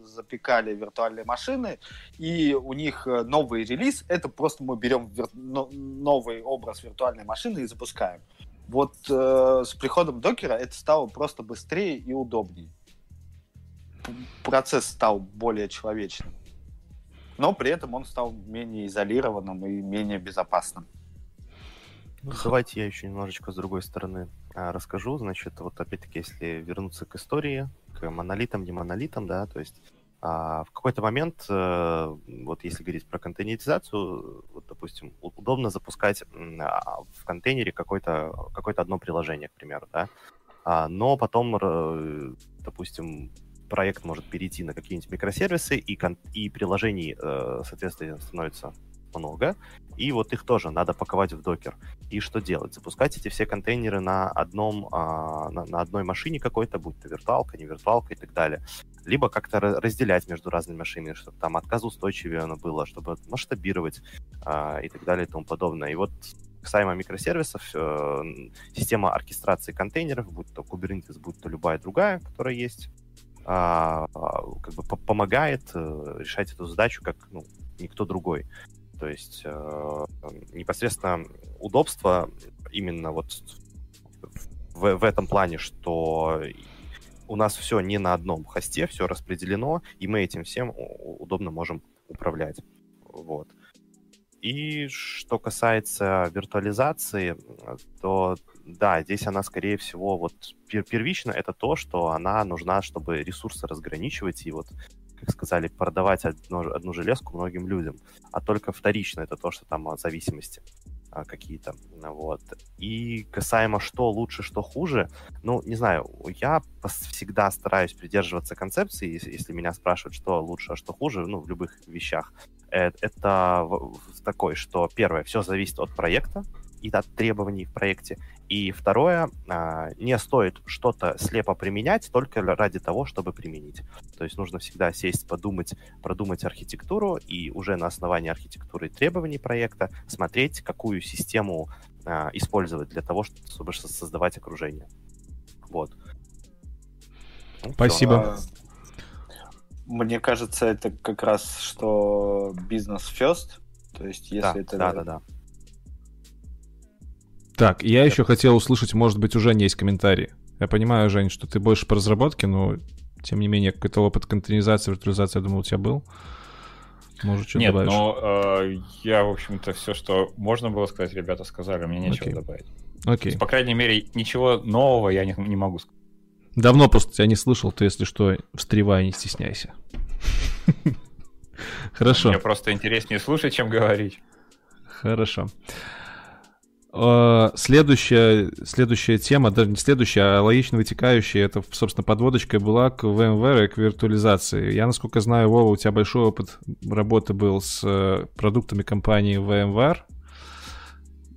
запекали виртуальные машины, и у них э, новый релиз, это просто мы берем вир... новый образ виртуальной машины и запускаем. Вот э, с приходом докера это стало просто быстрее и удобнее. Процесс стал более человечным. Но при этом он стал менее изолированным и менее безопасным. Ну, давайте я еще немножечко с другой стороны а, расскажу. Значит, вот опять-таки, если вернуться к истории, к монолитам, не монолитам, да, то есть а, в какой-то момент, а, вот если говорить про контейнеризацию, вот, допустим, удобно запускать а, в контейнере какое-то какое одно приложение, к примеру, да, а, но потом, допустим, проект может перейти на какие-нибудь микросервисы, и, и приложений, э, соответственно, становится много, и вот их тоже надо паковать в докер. И что делать? Запускать эти все контейнеры на одном, а, на, на одной машине какой-то, будь то виртуалка, не виртуалка и так далее. Либо как-то разделять между разными машинами, чтобы там отказоустойчивее оно было, чтобы масштабировать а, и так далее и тому подобное. И вот касаемо микросервисов, э, система оркестрации контейнеров, будь то Kubernetes, будь то любая другая, которая есть, а, как бы помогает э, решать эту задачу как ну, никто другой. То есть э, непосредственно удобство именно вот в, в этом плане, что у нас все не на одном хосте, все распределено, и мы этим всем удобно можем управлять. Вот. И что касается виртуализации, то да, здесь она, скорее всего, вот первично это то, что она нужна, чтобы ресурсы разграничивать и вот, как сказали, продавать одну, одну железку многим людям. А только вторично это то, что там от зависимости а, какие-то. Вот. И касаемо что лучше, что хуже, ну, не знаю, я всегда стараюсь придерживаться концепции, если, если меня спрашивают, что лучше, а что хуже, ну, в любых вещах. Э, это такой, что первое, все зависит от проекта и от требований в проекте. И второе, а, не стоит что-то слепо применять только ради того, чтобы применить. То есть нужно всегда сесть, подумать, продумать архитектуру и уже на основании архитектуры и требований проекта смотреть, какую систему а, использовать для того, чтобы создавать окружение. Вот. Ну, Спасибо. Все. Мне кажется, это как раз что бизнес first. То есть, если да, это... Да, да, да. Так, я еще хотел услышать, может быть, уже есть комментарии. Я понимаю, Жень, что ты больше по разработке, но тем не менее какой-то опыт контейнеризации, виртуализации, я думал, у тебя был. Может, что Нет, добавишь? но э, я, в общем-то, все, что можно было сказать, ребята сказали, мне нечего Окей. добавить. Окей. Есть, по крайней мере, ничего нового я не, не могу сказать. Давно просто тебя не слышал, ты, если что, встревай, не стесняйся. <laughs> Хорошо. Мне просто интереснее слушать, чем говорить. Хорошо. Э, Следующая, следующая тема, даже не следующая, а логично вытекающая, это, собственно, подводочкой была к VMware и к виртуализации. Я, насколько знаю, Вова, у тебя большой опыт работы был с э, продуктами компании VMware.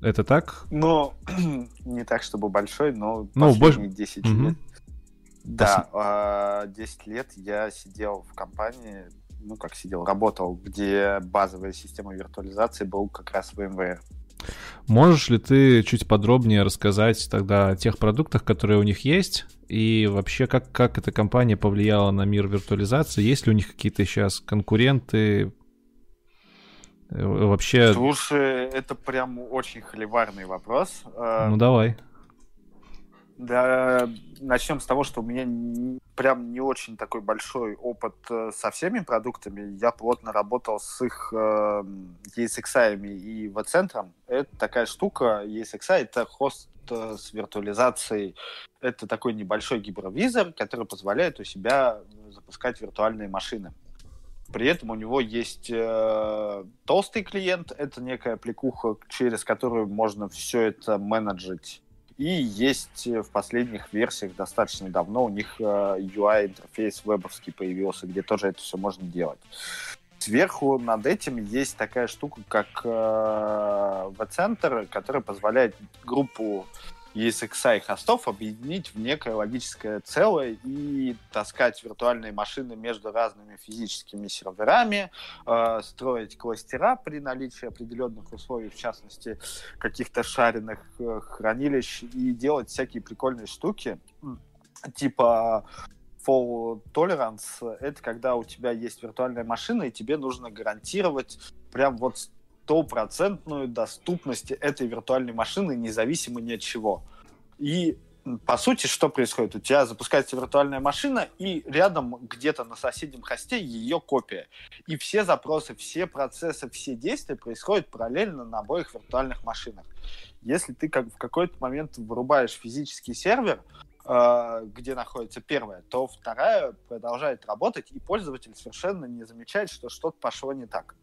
Это так? Ну, <clears throat> не так, чтобы большой, но Ну, последние 10 Мгм. лет. Да, а, 10 лет я сидел в компании, ну как сидел, работал, где базовая система виртуализации был как раз VMware. Можешь ли ты чуть подробнее рассказать тогда о тех продуктах, которые у них есть, и вообще как, как эта компания повлияла на мир виртуализации? Есть ли у них какие-то сейчас конкуренты? Э, Вообще, Слушай, это прям очень холиварный вопрос. А, ну давай. Да, начнем с того, что у меня прям не очень такой большой опыт э, со всеми продуктами. Я плотно работал с их э, ESXi и V-центром. Это такая штука, ESXi — это хост э, с виртуализацией. Это такой небольшой гипервизор, который позволяет у себя запускать виртуальные машины. При этом у него есть э, толстый клиент, это некая пликуха, через которую можно все это менеджить и есть э, в последних версиях достаточно давно у них э, UI-интерфейс вебовский появился, где тоже это все можно делать. Сверху над этим есть такая штука, как э, V-центр, который позволяет группу ESXi хостов объединить в некое логическое целое и таскать виртуальные машины между разными физическими серверами, э, строить кластера при наличии определенных условий, в частности, каких-то шаренных э, хранилищ, и делать всякие прикольные штуки, типа fault tolerance, это когда у тебя есть виртуальная машина, и тебе нужно гарантировать прям вот стопроцентную доступность этой виртуальной машины, независимо ни от чего. И по сути, что происходит? У тебя запускается виртуальная машина, и рядом где-то на соседнем хосте ее копия. И все запросы, все процессы, все действия происходят параллельно на обоих виртуальных машинах. Если ты как в какой-то момент вырубаешь физический сервер, э, где находится первая, то вторая продолжает работать, и пользователь совершенно не замечает, что что-то пошло не так.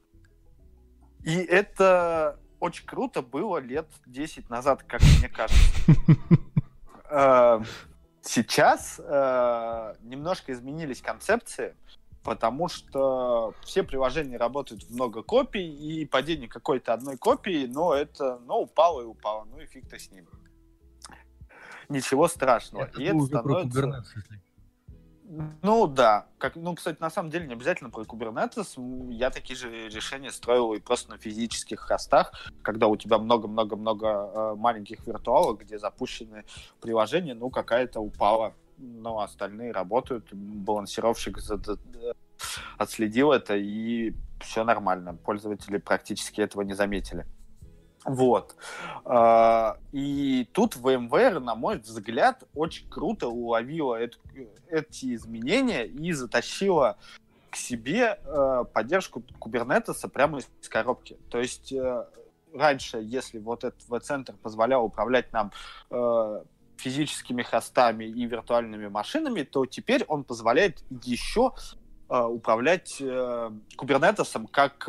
И это очень круто было лет 10 назад, как мне кажется. <laughs> Э, Сейчас э, немножко изменились концепции, потому что все приложения работают в много копий, и падение какой-то одной копии, но это, ну, упало и упало, ну и фиг-то с ним. Ничего страшного. Это и ты это становится... Ну да, как, ну, кстати, на самом деле не обязательно про Kubernetes. Я такие же решения строил и просто на физических хостах, когда у тебя много-много-много э, маленьких виртуалок, где запущены приложения, ну какая-то упала, но остальные работают, балансировщик отследил это и все нормально. Пользователи практически этого не заметили. Вот. А, и тут VMware, на мой взгляд, очень круто уловила эти изменения и затащила к себе э, поддержку кубернетеса прямо из коробки. То есть э, раньше, если вот этот V-центр позволял управлять нам э, физическими хостами и виртуальными машинами, то теперь он позволяет еще управлять кубернетесом как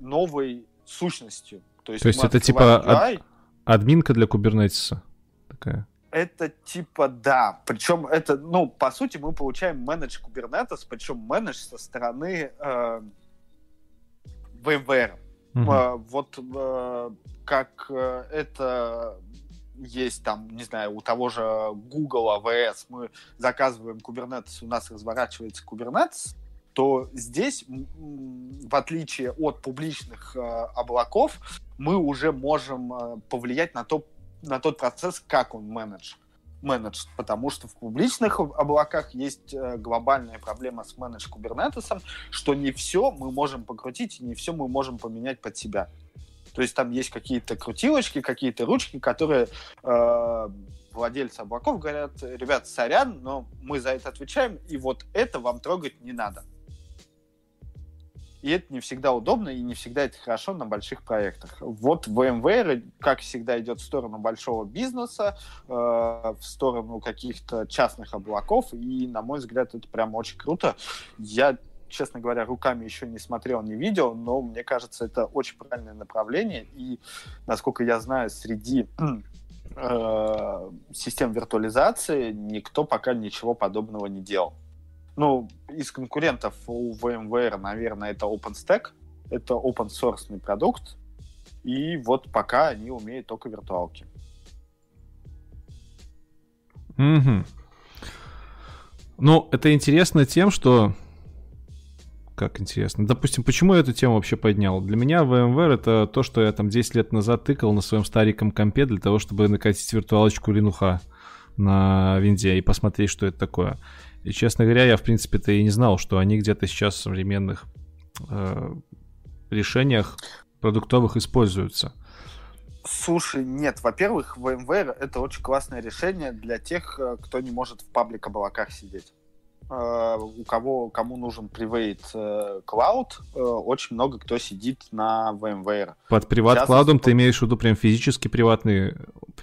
новой сущностью. То есть, То есть это типа ад... админка для кубернетиса такая? Это типа да. Причем это, ну, по сути, мы получаем менедж Kubernetes, причем менедж со стороны э, VMware. Угу. Э, вот э, как э, это есть там, не знаю, у того же Google AWS мы заказываем Kubernetes, у нас разворачивается Kubernetes, то здесь, в отличие от публичных э, облаков, мы уже можем э, повлиять на, то, на тот процесс, как он менедж. менедж, потому что в публичных облаках есть э, глобальная проблема с менедж кубернетесом, что не все мы можем покрутить, не все мы можем поменять под себя. То есть там есть какие-то крутилочки, какие-то ручки, которые э, владельцы облаков говорят, ребят, сорян, но мы за это отвечаем, и вот это вам трогать не надо. И это не всегда удобно, и не всегда это хорошо на больших проектах. Вот VMware, как всегда, идет в сторону большого бизнеса, э, в сторону каких-то частных облаков, и, на мой взгляд, это прям очень круто. Я честно говоря, руками еще не смотрел, не видел, но мне кажется, это очень правильное направление. И, насколько я знаю, среди <clears throat> э, систем виртуализации никто пока ничего подобного не делал. Ну, из конкурентов у VMware, наверное, это OpenStack. Это open source продукт. И вот пока они умеют только виртуалки. Угу. Ну, это интересно тем, что... Как интересно. Допустим, почему я эту тему вообще поднял? Для меня VMware это то, что я там 10 лет назад тыкал на своем стариком компе для того, чтобы накатить виртуалочку Linux на винде и посмотреть, что это такое. И, честно говоря, я, в принципе-то и не знал, что они где-то сейчас в современных э, решениях продуктовых используются. Слушай, нет, во-первых, VMware это очень классное решение для тех, э, кто не может в паблик облаках сидеть. Э, у кого, кому нужен Private э, Cloud, очень много кто сидит на VMware. Под приват клаудом ты имеешь в виду прям физически приватный,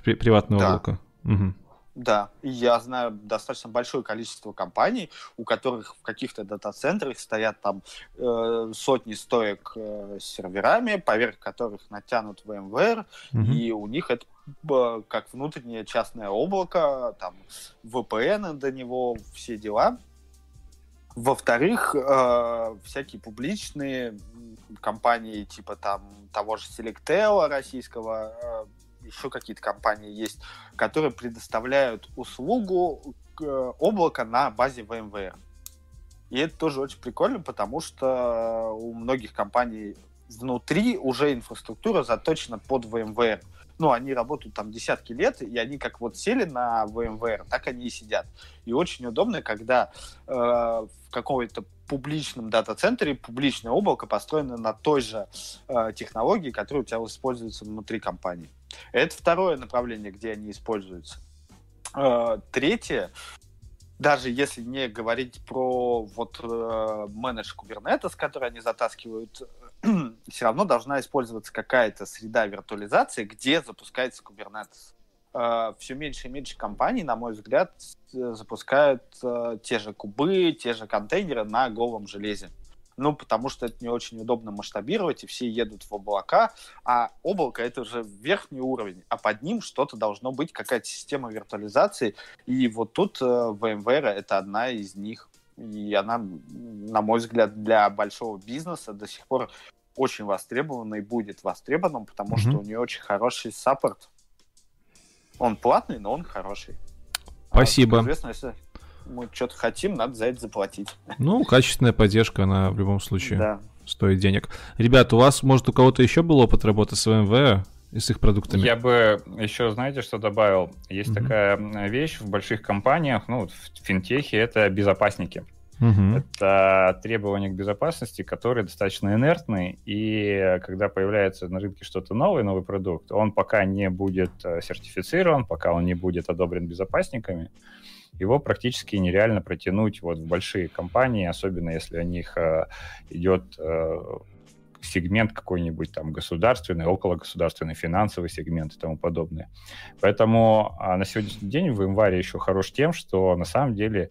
при, приватное да. облако? Угу. Да, я знаю достаточно большое количество компаний, у которых в каких-то дата-центрах стоят там э, сотни стоек э, с серверами, поверх которых натянут VMware, mm-hmm. и у них это э, как внутреннее частное облако, там VPN до него, все дела. Во-вторых, э, всякие публичные компании, типа там того же Selectel российского, э, еще какие-то компании есть, которые предоставляют услугу э, облака на базе VMware. И это тоже очень прикольно, потому что у многих компаний внутри уже инфраструктура заточена под VMware. Ну, они работают там десятки лет, и они как вот сели на VMware, так они и сидят. И очень удобно, когда э, в каком-то публичном дата-центре публичное облако построено на той же э, технологии, которая у тебя используется внутри компании. Это второе направление, где они используются. Э, третье, даже если не говорить про вот э, менедж Kubernetes, который они затаскивают, <clears throat> все равно должна использоваться какая-то среда виртуализации, где запускается Kubernetes. Э, все меньше и меньше компаний, на мой взгляд, запускают э, те же кубы, те же контейнеры на голом железе. Ну, потому что это не очень удобно масштабировать, и все едут в облака, а облако — это уже верхний уровень, а под ним что-то должно быть, какая-то система виртуализации, и вот тут э, VMware — это одна из них, и она, на мой взгляд, для большого бизнеса до сих пор очень востребована и будет востребованным, потому mm-hmm. что у нее очень хороший саппорт. Он платный, но он хороший. Спасибо. А, известно, если мы что-то хотим, надо за это заплатить. Ну, качественная поддержка, она в любом случае да. стоит денег. Ребят, у вас, может, у кого-то еще был опыт работы с ВМВ и с их продуктами? Я бы еще, знаете, что добавил? Есть mm-hmm. такая вещь в больших компаниях, ну, в финтехе, это безопасники. Угу. Это требования к безопасности, которые достаточно инертны, и когда появляется на рынке что-то новое, новый продукт, он пока не будет э, сертифицирован, пока он не будет одобрен безопасниками, его практически нереально протянуть вот в большие компании, особенно если о них э, идет э, сегмент какой-нибудь там государственный, окологосударственный, финансовый сегмент и тому подобное. Поэтому а на сегодняшний день в январе еще хорош тем, что на самом деле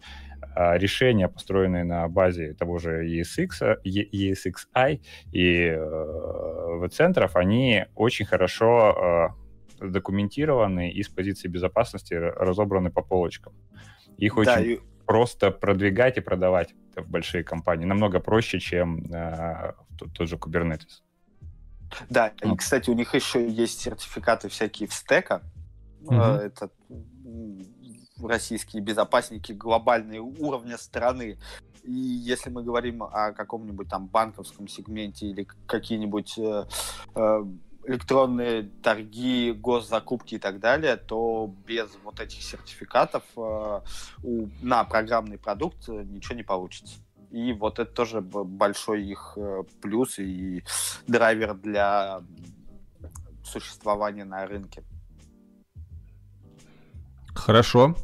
а, решения, построенные на базе того же ESX, ESXi и э, центров они очень хорошо э, документированы и с позиции безопасности разобраны по полочкам. Их да, очень и... просто продвигать и продавать в большие компании. Намного проще, чем э, тот, же Kubernetes. Да, и, кстати, у них еще есть сертификаты всякие в стека. Mm-hmm. Это российские безопасники глобальные уровня страны. И если мы говорим о каком-нибудь там банковском сегменте или какие-нибудь э, э, электронные торги, госзакупки и так далее, то без вот этих сертификатов э, у, на программный продукт ничего не получится. И вот это тоже большой их э, плюс и драйвер для существования на рынке. Хорошо.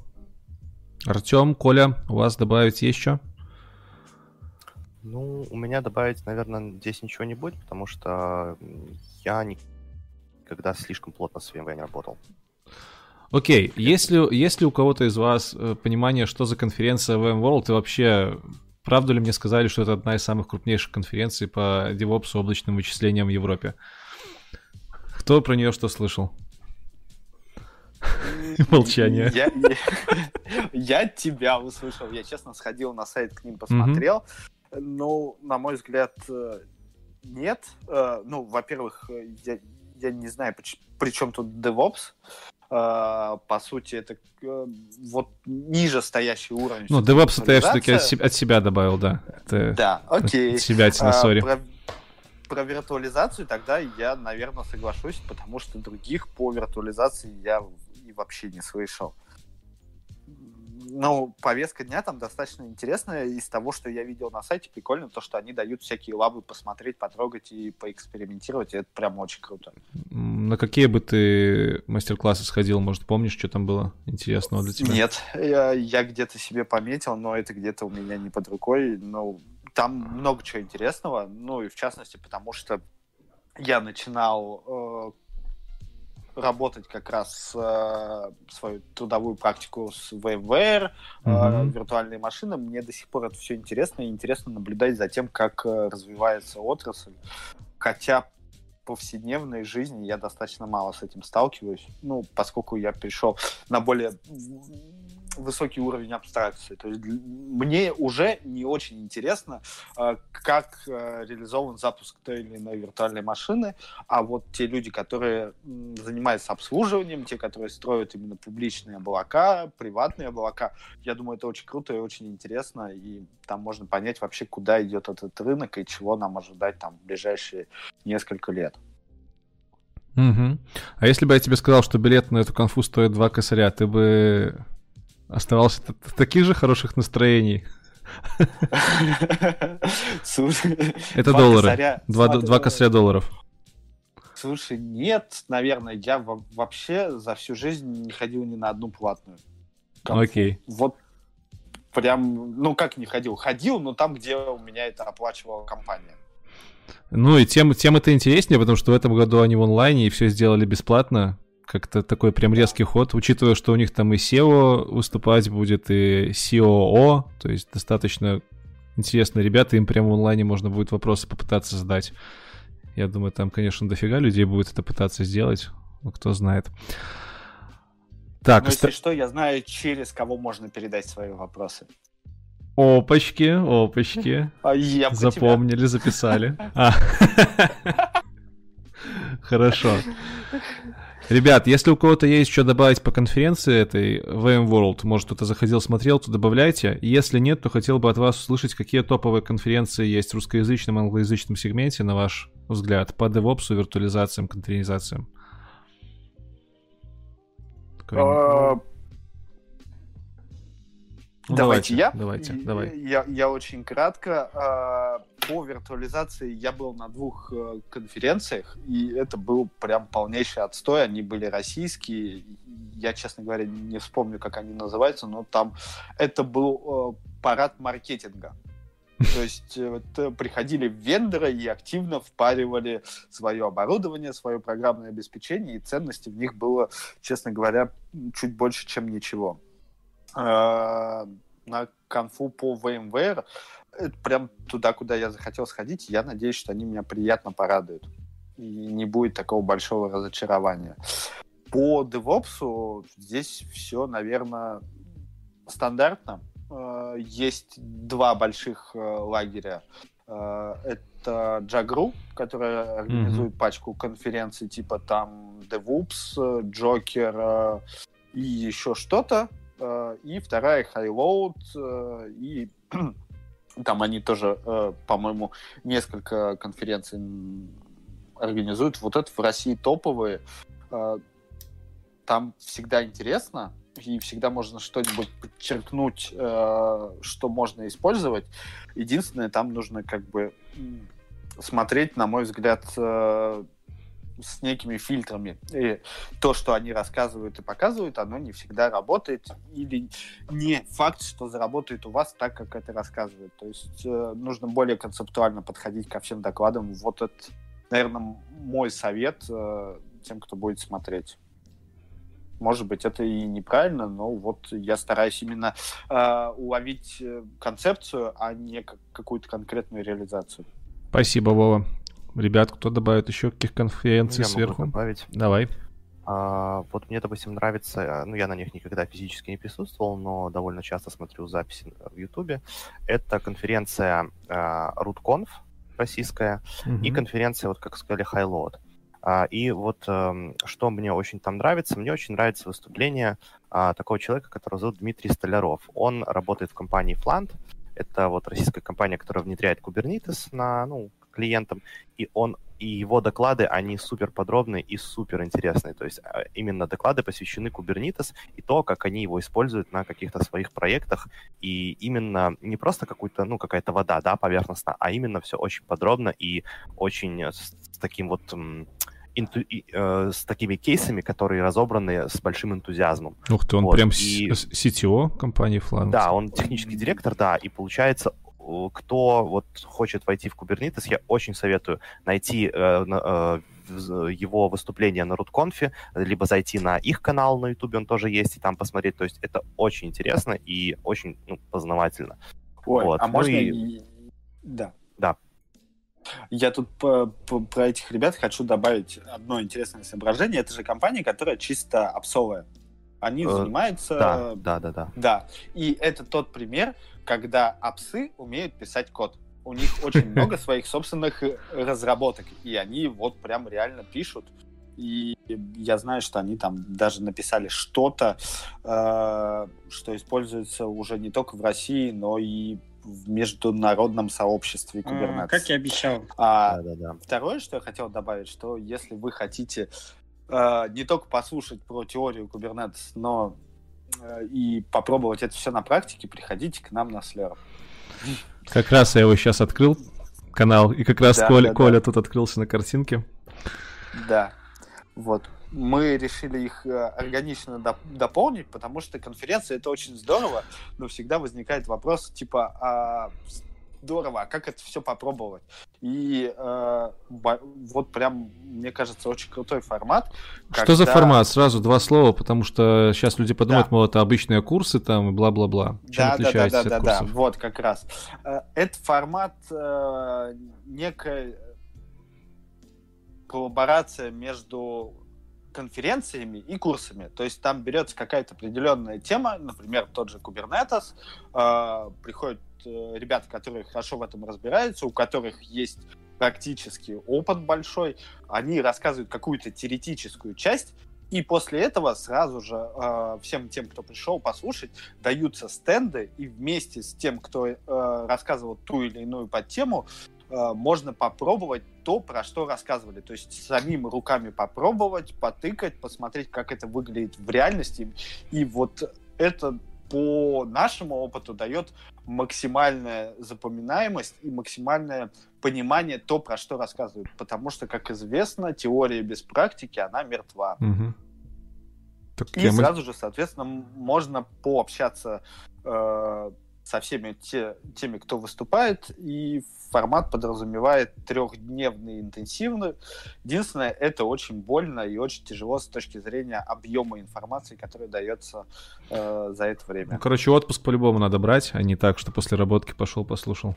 Артем, Коля, у вас добавить есть что? Ну, у меня добавить, наверное, здесь ничего не будет, потому что я никогда слишком плотно с VMware не работал. Окей, okay. если, если у кого-то из вас э, понимание, что за конференция VMworld, и вообще, правда ли мне сказали, что это одна из самых крупнейших конференций по DevOps облачным вычислениям в Европе? Кто про нее что слышал? <laughs> Молчание. Я, я, я тебя услышал. Я, честно, сходил на сайт к ним, посмотрел. Mm-hmm. Ну, на мой взгляд, э, нет. Э, ну, во-первых, я, я не знаю, при, при чем тут DevOps. Uh, по сути, это uh, вот ниже стоящий уровень. Ну, DevOps это я все-таки от, себя, от себя добавил, да. Это да, окей. От себя, сори. Uh, про, про виртуализацию тогда я, наверное, соглашусь, потому что других по виртуализации я вообще не слышал. Ну, повестка дня там достаточно интересная. Из того, что я видел на сайте, прикольно то, что они дают всякие лабы посмотреть, потрогать и поэкспериментировать. И это прям очень круто. На какие бы ты мастер-классы сходил? Может, помнишь, что там было интересного для тебя? Нет, я, я где-то себе пометил, но это где-то у меня не под рукой. Ну, там много чего интересного. Ну, и в частности, потому что я начинал э, работать как раз э, свою трудовую практику с VMware, mm-hmm. э, виртуальные машины. Мне до сих пор это все интересно, и интересно наблюдать за тем, как э, развивается отрасль. Хотя повседневной жизни я достаточно мало с этим сталкиваюсь, ну, поскольку я пришел на более высокий уровень абстракции. То есть мне уже не очень интересно, э, как э, реализован запуск той или иной виртуальной машины, а вот те люди, которые занимаются обслуживанием, те, которые строят именно публичные облака, приватные облака, я думаю, это очень круто и очень интересно, и там можно понять вообще, куда идет этот рынок и чего нам ожидать там в ближайшие несколько лет. Угу. А если бы я тебе сказал, что билет на эту конфу стоит 2 косаря, ты бы оставался в таких же хороших настроений. Это доллары. Два косаря долларов. Слушай, нет, наверное, я вообще за всю жизнь не ходил ни на одну платную. Окей. Вот прям, ну как не ходил? Ходил, но там, где у меня это оплачивала компания. Ну и тем, тем это интереснее, потому что в этом году они в онлайне и все сделали бесплатно как-то такой прям резкий ход, учитывая, что у них там и SEO выступать будет, и COO, то есть достаточно интересные ребята, им прямо в онлайне можно будет вопросы попытаться задать. Я думаю, там, конечно, дофига людей будет это пытаться сделать, ну, кто знает. Так, Но если что, я знаю, через кого можно передать свои вопросы. Опачки, опачки. А я Запомнили, тебя. записали. А. <laughs> Хорошо. Ребят, если у кого-то есть что добавить по конференции этой VMworld, может кто-то заходил, смотрел, то добавляйте. Если нет, то хотел бы от вас услышать, какие топовые конференции есть в русскоязычном и англоязычном сегменте, на ваш взгляд, по DevOps, виртуализациям, контейнеризациям. Ну, давайте, я. Давайте, И- давай. Я, я очень кратко. А, По виртуализации я был на двух э, конференциях, и это был прям полнейший отстой. Они были российские. Я, честно говоря, не вспомню, как они называются, но там это был э, парад маркетинга. То есть вот, э, приходили вендоры и активно впаривали свое оборудование, свое программное обеспечение, и ценности в них было, честно говоря, чуть больше, чем ничего. Э, На конфу по VMware, это прям туда, куда я захотел сходить, я надеюсь, что они меня приятно порадуют. И не будет такого большого разочарования. По DevOps здесь все, наверное, стандартно. Э, Есть два больших э, лагеря. Это Jagru, которая организует пачку конференций типа там DevOps, э, и еще что-то. Э, И вторая Highload. э, И <clears throat> там они тоже, э, по-моему, несколько конференций организуют. Вот это в России топовые. Там всегда интересно, и всегда можно что-нибудь подчеркнуть, что можно использовать. Единственное, там нужно как бы смотреть, на мой взгляд, с некими фильтрами. И то, что они рассказывают и показывают, оно не всегда работает. Или не факт, что заработает у вас так, как это рассказывают. То есть э, нужно более концептуально подходить ко всем докладам. Вот это, наверное, мой совет э, тем, кто будет смотреть. Может быть, это и неправильно, но вот я стараюсь именно э, уловить э, концепцию, а не как- какую-то конкретную реализацию. Спасибо, Вова. Ребят, кто добавит еще каких Ну, конференций могу сверху? добавить. Давай. А, вот мне, допустим, нравится, э, ну, я на них никогда физически не присутствовал, но довольно часто смотрю записи в Ютубе. Это конференция а, RootConf российская и Мгм. конференция, вот как сказали, Highload. А, и вот эм, что мне очень там нравится, мне очень нравится выступление а, такого человека, которого зовут Дмитрий Столяров. Он работает в компании Flant. Это вот российская компания, которая внедряет Kubernetes на ну, клиентам. И он и его доклады, они супер подробные и супер интересные. То есть а, именно доклады посвящены Kubernetes и то, как они его используют на каких-то своих проектах. И именно не просто какую-то, ну, какая-то вода, да, поверхностно, а именно все очень подробно и очень с, с таким вот инту- и, э, с такими кейсами, которые разобраны с большим энтузиазмом. Ух ты, он Вот, прям и- CTO компании Flanks. Да, он технический директор, да, и получается, кто вот хочет войти в Kubernetes, я очень советую найти э, э, его выступление на RootConf, либо зайти на их канал на YouTube, он тоже есть, и там посмотреть. То есть это очень интересно и очень ну, познавательно. Ой, Вот, а ну можно и... Да. Да. Я тут по- по- про этих ребят хочу добавить одно интересное соображение. Это же компания, которая чисто апсовая. Они Э, занимаются... Да, да, да, да. Да. И это тот пример, когда апсы умеют писать код. У них <laughs> очень много своих собственных э, разработок, и они вот прям реально пишут. И я знаю, что они там даже написали что-то, э, что используется уже не только в России, но и в международном сообществе А, Kubernetes. Как я обещал. А, Да, да, да. Второе, что я хотел добавить, что если вы хотите э, не только послушать про теорию Kubernetes, но э, и попробовать это все на практике, приходите к нам на Slurp. Как раз я его сейчас открыл, канал, и как раз Да, Коля, да, да. Коля тут открылся на картинке. Да. Вот. Мы решили их э, органично доп- дополнить, потому что конференция это очень здорово, но всегда возникает вопрос типа а, здорово, а как это все попробовать? И э, вот прям, мне кажется, очень крутой формат. Что за когда- формат? Сразу два слова, потому что сейчас люди подумают, Да. мол, это обычные курсы там и бла-бла-бла. Чем Да, да, да, отличаетесь да, от да, да, курсов? вот как раз. Э, Это формат э, некой коллаборация между конференциями и курсами. То есть там берется какая-то определенная тема, например, тот же Kubernetes, э, приходят э, ребята, которые хорошо в этом разбираются, у которых есть практически опыт большой, они рассказывают какую-то теоретическую часть, и после этого сразу же э, всем тем, кто пришел послушать, даются стенды, и вместе с тем, кто э, рассказывал ту или иную подтему, можно попробовать то, про что рассказывали. То есть самим руками попробовать, потыкать, посмотреть, как это выглядит в реальности. И вот это по нашему опыту дает максимальная запоминаемость и максимальное понимание то, про что рассказывают. Потому что, как известно, теория без практики, она мертва. Мгм. Так И сразу же, соответственно, можно пообщаться э, со всеми те- теми, кто выступает, и формат подразумевает трехдневный интенсивный. Единственное, это очень больно и очень тяжело с точки зрения объема информации, которая дается э, за это Ну, время. короче, отпуск по-любому надо брать, а не так, что после работки пошел, послушал.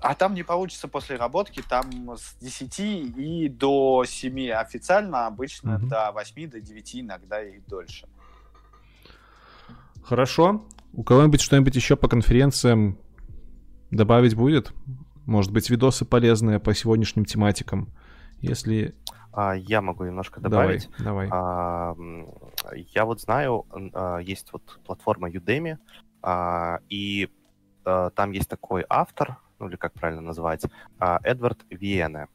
А там не получится после работки, там с 10 и до 7 официально, обычно Мгм. до 8, до 9, иногда и дольше. Хорошо. У кого-нибудь что-нибудь еще по конференциям добавить будет? Может быть, видосы полезные по сегодняшним тематикам? Если... А, я могу немножко Давай, добавить. давай. М, я вот знаю, а, есть вот платформа Udemy, а, и а, там есть такой автор, ну или как правильно назвать, Эдвард Виена.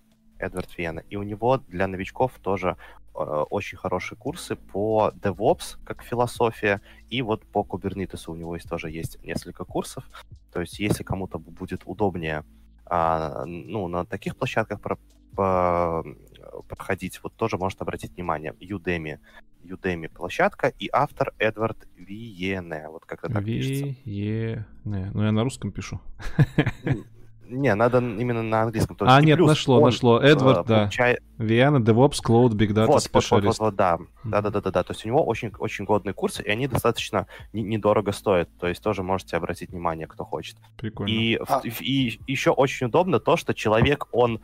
Эдвард Виена. И у него для новичков тоже а, очень хорошие курсы по DevOps, как философия, и вот по Kubernetes у него есть тоже есть несколько курсов. То есть если кому-то будет удобнее а, ну, на таких площадках про- по- проходить, вот тоже может обратить внимание. Udemy, Udemy площадка и автор Эдвард Виене. Вот как-то так пишется. Ви-е... Не, ну я на русском пишу. Не, надо именно на английском. То А, есть нет, плюс нашло, он, нашло. э, Эдвард, да. получает- Виана, DevOps, Cloud, Big Data Вот, вот, вот, вот, Specialist. вот, да. Да, да, да, да, да. То есть у него очень, очень годные курсы, и они достаточно не- недорого стоят. То есть тоже можете обратить внимание, кто хочет. Прикольно. И, в- А. и еще очень удобно то, что человек, он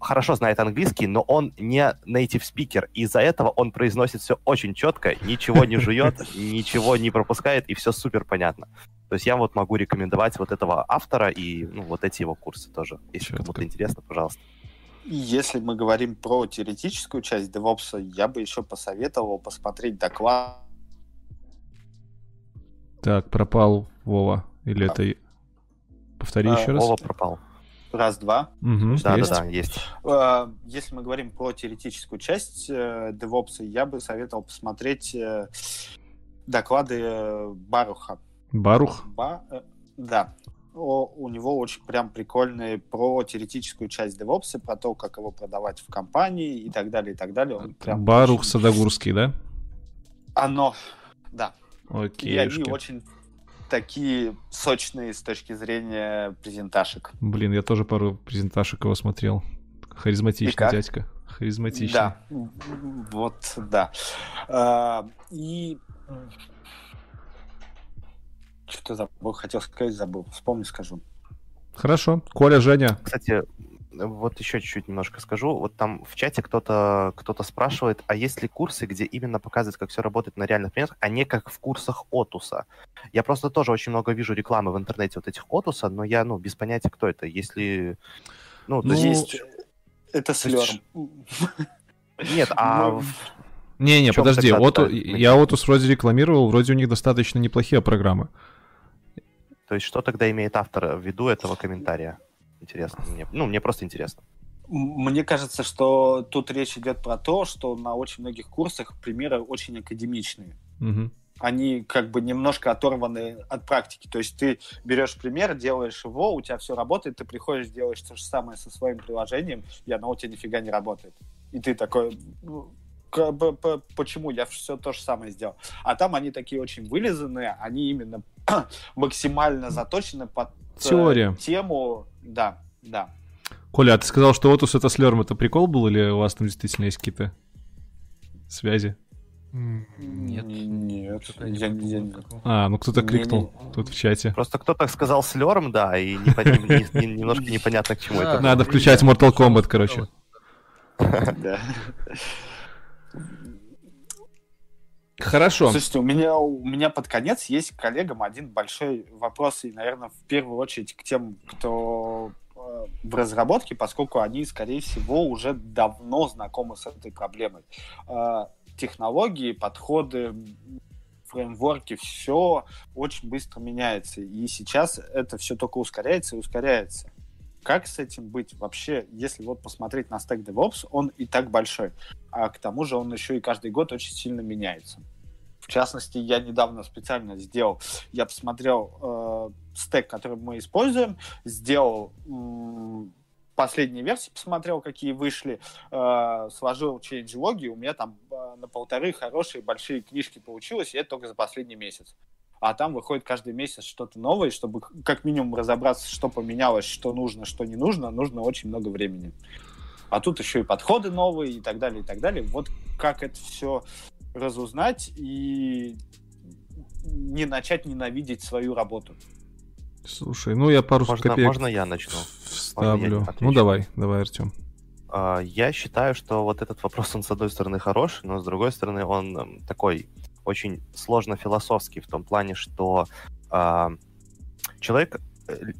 хорошо знает английский, но он не native speaker. Из-за этого он произносит все очень четко, ничего не жует, <laughs> ничего не пропускает, и все супер понятно. То есть я вот могу рекомендовать вот этого автора и ну, вот эти его курсы тоже. Если Чётко. кому-то интересно, пожалуйста. Если мы говорим про теоретическую часть DevOps, я бы еще посоветовал посмотреть доклад Так, пропал Вова. Или это... и- Повтори А, еще раз. Вова пропал. раз-два. Мгм, Да, есть. да, да, есть. Э, Если мы говорим про теоретическую часть э, DevOps, я бы советовал посмотреть э, доклады э, Баруха. Барух. Ба- э, Да. О- У него очень прям прикольные про теоретическую часть DevOps, про то, как его продавать в компании и так далее, и так далее. Он прям Барух очень- Садогурский, да? Оно, да. Окей. И они очень такие сочные с точки зрения презентажек. Блин, я тоже пару презентажек его смотрел. Харизматичный дядька. Харизматичный. Да, вот, да. А, И что забыл, хотел сказать, забыл. Вспомню, скажу. Хорошо. Коля, Женя. Кстати, вот еще чуть-чуть немножко скажу. Вот там в чате кто-то кто спрашивает, а есть ли курсы, где именно показывают, как все работает на реальных примерах, а не как в курсах Отуса? Я просто тоже очень много вижу рекламы в интернете вот этих Отуса, но я, ну, без понятия, кто это. Если... Ну, то Ну, есть... Есть. Это слерм. <laughs> Нет, а... Ну, Не-не, чём подожди. Оту- Я Отус вроде рекламировал, вроде у них достаточно неплохие программы. То есть что тогда имеет автор в виду этого комментария? Интересно мне. Ну, мне просто интересно. Мне кажется, что тут речь идет про то, что на очень многих курсах примеры очень академичные. Мгм. Они как бы немножко оторваны от практики. То есть ты берешь пример, делаешь его, у тебя все работает, ты приходишь, делаешь то же самое со своим приложением, и оно у тебя нифига не работает. И ты такой, «Ну, почему я все то же самое сделал? А там они такие очень вылизанные, они именно <clears throat> максимально заточены под э, Теория. тему. Да, да. Коля, а ты сказал, что Отус это слерм, это прикол был или у вас там действительно есть какие-то связи? Нет. Нет, я, не я- подумал такого. А, ну кто-то крикнул тут в чате. Просто кто-то сказал слерм, да, и не- не- немножко непонятно, к чему это. Надо включать я- Mortal Kombat, короче. да. <laughs> Хорошо. Слушайте, у меня, у меня под конец есть к коллегам один большой вопрос, и, наверное, в первую очередь к тем, кто э, в разработке, поскольку они, скорее всего, уже давно знакомы с этой проблемой. Э, технологии, подходы, фреймворки, все очень быстро меняется. И сейчас это все только ускоряется и ускоряется. Как с этим быть вообще, если вот посмотреть на стек DevOps, он и так большой, а к тому же он еще и каждый год очень сильно меняется. В частности, я недавно специально сделал, я посмотрел э, стек, который мы используем, сделал э, последние версии, посмотрел, какие вышли, э, сложил change-логи, у меня там э, на полторы хорошие большие книжки получилось, и это только за последний месяц а там выходит каждый месяц что-то новое, чтобы как минимум разобраться, что поменялось, что нужно, что не нужно, нужно очень много времени. А тут еще и подходы новые и так далее, и так далее. Вот как это все разузнать и не начать ненавидеть свою работу. Слушай, ну я пару можно, копеек можно я начну? Вставлю. Я ну давай, давай, Артем. А, я считаю, что вот этот вопрос, он с одной стороны хороший, но с другой стороны он такой очень сложно философский в том плане, что э, человек,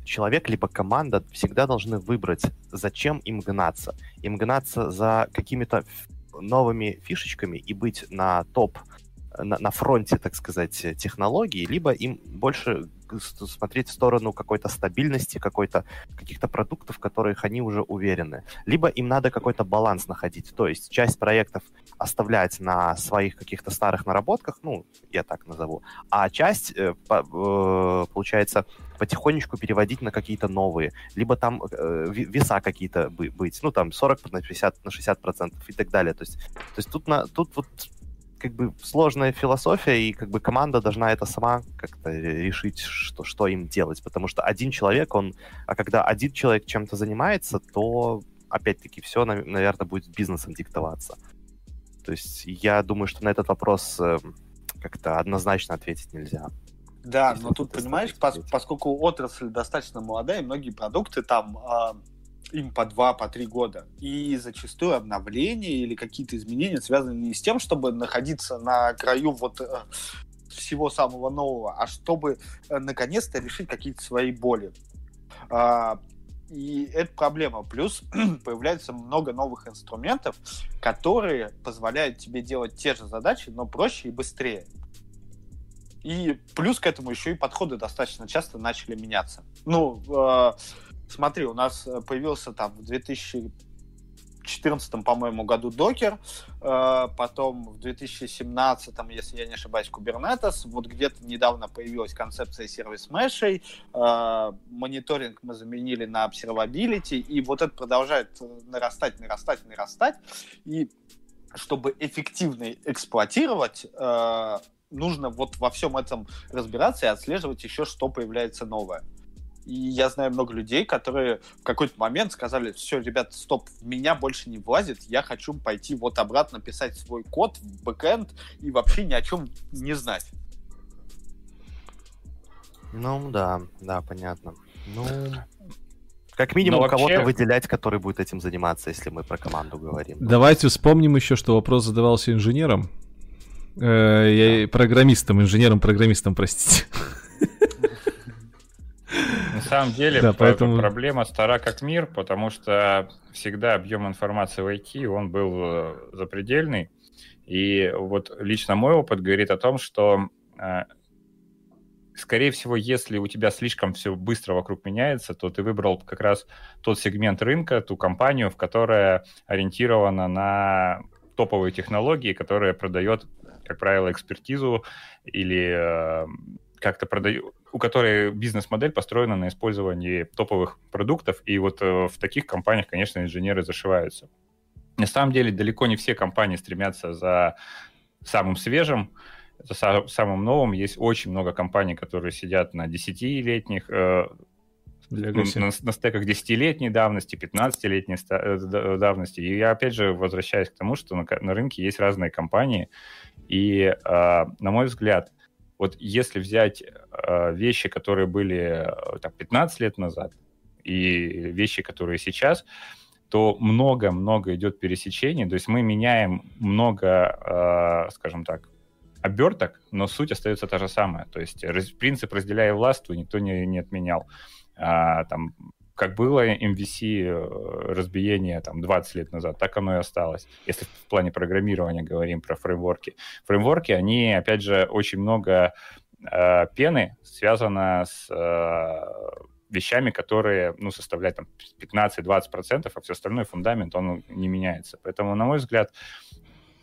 человек либо команда всегда должны выбрать, зачем им гнаться. Им гнаться за какими-то новыми фишечками и быть на топ, на, на фронте, так сказать, технологий, либо им больше смотреть в сторону какой-то стабильности, какой-то, каких-то продуктов, в которых они уже уверены. Либо им надо какой-то баланс находить. То есть часть проектов оставлять на своих каких-то старых наработках, ну, я так назову, а часть, э, э, получается, потихонечку переводить на какие-то новые. Либо там э, веса какие-то быть, ну, там 40 на 50, на 60 процентов и так далее. То есть, то есть тут, на, тут вот как бы сложная философия, и как бы команда должна это сама как-то решить, что, что им делать. Потому что один человек, он... А когда один человек чем-то занимается, то опять-таки все, наверное, будет бизнесом диктоваться. То есть я думаю, что на этот вопрос э, как-то однозначно ответить нельзя. Да, но тут, понимаешь, пос, поскольку отрасль достаточно молодая, многие продукты там э, им по два, по три года. И зачастую обновления или какие-то изменения связаны не с тем, чтобы находиться на краю вот э, всего самого нового, а чтобы э, наконец-то решить какие-то свои боли. Э, и это проблема. Плюс <clears throat> появляется много новых инструментов, которые позволяют тебе делать те же задачи, но проще и быстрее. И плюс к этому еще и подходы достаточно часто начали меняться. Ну, э, смотри, у нас появился там в 2000 2014, по-моему, году Docker, э, потом в 2017, если я не ошибаюсь, Kubernetes, вот где-то недавно появилась концепция сервис мешей, э, мониторинг мы заменили на observability, и вот это продолжает нарастать, нарастать, нарастать, и чтобы эффективно эксплуатировать, э, нужно вот во всем этом разбираться и отслеживать еще, что появляется новое. И я знаю много людей, которые в какой-то момент сказали, все, ребят, стоп, меня больше не влазит, я хочу пойти вот обратно писать свой код в бэкэнд и вообще ни о чем не знать. Ну да, да, понятно. Ну, <laughs> как минимум вообще... кого-то выделять, который будет этим заниматься, если мы про команду говорим. Давайте вспомним еще, что вопрос задавался инженером. Э, я программистом, инженером-программистом, простите. <laughs> Самом деле да, поэтому... проблема стара как мир, потому что всегда объем информации в IT, он был э, запредельный. И вот лично мой опыт говорит о том, что э, скорее всего, если у тебя слишком все быстро вокруг меняется, то ты выбрал как раз тот сегмент рынка, ту компанию, в которая ориентирована на топовые технологии, которая продает, как правило, экспертизу или э, как-то продаю, у которой бизнес-модель построена на использовании топовых продуктов, и вот э, в таких компаниях, конечно, инженеры зашиваются. На самом деле далеко не все компании стремятся за самым свежим, за самым новым. Есть очень много компаний, которые сидят на 10-летних э, на, на стеках 10-летней давности, 15-летней э, давности. И я опять же возвращаюсь к тому, что на, на рынке есть разные компании. И, э, на мой взгляд, вот если взять э, вещи, которые были э, там, 15 лет назад, и вещи, которые сейчас, то много-много идет пересечений. То есть мы меняем много, э, скажем так, оберток, но суть остается та же самая. То есть раз, принцип разделяя власть никто не, не отменял. А, там как было MVC э, разбиение там 20 лет назад, так оно и осталось. Если в плане программирования говорим про фреймворки. Фреймворки, они, опять же, очень много э, пены связано с э, вещами, которые, ну, составляют там 15-20%, а все остальное фундамент, он не меняется. Поэтому, на мой взгляд,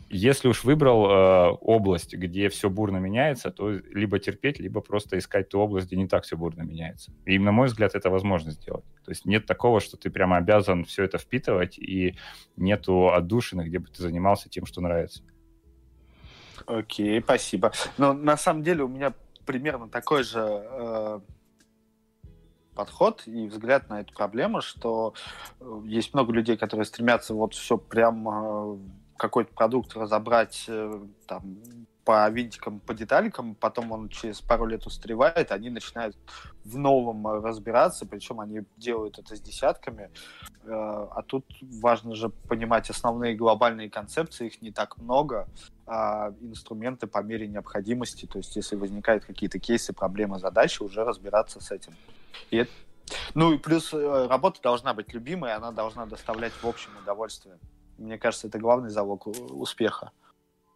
если уж выбрал э, область, где все бурно меняется, то либо терпеть, либо просто искать ту область, где не так все бурно меняется. И, на мой взгляд, это возможно сделать. То есть нет такого, что ты прямо обязан все это впитывать, и нету отдушины, где бы ты занимался тем, что нравится. Окей, спасибо. Но на самом деле у меня примерно такой же э, подход и взгляд на эту проблему, что э, есть много людей, которые стремятся вот все прям э, какой-то продукт разобрать э, там по винтикам, по деталькам, потом он через пару лет устаревает, они начинают в новом разбираться, причем они делают это с десятками. А тут важно же понимать основные глобальные концепции, их не так много, а инструменты по мере необходимости, то есть если возникают какие-то кейсы, проблемы, задачи, уже разбираться с этим. И это... Ну и плюс э, работа должна быть любимой, она должна доставлять в общем удовольствие. Мне кажется, это главный залог успеха.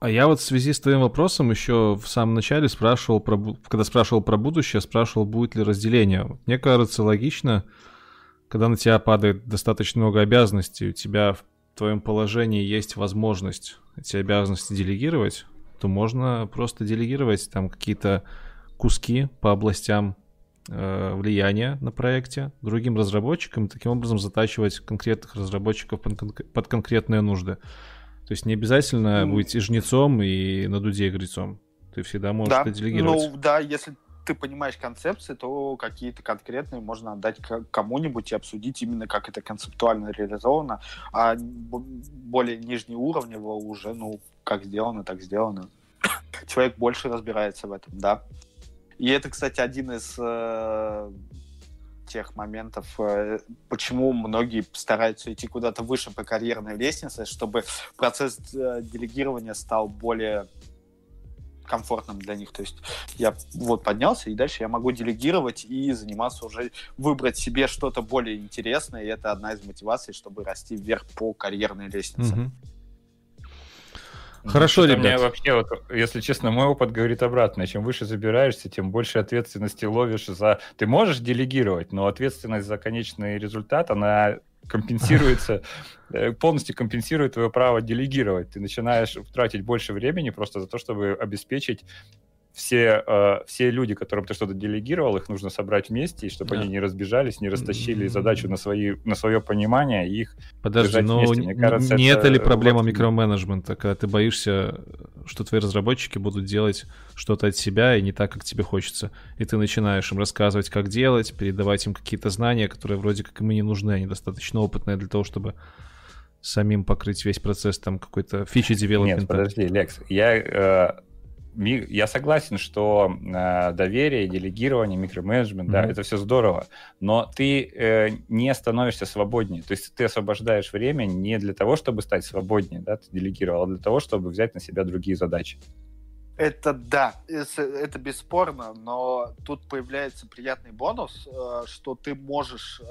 А я вот в связи с твоим вопросом еще в самом начале спрашивал, про, когда спрашивал про будущее, спрашивал, будет ли разделение. Мне кажется логично, когда на тебя падает достаточно много обязанностей, у тебя в твоем положении есть возможность эти обязанности делегировать, то можно просто делегировать там какие-то куски по областям э, влияния на проекте другим разработчикам, таким образом затачивать конкретных разработчиков под, под конкретные нужды. То есть не обязательно mm. быть и жнецом, и на дуде игрецом. Ты всегда можешь да. это делегировать. Ну да, если ты понимаешь концепции, то какие-то конкретные можно отдать кому-нибудь и обсудить именно, как это концептуально реализовано, а более нижнеуровнево уже, ну, как сделано, так сделано. <coughs> Человек больше разбирается в этом, да. И это, кстати, один из э, тех моментов, э, почему многие стараются идти куда-то выше по карьерной лестнице, чтобы процесс э, делегирования стал более комфортным для них. То есть я вот поднялся, и дальше я могу делегировать и заниматься уже, выбрать себе что-то более интересное, и это одна из мотиваций, чтобы расти вверх по карьерной лестнице. Mm-hmm. Хорошо, ребят. Мне вообще, вот, если честно, мой опыт говорит обратно. Чем выше забираешься, тем больше ответственности ловишь за... Ты можешь делегировать, но ответственность за конечный результат, она компенсируется, <laughs> э, полностью компенсирует твое право делегировать. Ты начинаешь тратить больше времени просто за то, чтобы обеспечить все, э, все люди, которым ты что-то делегировал, их нужно собрать вместе, и чтобы да. они не разбежались, не растащили задачу на, свои, на свое понимание и их Подожди, но вместе. Мне кажется, не это, это ли проблема вот... микроменеджмента, когда ты боишься, что твои разработчики будут делать что-то от себя и не так, как тебе хочется, и ты начинаешь им рассказывать, как делать, передавать им какие-то знания, которые вроде как им и не нужны, они достаточно опытные для того, чтобы самим покрыть весь процесс там какой-то фичи девелопмента. Нет, подожди, Лекс, я э, я согласен, что э, доверие, делегирование, микроменеджмент, mm-hmm. да, это все здорово, но ты э, не становишься свободнее. То есть ты освобождаешь время не для того, чтобы стать свободнее, да, ты делегировал, а для того, чтобы взять на себя другие задачи. Это да, это бесспорно, но тут появляется приятный бонус, э, что ты можешь э,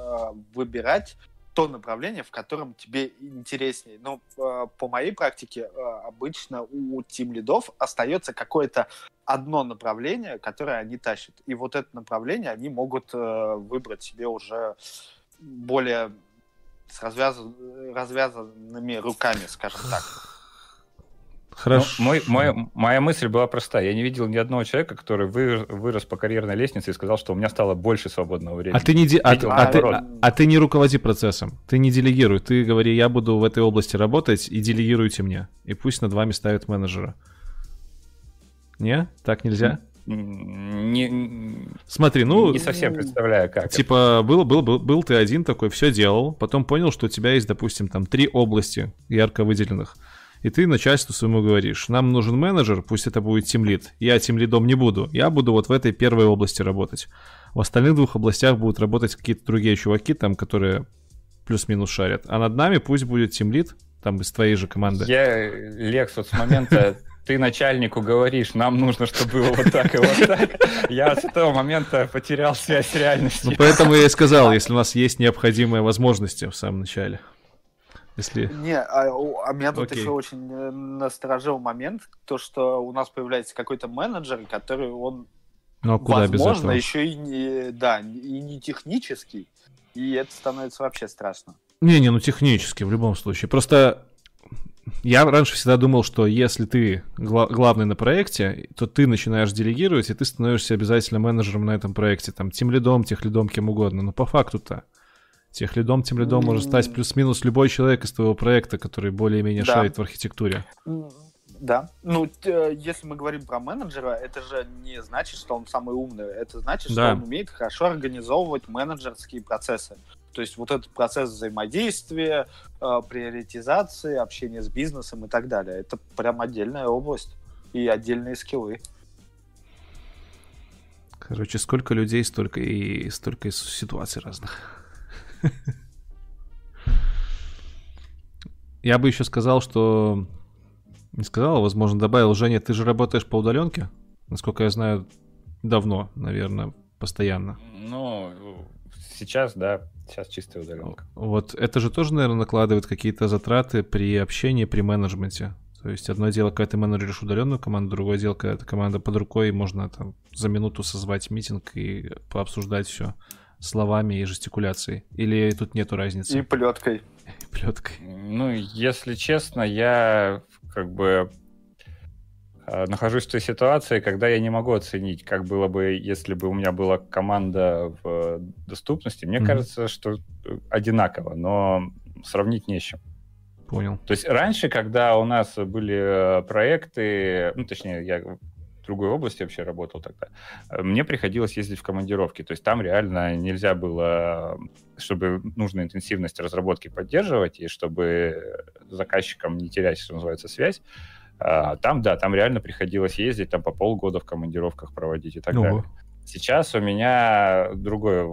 выбирать то направление, в котором тебе интереснее. Но э, по моей практике э, обычно у тим лидов остается какое-то одно направление, которое они тащат. И вот это направление они могут э, выбрать себе уже более с развязан, развязанными руками, скажем так. Хорошо. Ну, мой, мой, моя мысль была простая. Я не видел ни одного человека, который вы, вырос по карьерной лестнице и сказал, что у меня стало больше свободного времени. А ты не, де... а, а, ты, а, а ты не руководи процессом. Ты не делегируй. Ты говори, я буду в этой области работать и делегируйте мне. И пусть над вами ставят менеджера. Не? Так нельзя? Не, Смотри, ну... Не совсем представляю, как. Типа, был, был, был, был ты один такой, все делал, потом понял, что у тебя есть, допустим, там три области ярко выделенных и ты начальству своему говоришь, нам нужен менеджер, пусть это будет тимлид. Я тимлидом не буду, я буду вот в этой первой области работать. В остальных двух областях будут работать какие-то другие чуваки, там, которые плюс-минус шарят. А над нами пусть будет тимлид, там из твоей же команды. Я, Лекс, вот с момента ты начальнику говоришь, нам нужно, чтобы было вот так и вот так. Я с этого момента потерял связь с реальностью. Ну, поэтому я и сказал, если у нас есть необходимые возможности в самом начале. Если... Не, а, а меня тут Окей. еще очень э, насторожил момент, то, что у нас появляется какой-то менеджер, который он, ну, а куда возможно, еще и не, да, и не технический, и это становится вообще страшно. Не-не, ну технически в любом случае. Просто я раньше всегда думал, что если ты гла- главный на проекте, то ты начинаешь делегировать, и ты становишься обязательно менеджером на этом проекте, там, тем лидом, тех лидом, кем угодно. Но по факту-то тех лидом, тем лидом может стать плюс-минус любой человек из твоего проекта, который более-менее Да. шарит в архитектуре. Да. Ну, э, если мы говорим про менеджера, это же не значит, что он самый умный. Это значит, Да. что он умеет хорошо организовывать менеджерские процессы. То есть вот этот процесс взаимодействия, э, приоритизации, общения с бизнесом и так далее. Это прям отдельная область и отдельные скиллы. Короче, сколько людей, столько и столько и ситуаций разных. <laughs> Я бы еще сказал, что... Не сказал, а, возможно, добавил. Женя, ты же работаешь по удаленке? Насколько я знаю, давно, наверное, постоянно. Ну, сейчас, да, сейчас чистая удаленка. Вот это же тоже, наверное, накладывает какие-то затраты при общении, при менеджменте. То есть одно дело, когда ты менеджеришь удаленную команду, другое дело, когда эта команда под рукой, и можно там за минуту созвать митинг и пообсуждать все словами и жестикуляцией. Или тут нету разницы? И плеткой. <laughs> Плеткой. Ну, если честно, я как бы э, нахожусь в той ситуации, когда я не могу оценить, как было бы, если бы у меня была команда в доступности. Мне Мгм. кажется, что одинаково, но сравнить не с чем. Понял. То есть раньше, когда у нас были э, проекты, ну, точнее, я другой области вообще работал тогда, э, мне приходилось ездить в командировки. То есть там реально нельзя было, чтобы нужную интенсивность разработки поддерживать, и чтобы заказчикам не терять, что называется, связь, а, там, да, там реально приходилось ездить, там по полгода в командировках проводить и так Ого. далее. Сейчас у меня другое,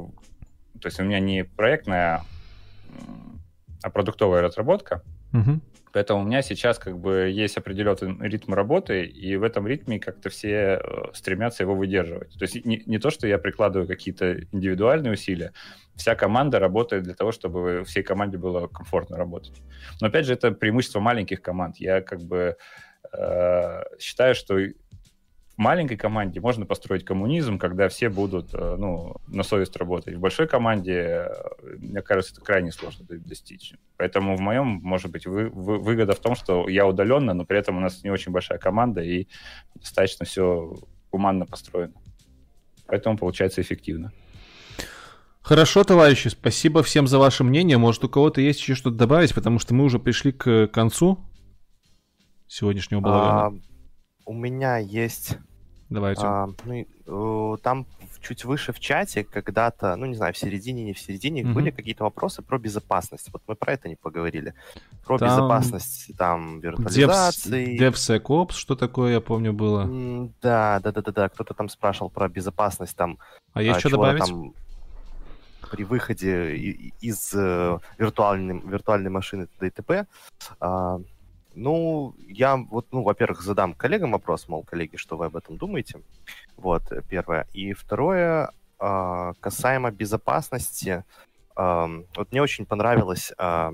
то есть у меня не проектная, а продуктовая разработка, Мгм. Поэтому у меня сейчас как бы есть определенный ритм работы, и в этом ритме как-то все э, стремятся его выдерживать. То есть не, не то, что я прикладываю какие-то индивидуальные усилия, вся команда работает для того, чтобы всей команде было комфортно работать. Но опять же, это преимущество маленьких команд. Я как бы э, считаю, что маленькой команде можно построить коммунизм, когда все будут э, ну, на совесть работать. В большой команде, э, мне кажется, это крайне сложно до- достичь. Поэтому в моем, может быть, вы- вы- выгода в том, что я удаленно, но при этом у нас не очень большая команда и достаточно все гуманно построено. Поэтому получается эффективно. Хорошо, товарищи, спасибо всем за ваше мнение. Может, у кого-то есть еще что-то добавить, потому что мы уже пришли к концу сегодняшнего балагана. А, у меня есть Давайте. А, ну, э, там чуть выше в чате когда-то, ну не знаю, в середине, не в середине, Мгм. были какие-то вопросы про безопасность. Вот мы про это не поговорили. Про Там безопасность там виртуализации. DevSecOps, что такое, я помню, было. М, Да, да, да, да, да. Кто-то там спрашивал про безопасность там. А есть а, что добавить? там при выходе из э, виртуальной, виртуальной машины т.д. и т.п. А, ну, я вот, ну, во-первых, задам коллегам вопрос, мол, коллеги, что вы об этом думаете? Вот, э, первое. И второе, а, касаемо безопасности, ам, вот мне очень понравилось, а,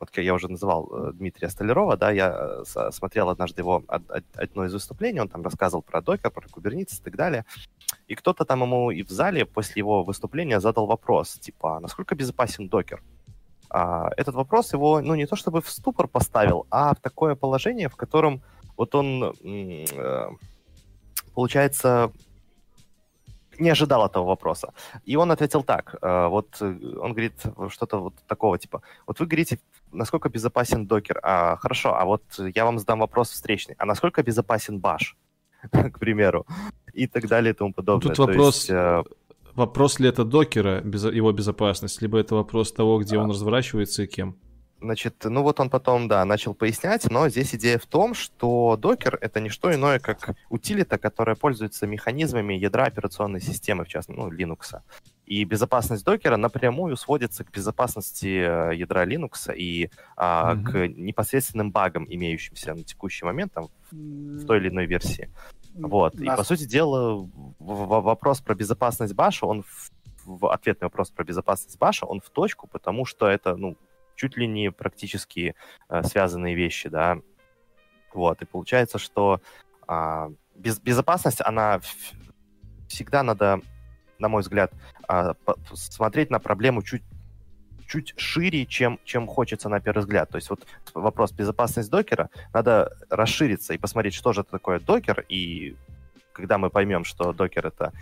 вот я уже называл э, Дмитрия Столярова, да, я э, смотрел однажды его од- од- одно из выступлений, он там рассказывал про Docker, про Kubernetes и так далее, и кто-то там ему и в зале после его выступления задал вопрос, типа, «А насколько безопасен докер? А, этот вопрос его, ну, не то чтобы в ступор поставил, а в такое положение, в котором вот он, э, получается, не ожидал этого вопроса. И он ответил так, э, вот э, он говорит что-то вот такого типа, вот вы говорите, насколько безопасен докер? А, хорошо, а вот я вам задам вопрос встречный, а насколько безопасен баш? <laughs> к примеру, и так далее и тому подобное. тут То вопрос, есть, э, Вопрос ли это докера, его безопасность, либо это вопрос того, где А. он разворачивается и кем? Значит, ну вот он потом, да, начал пояснять, но здесь идея в том, что докер — это не что иное, как утилита, которая пользуется механизмами ядра операционной системы, в частности, ну, Linux. И безопасность докера напрямую сводится к безопасности э, ядра Linux и а, Мгм. к непосредственным багам, имеющимся на текущий момент там, в той или иной версии. Вот. И, Нас- по сути дела, вопрос про безопасность баша, он в, в ответный вопрос про безопасность баша, он в точку, потому что это, ну, чуть ли не практически э, связанные вещи, да. Вот. И получается, что а, без, безопасность, она всегда надо, на мой взгляд, по- смотреть на проблему чуть чуть шире, чем, чем хочется на первый взгляд. То есть вот вопрос безопасность докера, надо расшириться и посмотреть, что же это такое докер, и когда мы поймем, что докер это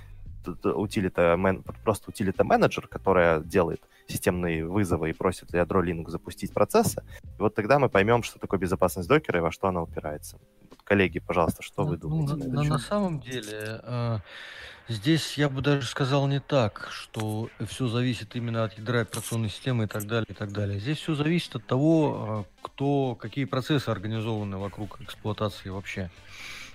утилита, просто утилита менеджер, которая делает системные вызовы и просит ядро Linux запустить процессы, и вот тогда мы поймем, что такое безопасность докера и во что она упирается. Коллеги, пожалуйста, что ну, вы думаете? Ну, на, на, на самом деле, э, здесь я бы даже сказал не так, что все зависит именно от ядра операционной системы и так далее, и так далее. Здесь все зависит от того, кто, какие процессы организованы вокруг эксплуатации вообще.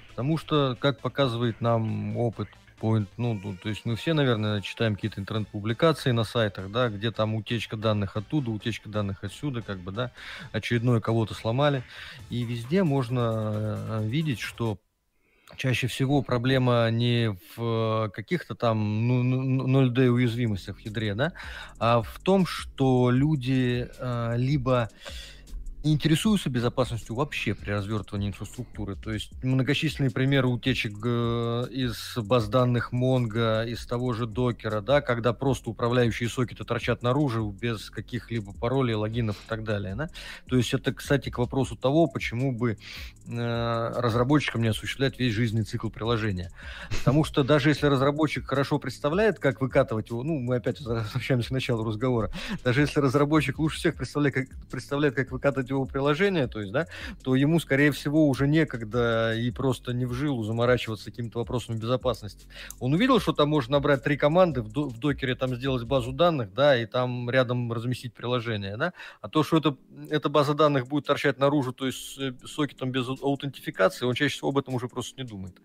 Потому что, как показывает нам опыт Point, ну, ну, то есть мы все, наверное, читаем какие-то интернет-публикации на сайтах, да, где там утечка данных оттуда, утечка данных отсюда, как бы, да, очередное кого-то сломали. И везде можно э, видеть, что чаще всего проблема не в каких-то там ну, 0D ну, уязвимостях в ядре, да, а в том, что люди э, либо не интересуются безопасностью вообще при развертывании инфраструктуры. То есть многочисленные примеры утечек э, из баз данных Mongo, из того же докера, да, когда просто управляющие сокеты торчат наружу без каких-либо паролей, логинов и так далее. Да? То есть это, кстати, к вопросу того, почему бы э, разработчикам не осуществлять весь жизненный цикл приложения. Потому что даже если разработчик хорошо представляет, как выкатывать его, ну, мы опять возвращаемся к началу разговора, даже если разработчик лучше всех представляет, как, представляет, как выкатывать его приложение, то есть, да, то ему, скорее всего, уже некогда и просто не в жилу заморачиваться каким-то вопросом безопасности. Он увидел, что там можно набрать три команды, в, до, в докере там сделать базу данных, да, и там рядом разместить приложение, да, а то, что это, эта база данных будет торчать наружу, то есть с сокетом без аутентификации, он чаще всего об этом уже просто не думает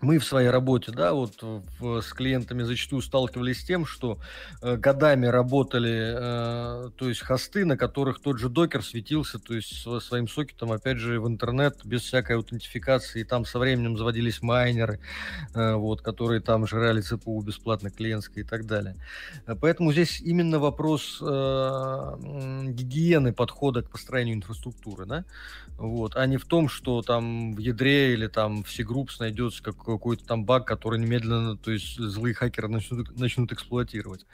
мы в своей работе, да, вот в, с клиентами зачастую сталкивались с тем, что э, годами работали, э, то есть хосты, на которых тот же докер светился, то есть своим сокетом, опять же, в интернет без всякой аутентификации, и там со временем заводились майнеры, э, вот, которые там жрали ЦПУ бесплатно клиентской и так далее. Э, поэтому здесь именно вопрос э, гигиены подхода к построению инфраструктуры, да, вот, а не в том, что там в ядре или там в C-Groups найдется как, какой-то там баг, который немедленно, то есть злые хакеры начнут, начнут эксплуатировать.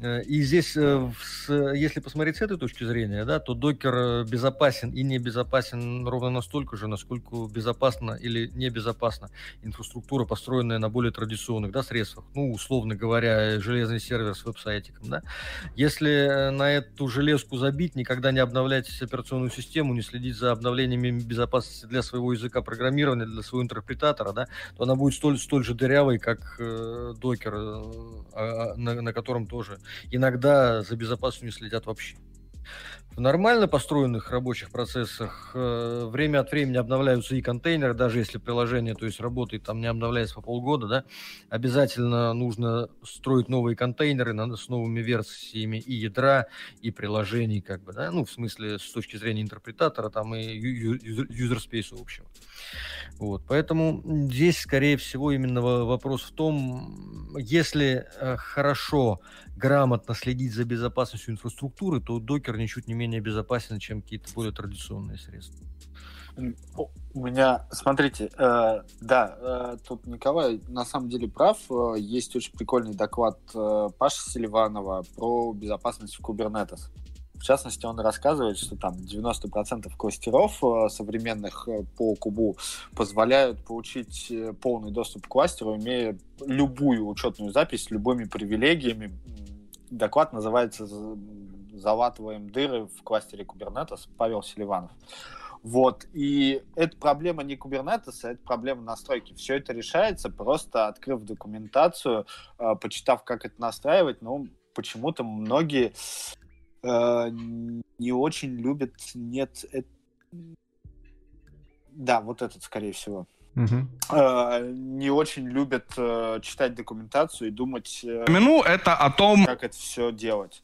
Э, и здесь, э, если посмотреть с этой точки зрения, да, то докер э, безопасен и не безопасен ровно настолько же, насколько безопасна или небезопасна инфраструктура, построенная на более традиционных да, средствах. Ну, условно говоря, железный сервер с веб-сайтиком. Да. Если на эту железку забить, никогда не обновлять операционную систему, не следить за обновлениями безопасности для своего языка программирования, для своего интерпретатора, да, то она будет столь, столь же дырявой, как э, докер, э, на, на котором тоже иногда за безопасностью не следят вообще. В нормально построенных рабочих процессах э, время от времени обновляются и контейнеры, даже если приложение, то есть работает, там не обновляется по полгода, да, обязательно нужно строить новые контейнеры на, с новыми версиями и ядра, и приложений, как бы, да, ну, в смысле, с точки зрения интерпретатора, там, и space общего. Вот, поэтому здесь, скорее всего, именно вопрос в том, если э, хорошо, грамотно следить за безопасностью инфраструктуры, то докер ничуть не менее безопасен, чем какие-то более традиционные средства. У меня, смотрите, э, да, э, тут Николай на самом деле прав. Э, есть очень прикольный доклад э, Паши Селиванова про безопасность в Kubernetes. В частности, он рассказывает, что там 90% кластеров э, современных э, по кубу позволяют получить э, полный доступ к кластеру, имея любую учетную запись с любыми привилегиями. Доклад называется «Залатываем дыры в кластере Kubernetes» Павел Селиванов. Вот. И это проблема не Kubernetes, а это проблема настройки. Все это решается, просто открыв документацию, почитав, как это настраивать. Но почему-то многие Э, не очень любит, нет, это... да, вот этот, скорее всего. Uh-huh. не очень любят э, читать документацию и думать, э, ну, это о том, как это все делать.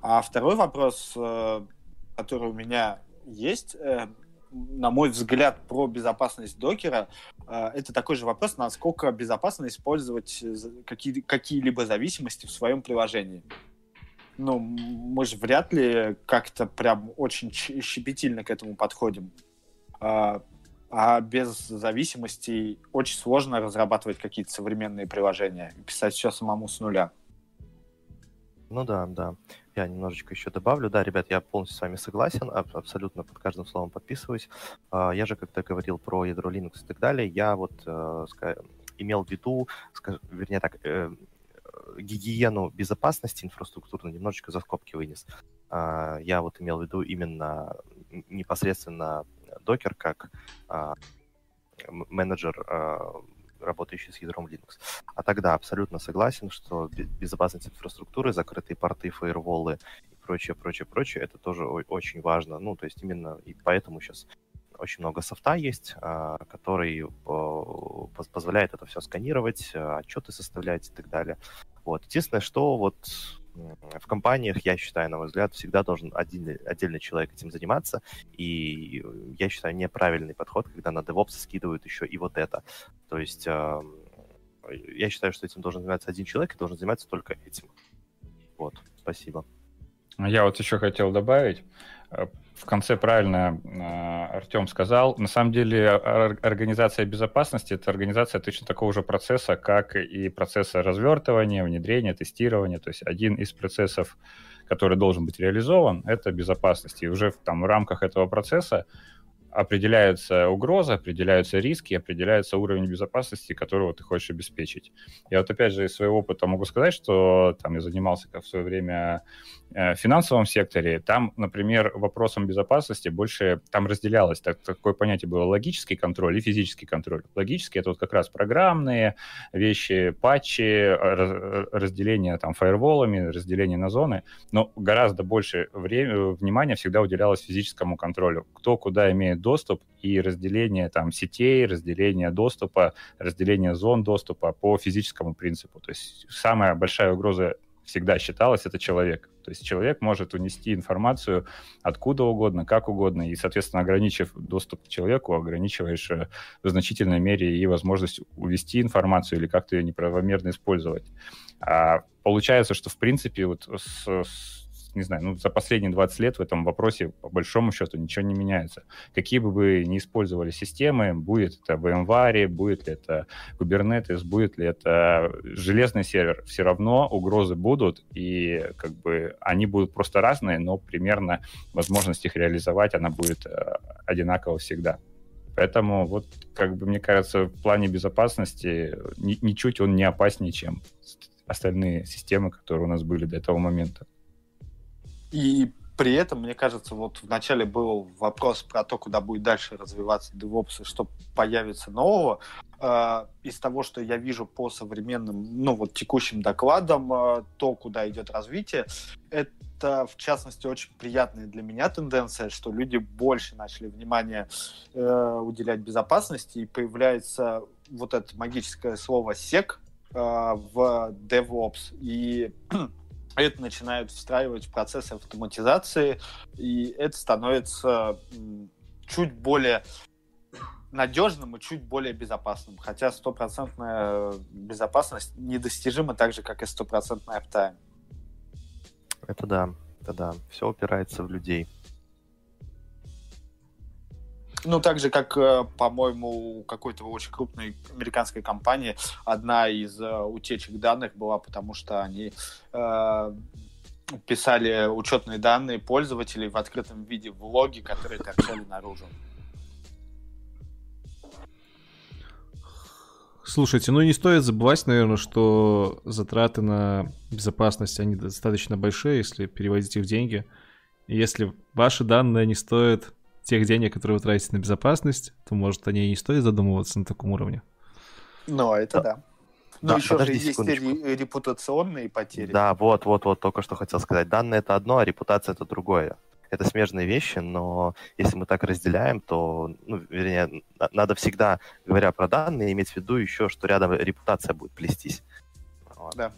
А второй вопрос, э, который у меня есть, э, на мой взгляд, про безопасность докера, э, это такой же вопрос, насколько безопасно использовать какие- какие-либо зависимости в своем приложении ну, мы же вряд ли как-то прям очень щепетильно к этому подходим. А, а без зависимостей очень сложно разрабатывать какие-то современные приложения и писать все самому с нуля. Ну да, да. Я немножечко еще добавлю. Да, ребят, я полностью с вами согласен, абсолютно под каждым словом подписываюсь. А, я же, когда говорил про ядро Linux и так далее, я вот э, имел в виду, вернее так, э, гигиену безопасности инфраструктурно немножечко за скобки вынес. А, я вот имел в виду именно непосредственно докер как а, менеджер работающий с ядром Linux. А тогда абсолютно согласен, что безопасность инфраструктуры, закрытые порты, фаерволы и прочее, прочее, прочее, это тоже очень важно. Ну, то есть именно и поэтому сейчас очень много софта есть, а, который позволяет это все сканировать, отчеты составлять и так далее. Вот. Единственное, что вот в компаниях, я считаю, на мой взгляд, всегда должен один отдельный человек этим заниматься, и я считаю неправильный подход, когда на DevOps скидывают еще и вот это. То есть я считаю, что этим должен заниматься один человек и должен заниматься только этим. Вот, спасибо. Я вот еще хотел добавить, э, в конце правильно э, Артем сказал. На самом деле организация безопасности — это организация точно такого же процесса, как и процесса развертывания, внедрения, тестирования. То есть один из процессов, который должен быть реализован, это безопасность. И уже в, там, в рамках этого процесса определяется угроза, определяются риски, определяется уровень безопасности, которого ты хочешь обеспечить. Я вот опять же из своего опыта могу сказать, что там я занимался в свое время Э, финансовом секторе, там, например, вопросом безопасности больше, там разделялось, так, такое понятие было логический контроль и физический контроль. Логический — это вот как раз программные вещи, патчи, разделение там фаерволами, разделение на зоны, но гораздо больше время, внимания всегда уделялось физическому контролю. Кто куда имеет доступ и разделение там сетей, разделение доступа, разделение зон доступа по физическому принципу. То есть самая большая угроза всегда считалось, это человек. То есть человек может унести информацию откуда угодно, как угодно, и, соответственно, ограничив доступ к человеку, ограничиваешь э, в значительной мере и возможность увести информацию или как-то ее неправомерно использовать. А получается, что, в принципе, вот с, с не знаю, ну, за последние 20 лет в этом вопросе, по большому счету, ничего не меняется. Какие бы вы ни использовали системы, будет это VMware, будет ли это Kubernetes, будет ли это железный сервер, все равно угрозы будут, и как бы они будут просто разные, но примерно возможность их реализовать, она будет э, одинакова всегда. Поэтому вот, как бы, мне кажется, в плане безопасности ни, ничуть он не опаснее, чем остальные системы, которые у нас были до этого момента. И при этом, мне кажется, вот вначале был вопрос про то, куда будет дальше развиваться DevOps и что появится нового. Э, из того, что я вижу по современным, ну вот текущим докладам, э, то, куда идет развитие, это, в частности, очень приятная для меня тенденция, что люди больше начали внимание э, уделять безопасности, и появляется вот это магическое слово SEC в DevOps. И <clears throat> это начинают встраивать в процессы автоматизации, и это становится чуть более надежным и чуть более безопасным. Хотя стопроцентная безопасность недостижима так же, как и стопроцентная аптайм. Это да, это да. Все упирается в людей. Ну, так же, как, э, по-моему, у какой-то очень крупной американской компании одна из э, утечек данных была, потому что они э, писали учетные данные пользователей в открытом виде в логи, которые торчали наружу. Слушайте, ну не стоит забывать, наверное, что затраты на безопасность, они достаточно большие, если переводить их в деньги. Если ваши данные не стоят тех денег, которые вы тратите на безопасность, то, может, о ней не стоит задумываться на таком уровне. Ну, это да. Ну, да, еще же есть репутационные потери. Да, вот, вот, вот, только что хотел сказать. Данные это одно, а репутация это другое. Это смежные вещи, но если мы так разделяем, то, ну, вернее, надо всегда, говоря про данные, иметь в виду еще, что рядом репутация будет плестись. Вот. Да.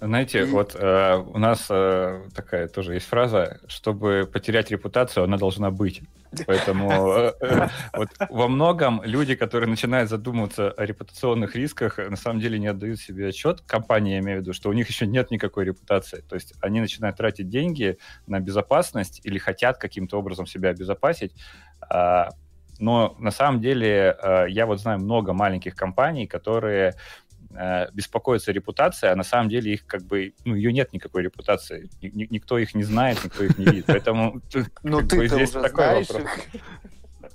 Знаете, вот э, у нас э, такая тоже есть фраза, чтобы потерять репутацию, она должна быть. Поэтому <laughs> э, э, вот во многом люди, которые начинают задумываться о репутационных рисках, на самом деле не отдают себе отчет, компания, я имею в виду, что у них еще нет никакой репутации. То есть они начинают тратить деньги на безопасность или хотят каким-то образом себя обезопасить, а, но на самом деле э, я вот знаю много маленьких компаний, которые э, беспокоится репутация, а на самом деле их как бы, ну, ее нет никакой репутации. Никто их не знает, никто их не видит. Поэтому <laughs> ну, ты здесь такой вопрос.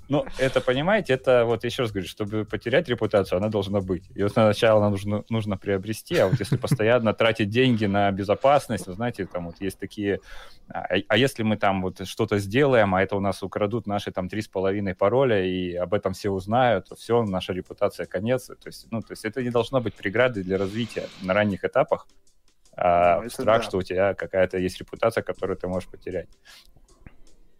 Ну, это, понимаете, это вот еще раз говорю, чтобы потерять репутацию, она должна быть. И вот сначала она нужно, нужно приобрести, а вот если постоянно тратить деньги на безопасность, вы знаете, там вот есть такие... А, а если мы там вот что-то сделаем, а это у нас украдут наши там три с половиной пароля, и об этом все узнают, то все, наша репутация конец. То есть, ну, то есть это не должно быть преградой для развития на ранних этапах. А ну, страх, да. что у тебя какая-то есть репутация, которую ты можешь потерять.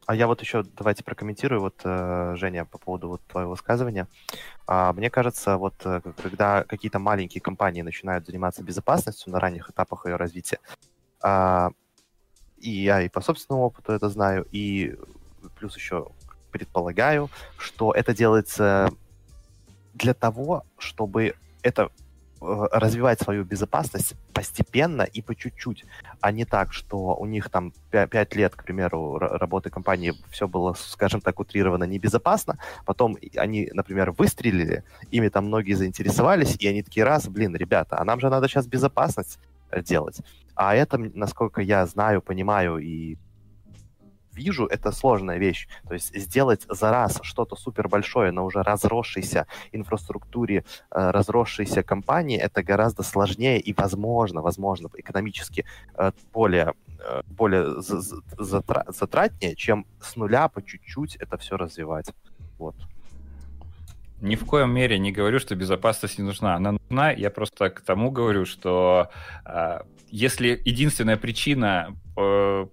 А я вот еще давайте прокомментирую, вот, э, Женя, по поводу вот твоего высказывания. А, мне кажется, вот э, когда какие-то маленькие компании начинают заниматься безопасностью на ранних этапах ее развития, а, и я и по собственному опыту это знаю, и плюс еще предполагаю, что это делается для того, чтобы это развивать свою безопасность постепенно и по чуть-чуть, а не так, что у них там 5 лет, к примеру, работы компании все было, скажем так, утрировано небезопасно, потом они, например, выстрелили, ими там многие заинтересовались, и они такие, раз, блин, ребята, а нам же надо сейчас безопасность э, делать. А это, насколько я знаю, понимаю и вижу, это сложная вещь. То есть сделать за раз что-то супер большое на уже разросшейся инфраструктуре, э, разросшейся компании, это гораздо сложнее и возможно, возможно, экономически э, более э, более затратнее, чем с нуля по чуть-чуть это все развивать. Вот. Ни в коем мере не говорю, что безопасность не нужна. Она нужна. Я просто к тому говорю, что э, если единственная причина, э,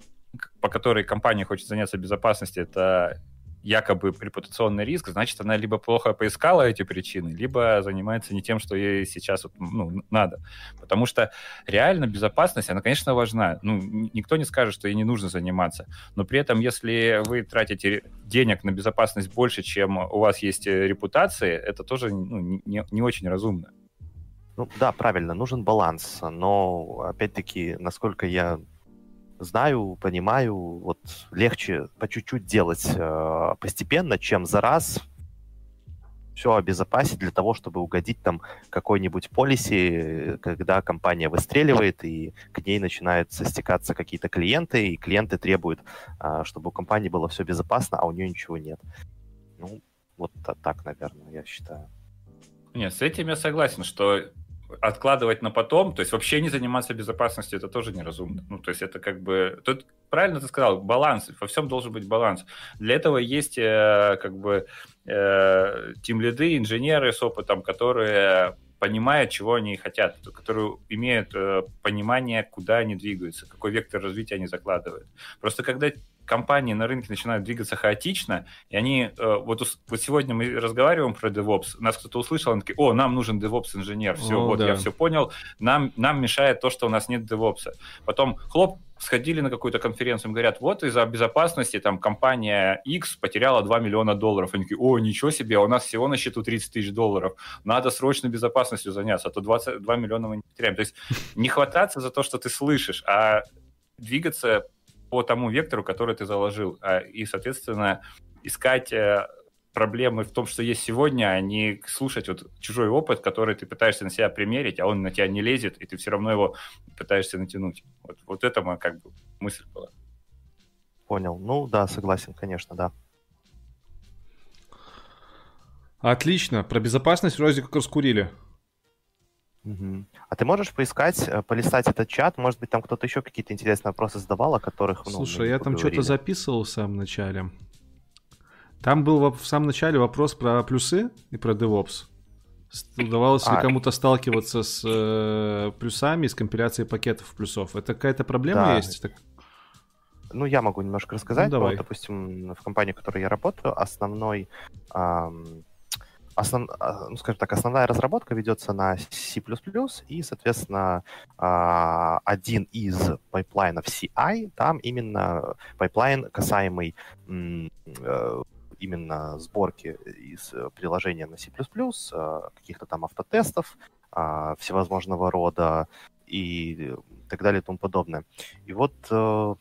по которой компания хочет заняться безопасностью, это якобы репутационный риск, значит, она либо плохо поискала эти причины, либо занимается не тем, что ей сейчас вот, ну, надо. Потому что реально безопасность, она, конечно, важна. Ну, никто не скажет, что ей не нужно заниматься. Но при этом, если вы тратите денег на безопасность больше, чем у вас есть репутации, это тоже ну, не, не очень разумно. Ну да, правильно, нужен баланс. Но опять-таки, насколько я знаю, понимаю, вот легче по чуть-чуть делать э, постепенно, чем за раз все обезопасить для того, чтобы угодить там какой-нибудь полиси, когда компания выстреливает, и к ней начинают стекаться какие-то клиенты, и клиенты требуют, э, чтобы у компании было все безопасно, а у нее ничего нет. Ну, вот так, наверное, я считаю. Нет, с этим я согласен, что откладывать на потом, то есть вообще не заниматься безопасностью, это тоже неразумно. Ну, то есть это как бы... Тут правильно ты сказал, баланс, во всем должен быть баланс. Для этого есть э, как бы э, тим-лиды, инженеры с опытом, которые понимают, чего они хотят, которые имеют э, понимание, куда они двигаются, какой вектор развития они закладывают. Просто когда компании на рынке начинают двигаться хаотично, и они, э, вот, вот сегодня мы разговариваем про DevOps, нас кто-то услышал, он такие, о, нам нужен DevOps-инженер, все, о, вот, да. я все понял, нам, нам мешает то, что у нас нет DevOps. Потом, хлоп, сходили на какую-то конференцию, им говорят, вот из-за безопасности там компания X потеряла 2 миллиона долларов. Они такие, о, ничего себе, у нас всего на счету 30 тысяч долларов. Надо срочно безопасностью заняться, а то 22 миллиона мы не потеряем. То есть не хвататься за то, что ты слышишь, а двигаться по тому вектору, который ты заложил. А, и, соответственно, искать э, проблемы в том, что есть сегодня, а не слушать вот чужой опыт, который ты пытаешься на себя примерить, а он на тебя не лезет, и ты все равно его пытаешься натянуть. Вот, вот это моя как бы мысль была. Понял. Ну да, согласен, конечно, да. Отлично. Про безопасность вроде как раскурили. Угу. А ты можешь поискать, э, полистать этот чат? Может быть, там кто-то еще какие-то интересные вопросы задавал, о которых... Ну, Слушай, я там что-то записывал в самом начале. Там был в самом начале вопрос про плюсы и про DevOps. Удавалось а, ли кому-то сталкиваться с э, плюсами, с компиляцией пакетов плюсов? Это какая-то проблема да. есть? Так... Ну, я могу немножко рассказать. Ну, давай. Вот, допустим, в компании, в которой я работаю, основной эм, основ, а, ну, скажем так, основная разработка ведется на C++, и, соответственно, а, один из пайплайнов CI, там именно пайплайн, касаемый э, именно сборки из приложения на C++, э, каких-то там автотестов, а, всевозможного рода и так далее и тому подобное. И вот э,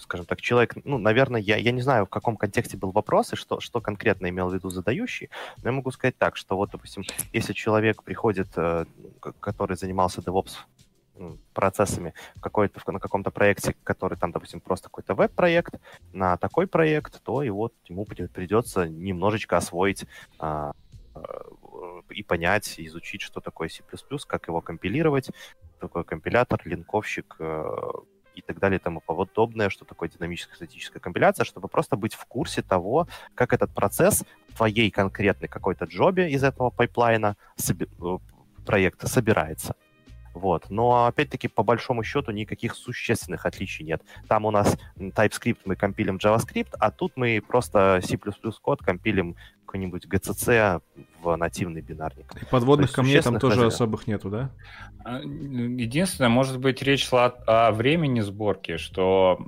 скажем так, человек, ну, наверное, я, я не знаю, в каком контексте был вопрос и что, что конкретно имел в виду задающий, но я могу сказать так, что вот, допустим, если человек приходит, э, который занимался DevOps процессами какой-то, на каком-то проекте, который там, допустим, просто какой-то веб-проект, на такой проект, то и вот ему придется немножечко освоить а, и понять, изучить, что такое C++, как его компилировать, такой компилятор, линковщик, э, и так далее и тому подобное, что такое динамическая статическая компиляция, чтобы просто быть в курсе того, как этот процесс в твоей конкретной какой-то джобе из этого пайплайна соби- э, проекта собирается. Вот. Но, опять-таки, по большому счету, никаких существенных отличий нет. Там у нас TypeScript мы компилим JavaScript, а тут мы просто C++ код компилим какой-нибудь GCC в нативный бинарник. И подводных камней там тоже разделов. особых нету, да? А, единственное, может быть, речь шла о времени сборки, что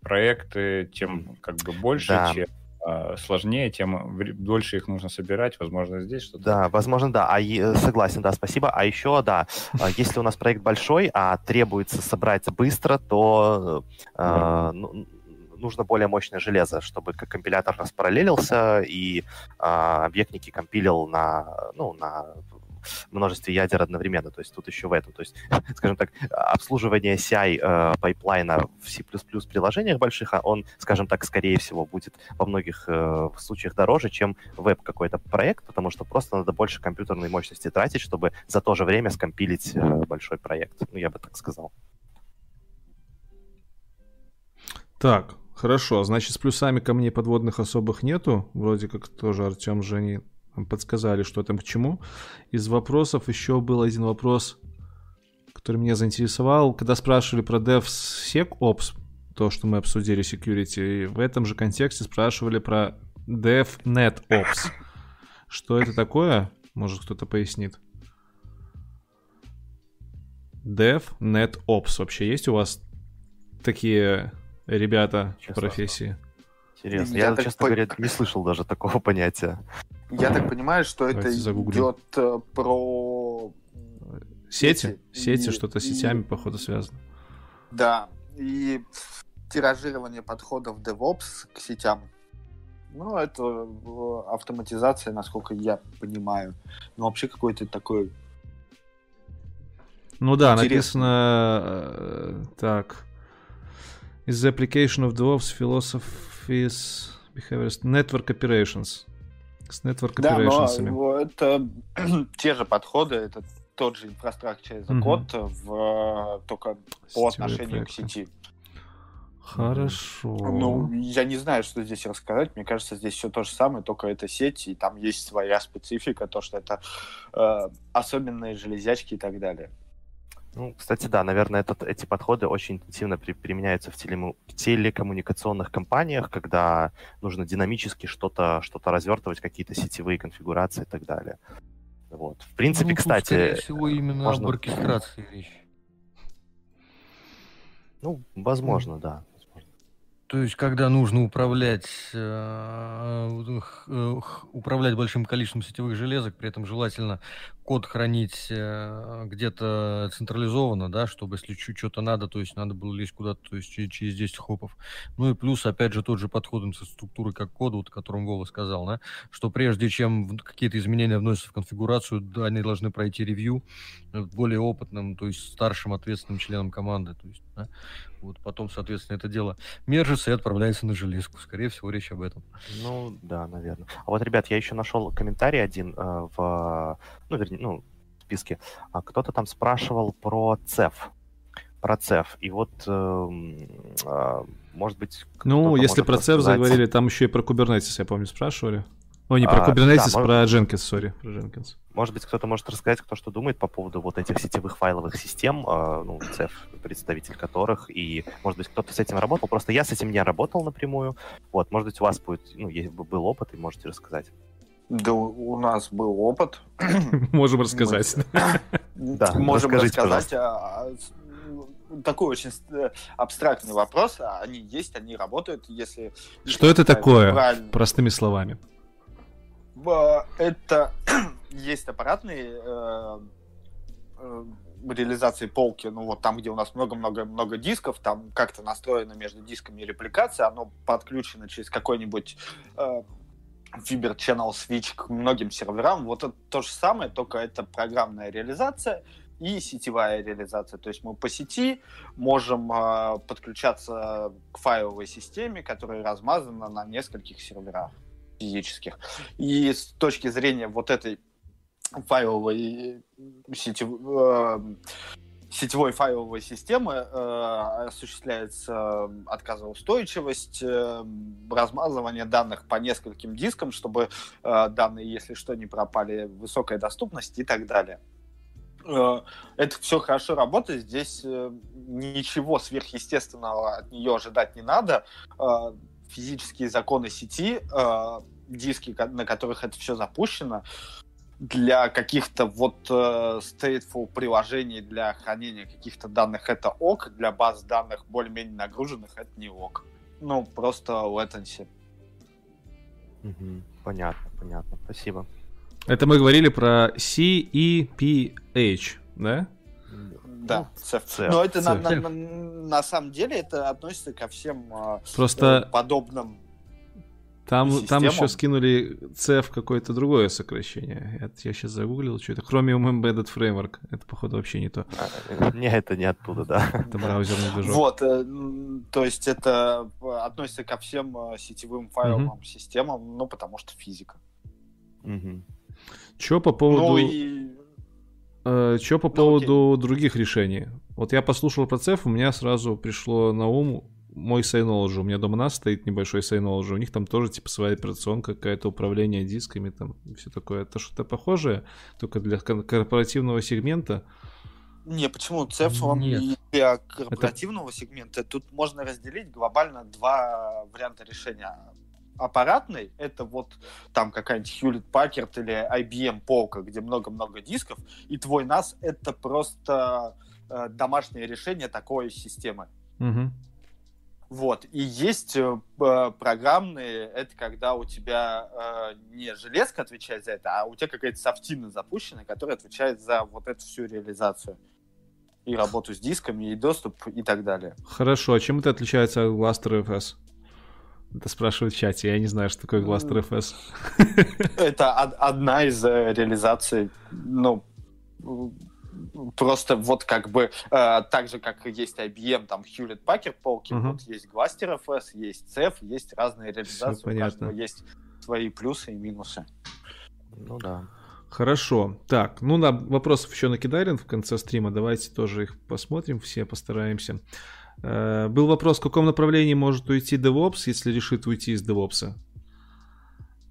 проекты тем как бы больше, да. чем а, сложнее, тем дольше их нужно собирать. Возможно, здесь что-то. Да, возможно, да. А согласен, да, спасибо. А еще, да, а, если у нас проект большой, а требуется собрать быстро, то да. ну, нужно более мощное железо, чтобы компилятор распараллелился и объектники компилил на, ну, на множестве ядер одновременно. То есть тут еще в этом. То есть, <laughs> скажем так, обслуживание CI э, пайплайна в C++ приложениях больших, а он, скажем так, скорее всего, будет во многих э, случаях дороже, чем веб какой-то проект, потому что просто надо больше компьютерной мощности тратить, чтобы за то же время скомпилить э, большой проект. Ну, я бы так сказал. Так, хорошо. Значит, с плюсами камней подводных особых нету. Вроде как тоже Артем Жени подсказали, что там к чему. Из вопросов еще был один вопрос, который меня заинтересовал. Когда спрашивали про DevSecOps, то, что мы обсудили security, в этом же контексте спрашивали про DevNetOps. Что это такое? Может, кто-то пояснит? DevNetOps. Вообще есть у вас такие ребята честно, в профессии? Интересно. Я, Я честно по... говоря, не слышал даже такого понятия. Я так понимаю, что Давайте это загуглим. идет э, про... Сети? Сети, и... что-то с сетями, походу, связано. Да, и тиражирование подходов DevOps к сетям. Ну, это э, автоматизация, насколько я понимаю. Ну, вообще какой-то такой... Ну да, Интересный. написано... Э, так. Is the application of DevOps philosophies behaviors network operations. С Network Да, но это <clears throat> те же подходы, это тот же as a код, угу. в, только по отношению проекты. к сети. Хорошо. Ну, я не знаю, что здесь рассказать. Мне кажется, здесь все то же самое, только это сеть, и там есть своя специфика, то, что это э, особенные железячки и так далее. Ну, кстати, да, наверное, этот, эти подходы очень интенсивно при, применяются в телему, телекоммуникационных компаниях, когда нужно динамически что-то что развертывать, какие-то сетевые конфигурации и так далее. Вот. В принципе, ну, кстати... Скорее всего, именно можно... об оркестрации речь. Ну, возможно, да. То есть, когда нужно управлять, э, э, управлять большим количеством сетевых железок, при этом желательно код хранить э, где-то централизованно, да, чтобы если что-то надо, то есть надо было лезть куда-то, то есть через, через 10 хопов. Ну и плюс, опять же, тот же подход инфраструктуры как коду, вот, о котором Вова сказал, да, что прежде чем какие-то изменения вносятся в конфигурацию, да, они должны пройти ревью более опытным, то есть старшим ответственным членом команды, то есть, да, вот потом, соответственно, это дело мержится и отправляется на железку. Скорее всего, речь об этом. Ну, да, наверное. А вот, ребят, я еще нашел комментарий один э, в, ну, вернее, ну, списке, а кто-то там спрашивал про ЦЕФ. Про ЦЕФ. И вот, э, э, может быть... Ну, если про ЦЕФ заговорили, там еще и про Kubernetes, я помню, спрашивали. Ой, не про а, Kubernetes, да, про Jenkins, сори, про Jenkins. Может быть, кто-то может рассказать, кто что думает по поводу вот этих сетевых файловых систем, э, ну, CEF, представитель которых, и, может быть, кто-то с этим работал. Просто я с этим не работал напрямую. Вот, может быть, у вас будет, ну, есть, был опыт, и можете рассказать. Да, у нас был опыт. <laughs> Можем рассказать. Да, <laughs> можем рассказать. А, такой очень э, абстрактный вопрос. А они есть, они работают, если... Что это такое, простыми словами? Это <clears throat> есть аппаратные реализации полки, ну вот там, где у нас много-много-много дисков, там как-то настроено между дисками репликация, оно подключено через какой-нибудь э, Fiber Channel Switch к многим серверам. Вот это то же самое, только это программная реализация и сетевая реализация. То есть мы по сети можем э, подключаться к файловой системе, которая размазана на нескольких серверах физических. И с точки зрения вот этой файловой сетев... э, сетевой файловой системы э, осуществляется отказоустойчивость, э, размазывание данных по нескольким дискам, чтобы э, данные, если что, не пропали, высокая доступность и так далее. Э, это все хорошо работает, здесь э, ничего сверхъестественного от нее ожидать не надо. Э, физические законы сети, диски, на которых это все запущено, для каких-то вот э, stateful приложений для хранения каких-то данных это ок, для баз данных более-менее нагруженных это не ок. Ну, просто latency. Угу. Понятно, понятно. Спасибо. Это мы говорили про CEPH, да? Да. Ну, Но это. На, на, на, на самом деле это относится ко всем э, Просто... подобным там, там еще скинули CF какое-то другое сокращение. Это я сейчас загуглил, что это. Chromium Embedded Framework. Это, походу, вообще не то. А, не, это не оттуда, да. <laughs> Это браузерный движок. Вот, э, то есть это относится ко всем э, сетевым файловым угу. системам, ну, потому что физика. Угу. Че по поводу... Ну и... Э, Че по ну, поводу окей. других решений? Вот я послушал про CEF, у меня сразу пришло на ум мой Synology, у меня дома нас стоит небольшой Synology, у них там тоже типа своя операционка, какое-то управление дисками, там все такое. Это что-то похожее, только для корпоративного сегмента. Не, почему CEF, он Нет. для корпоративного это... сегмента, тут можно разделить глобально два варианта решения. Аппаратный — это вот там какая-нибудь Hewlett Packard или IBM полка, где много-много дисков, и твой NAS — это просто э, домашнее решение такой системы. Угу. Вот. И есть э, программные, это когда у тебя э, не железка отвечает за это, а у тебя какая-то софтина запущена, которая отвечает за вот эту всю реализацию. И работу с дисками, и доступ, и так далее. Хорошо, а чем это отличается от Gluster FS? Это спрашивают в чате, я не знаю, что такое Gluster FS. Это одна из э, реализаций, ну, просто вот как бы э, так же, как есть IBM, там Hewlett Packard полки, uh-huh. вот есть Gluster FS, есть CEF, есть разные реализации, Все у каждого есть свои плюсы и минусы. Ну да. Хорошо. Так, ну на вопросов еще накидарен в конце стрима. Давайте тоже их посмотрим, все постараемся. Э, был вопрос, в каком направлении может уйти DevOps, если решит уйти из DevOps?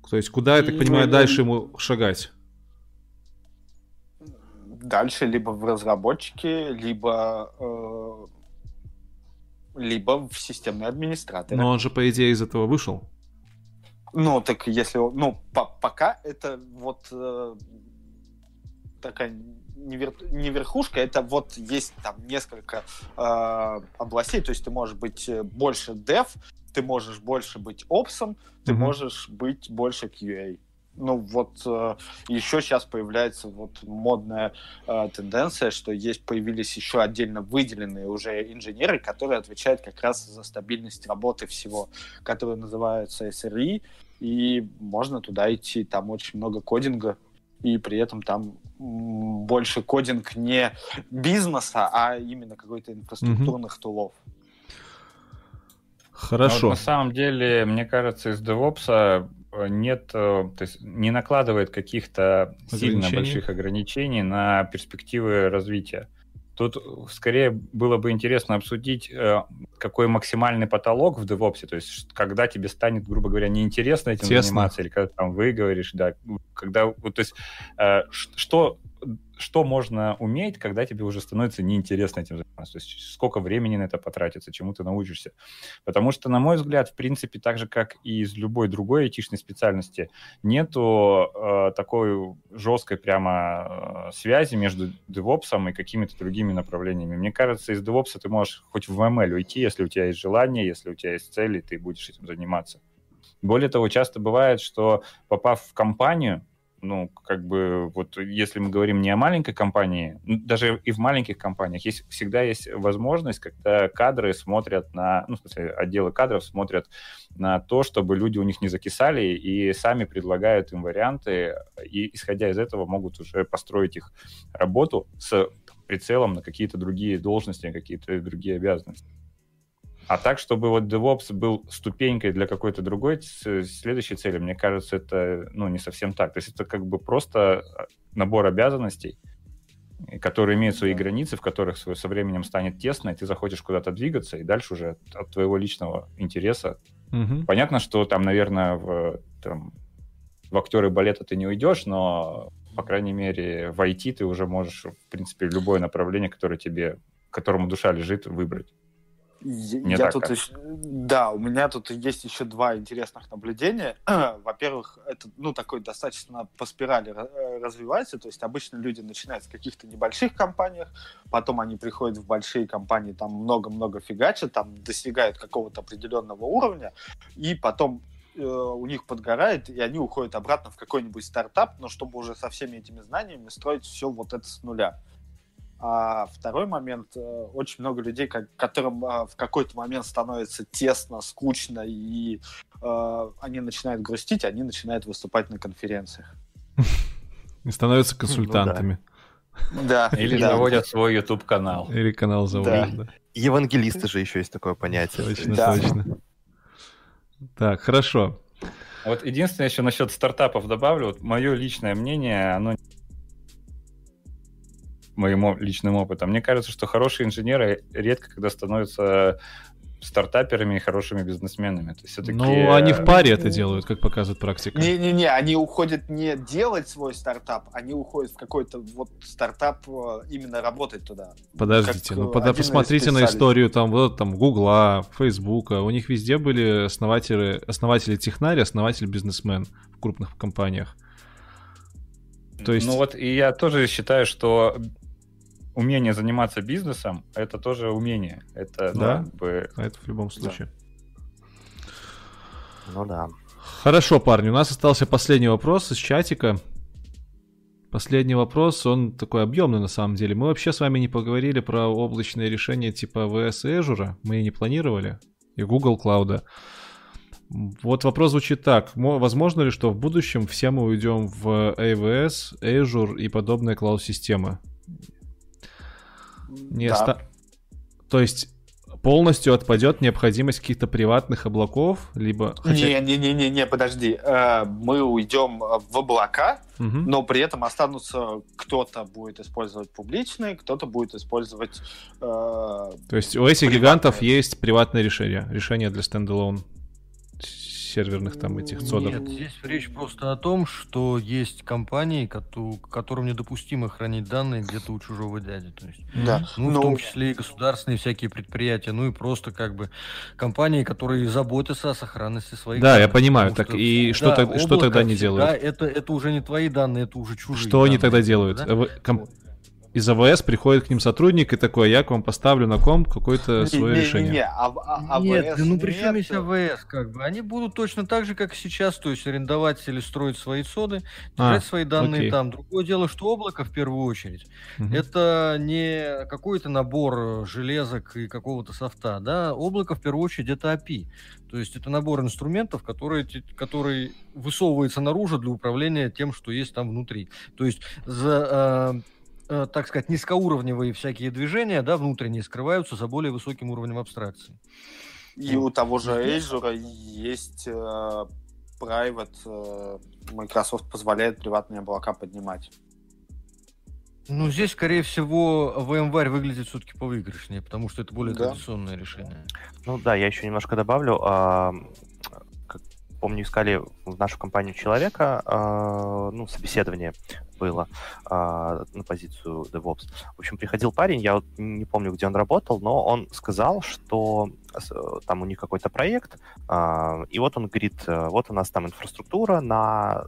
То есть куда, я так понимаю, дальше ему шагать? дальше либо в разработчике, либо э, либо в системный администратор. Но он же, по идее, из этого вышел. Ну, так если... Ну, по пока это вот э, такая не, вер, не верхушка, это вот есть там несколько э, областей, то есть ты можешь быть э, больше dev, ты можешь больше быть опсом, ты mm-hmm. можешь быть больше QA ну вот э, еще сейчас появляется вот модная э, тенденция, что есть появились еще отдельно выделенные уже инженеры, которые отвечают как раз за стабильность работы всего, которые называются SRE, и можно туда идти, там очень много кодинга, и при этом там больше кодинг не бизнеса, а именно какой-то инфраструктурных mm-hmm. тулов. Хорошо. вот на самом деле, мне кажется, из DevOps Э, нет, э, то есть не накладывает каких-то сильно больших ограничений на перспективы развития. Тут скорее было бы интересно обсудить, э, какой максимальный потолок в DevOps, то есть когда тебе станет, грубо говоря, неинтересно этим Тесно. заниматься, или когда там выговоришь, да, когда, вот, то есть что что можно уметь, когда тебе уже становится неинтересно этим заниматься. То есть сколько времени на это потратится, чему ты научишься. Потому что, на мой взгляд, в принципе, так же, как и из любой другой айтишной специальности, нету э, такой жесткой прямо э, связи между DevOps и какими-то другими направлениями. Мне кажется, из DevOps ты можешь хоть в ML уйти, если у тебя есть желание, если у тебя есть цели, ты будешь этим заниматься. Более того, часто бывает, что попав в компанию, ну, как бы, вот если мы говорим не о маленькой компании, даже и в маленьких компаниях есть, всегда есть возможность, когда кадры смотрят на, ну, в смысле, отделы кадров смотрят на то, чтобы люди у них не закисали и сами предлагают им варианты, и исходя из этого могут уже построить их работу с прицелом на какие-то другие должности, какие-то другие обязанности. А так, чтобы вот DevOps был ступенькой для какой-то другой следующей цели, мне кажется, это ну, не совсем так. То есть это как бы просто а, набор обязанностей, которые имеют свои границы, в которых со временем станет тесно, и ты захочешь куда-то двигаться, и дальше уже от, от твоего личного интереса. Угу. Понятно, что там, наверное, в, там, в актеры балета ты не уйдешь, но, по крайней мере, в IT ты уже можешь, в принципе, любое направление, которое тебе, которому душа лежит, выбрать. Не я тут еще, да, у меня тут есть еще два интересных наблюдения. <clears throat> Во-первых, это ну такой достаточно по спирали э, развивается, то есть обычно люди начинают с каких-то небольших компаниях, потом они приходят в большие компании, там много-много фигачат, там достигают какого-то определенного уровня, и потом э, у них подгорает, и они уходят обратно в какой-нибудь стартап, но чтобы уже со всеми этими знаниями строить все вот это с нуля. А второй момент, э, очень много людей, которым а, в какой-то момент становится тесно, скучно, и э, они начинают грустить, они начинают выступать на конференциях. И становятся ну консультантами. Да. Или заводят свой YouTube-канал. Или канал заводят, да. Евангелисты же еще есть такое понятие. Точно, точно. Так, хорошо. Вот единственное еще насчет стартапов добавлю. Вот мое личное мнение, оно моим личным опытом. Мне кажется, что хорошие инженеры редко когда становятся стартаперами и хорошими бизнесменами. То есть все-таки... Ну, они в паре это делают, как показывает практика. Не-не-не, они уходят не делать свой стартап, они уходят в какой-то вот стартап э, именно работать туда. Подождите, как ну под, посмотрите на историю там вот там Гугла, Фейсбука, у них везде были основатели, основатели технари, основатель бизнесмен в крупных компаниях. То есть... Ну вот и я тоже считаю, что умение заниматься бизнесом это тоже умение. Это, ну, да, ну, как бы... это в любом случае. Да. Ну да. Хорошо, парни, у нас остался последний вопрос из чатика. Последний вопрос, он такой объемный на самом деле. Мы вообще с вами не поговорили про облачные решения типа AWS и Azure, мы и не планировали, и Google Cloud. Вот вопрос звучит так. Возможно ли, что в будущем все мы уйдем в AWS, Azure и подобные клауд-системы? Не да. оста... То есть полностью отпадет необходимость каких-то приватных облаков, либо... Хотя... Не, не, не, не, подожди. Э, мы уйдем в облака, угу. но при этом останутся кто-то будет использовать публичные, кто-то будет использовать. Э, То есть у этих гигантов есть приватное решение, решение для стендалон серверных там этих цодов. Нет, здесь речь просто о том, что есть компании, которым недопустимо хранить данные где-то у чужого дяди. То есть, да. Ну, Но... в том числе и государственные всякие предприятия, ну и просто как бы компании, которые заботятся о сохранности своих Да, данных, я понимаю. Так что, и что, да, тогда, что тогда они делают? Да, это, это уже не твои данные, это уже чужие Что данные, они тогда делают? Да? Комп из АВС приходит к ним сотрудник и такой, я к вам поставлю на комп какое-то свое не, решение. Не, не, а, а, нет, ну при чем есть АВС, как бы? Они будут точно так же, как сейчас, то есть арендовать или строить свои соды, держать а, свои данные окей. там. Другое дело, что облако в первую очередь, угу. это не какой-то набор железок и какого-то софта, да, облако в первую очередь это API. То есть это набор инструментов, которые, который высовывается наружу для управления тем, что есть там внутри. То есть за, а, Э, так сказать, низкоуровневые всякие движения, да, внутренние, скрываются за более высоким уровнем абстракции. И у того же Azure есть э, private, э, Microsoft позволяет приватные облака поднимать. Ну, здесь, скорее всего, VMware выглядит все-таки повыигрышнее, потому что это более да. традиционное решение. Ну да, я еще немножко добавлю. Помню, искали в нашу компанию человека, э, ну, собеседование было э, на позицию DevOps. В общем, приходил парень, я вот не помню, где он работал, но он сказал, что там у них какой-то проект, э, и вот он говорит, вот у нас там инфраструктура, на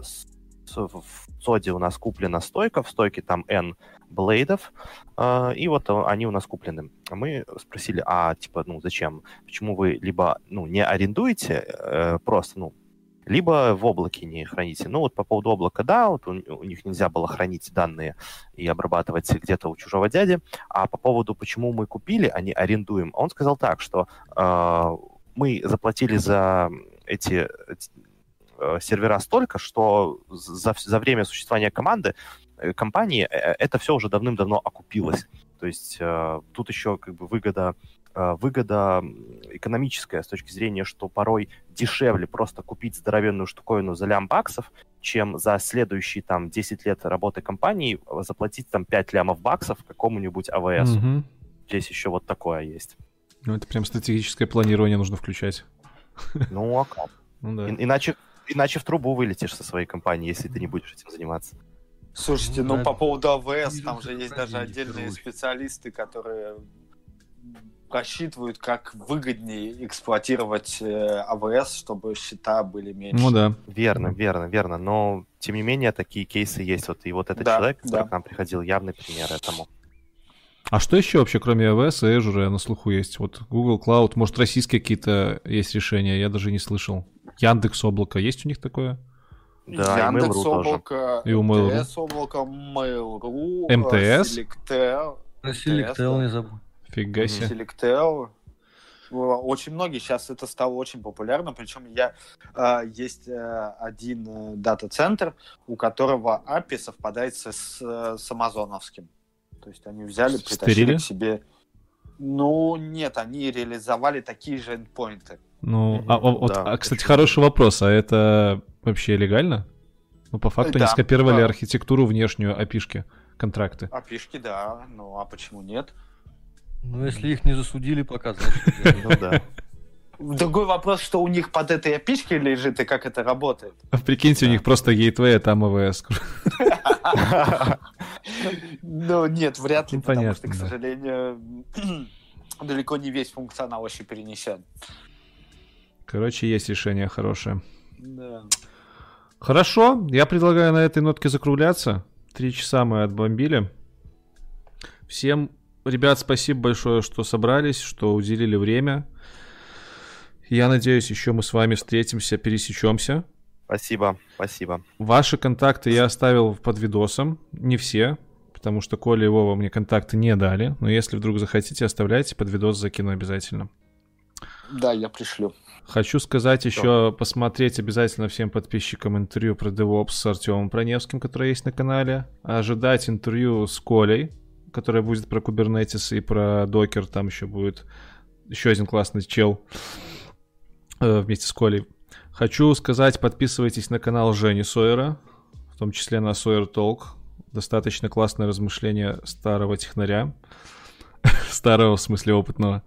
в соде у нас куплена стойка, в стойке там N блейдов, э, и вот они у нас куплены. Мы спросили, а типа, ну зачем? Почему вы либо ну, не арендуете э, просто, ну, либо в облаке не храните. Ну вот по поводу облака, да, вот у, у них нельзя было хранить данные и обрабатывать где-то у чужого дяди. А по поводу, почему мы купили, а не арендуем, он сказал так, что э, мы заплатили за эти э, сервера столько, что за, за время существования команды, э, компании, э, это все уже давным-давно окупилось. То есть э, тут еще как бы выгода Э, выгода экономическая с точки зрения, что порой дешевле просто купить здоровенную штуковину за лям баксов, чем за следующие там 10 лет работы компании заплатить там 5 лямов баксов какому-нибудь АВС. Угу. Здесь еще вот такое есть. Ну, это прям стратегическое планирование нужно включать. <laughs> Ну, а как? Ну, да. И, иначе, иначе в трубу вылетишь со своей компании, если ты не будешь этим заниматься. Слушайте, ну, ну по поводу АВС, там же есть даже отдельные специалисты, которые просчитывают, как выгоднее эксплуатировать э, АВС, чтобы счета были меньше. Ну да. Верно, верно, верно. Но, тем не менее, такие кейсы есть. Вот, и вот этот да, человек, который да. к нам приходил, явный пример этому. А что еще вообще, кроме AWS и Azure, на слуху есть? Вот Google Cloud, может, российские какие-то есть решения? Я даже не слышал. Яндекс Облако, есть у них такое? Да, Яндекс Облако, и у Mail.ru. МТС Облако, Mail.ru, МТС? Selectel. Selectel не забыл. Фига себе. Selectel. Очень многие сейчас это стало очень популярно, причем я э, есть э, один э, дата-центр, у которого API совпадает с, с амазоновским. То есть они взяли, притащили Стерили? к себе. Ну, нет, они реализовали такие же эндпоинты. Ну, а, а, да, а кстати, хороший вопрос. А это вообще легально? Ну, по факту да, они скопировали да. архитектуру внешнюю api контракты. api да. Ну, а почему нет? Ну, если их не засудили пока, значит... Ну да. Другой вопрос, что у них под этой опишкой лежит и как это работает. А прикиньте, у них просто гейтвей, а там АВС. Ну, нет, вряд ли, потому что, к сожалению, <clears throat> далеко не весь функционал еще перенесен. Короче, есть решение хорошее. Да. Хорошо, я предлагаю на этой нотке закругляться. Три часа мы отбомбили. Всем Ребят, спасибо большое, что собрались, что уделили время. Я надеюсь, еще мы с вами встретимся, пересечемся. Спасибо, спасибо. Ваши контакты я оставил под видосом, не все, потому что Коля и Вова мне контакты не дали, но если вдруг захотите, оставляйте, под видос закину обязательно. Да, я пришлю. Хочу сказать Что? еще, посмотреть обязательно всем подписчикам интервью про DevOps с Артемом Проневским, которое есть на канале. Ожидать интервью с Колей, которая будет про Kubernetes и про Docker. Там еще будет еще один классный чел э, вместе с Колей. Хочу сказать, подписывайтесь на канал Жени Сойера, в том числе на Sawyer Talk. Достаточно классное размышление старого технаря. <laughs> старого, в смысле, опытного.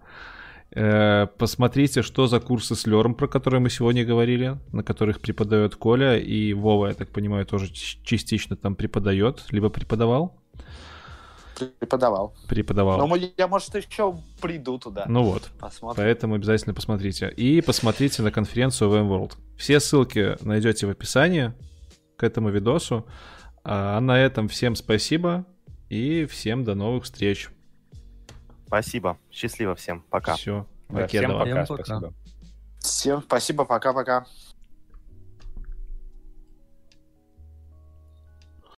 Э, посмотрите, что за курсы с Лером, про которые мы сегодня говорили, на которых преподает Коля, и Вова, я так понимаю, тоже частично там преподает, либо преподавал. Преподавал. Преподавал. Но я, может, еще приду туда. Ну вот. Посмотрим. Поэтому обязательно посмотрите. И посмотрите на конференцию VMworld. Все ссылки найдете в описании к этому видосу. А на этом всем спасибо и всем до новых встреч. Спасибо. Счастливо всем. Пока. Все. Да, всем пока. Всем пока. Спасибо. Всем спасибо. Пока-пока.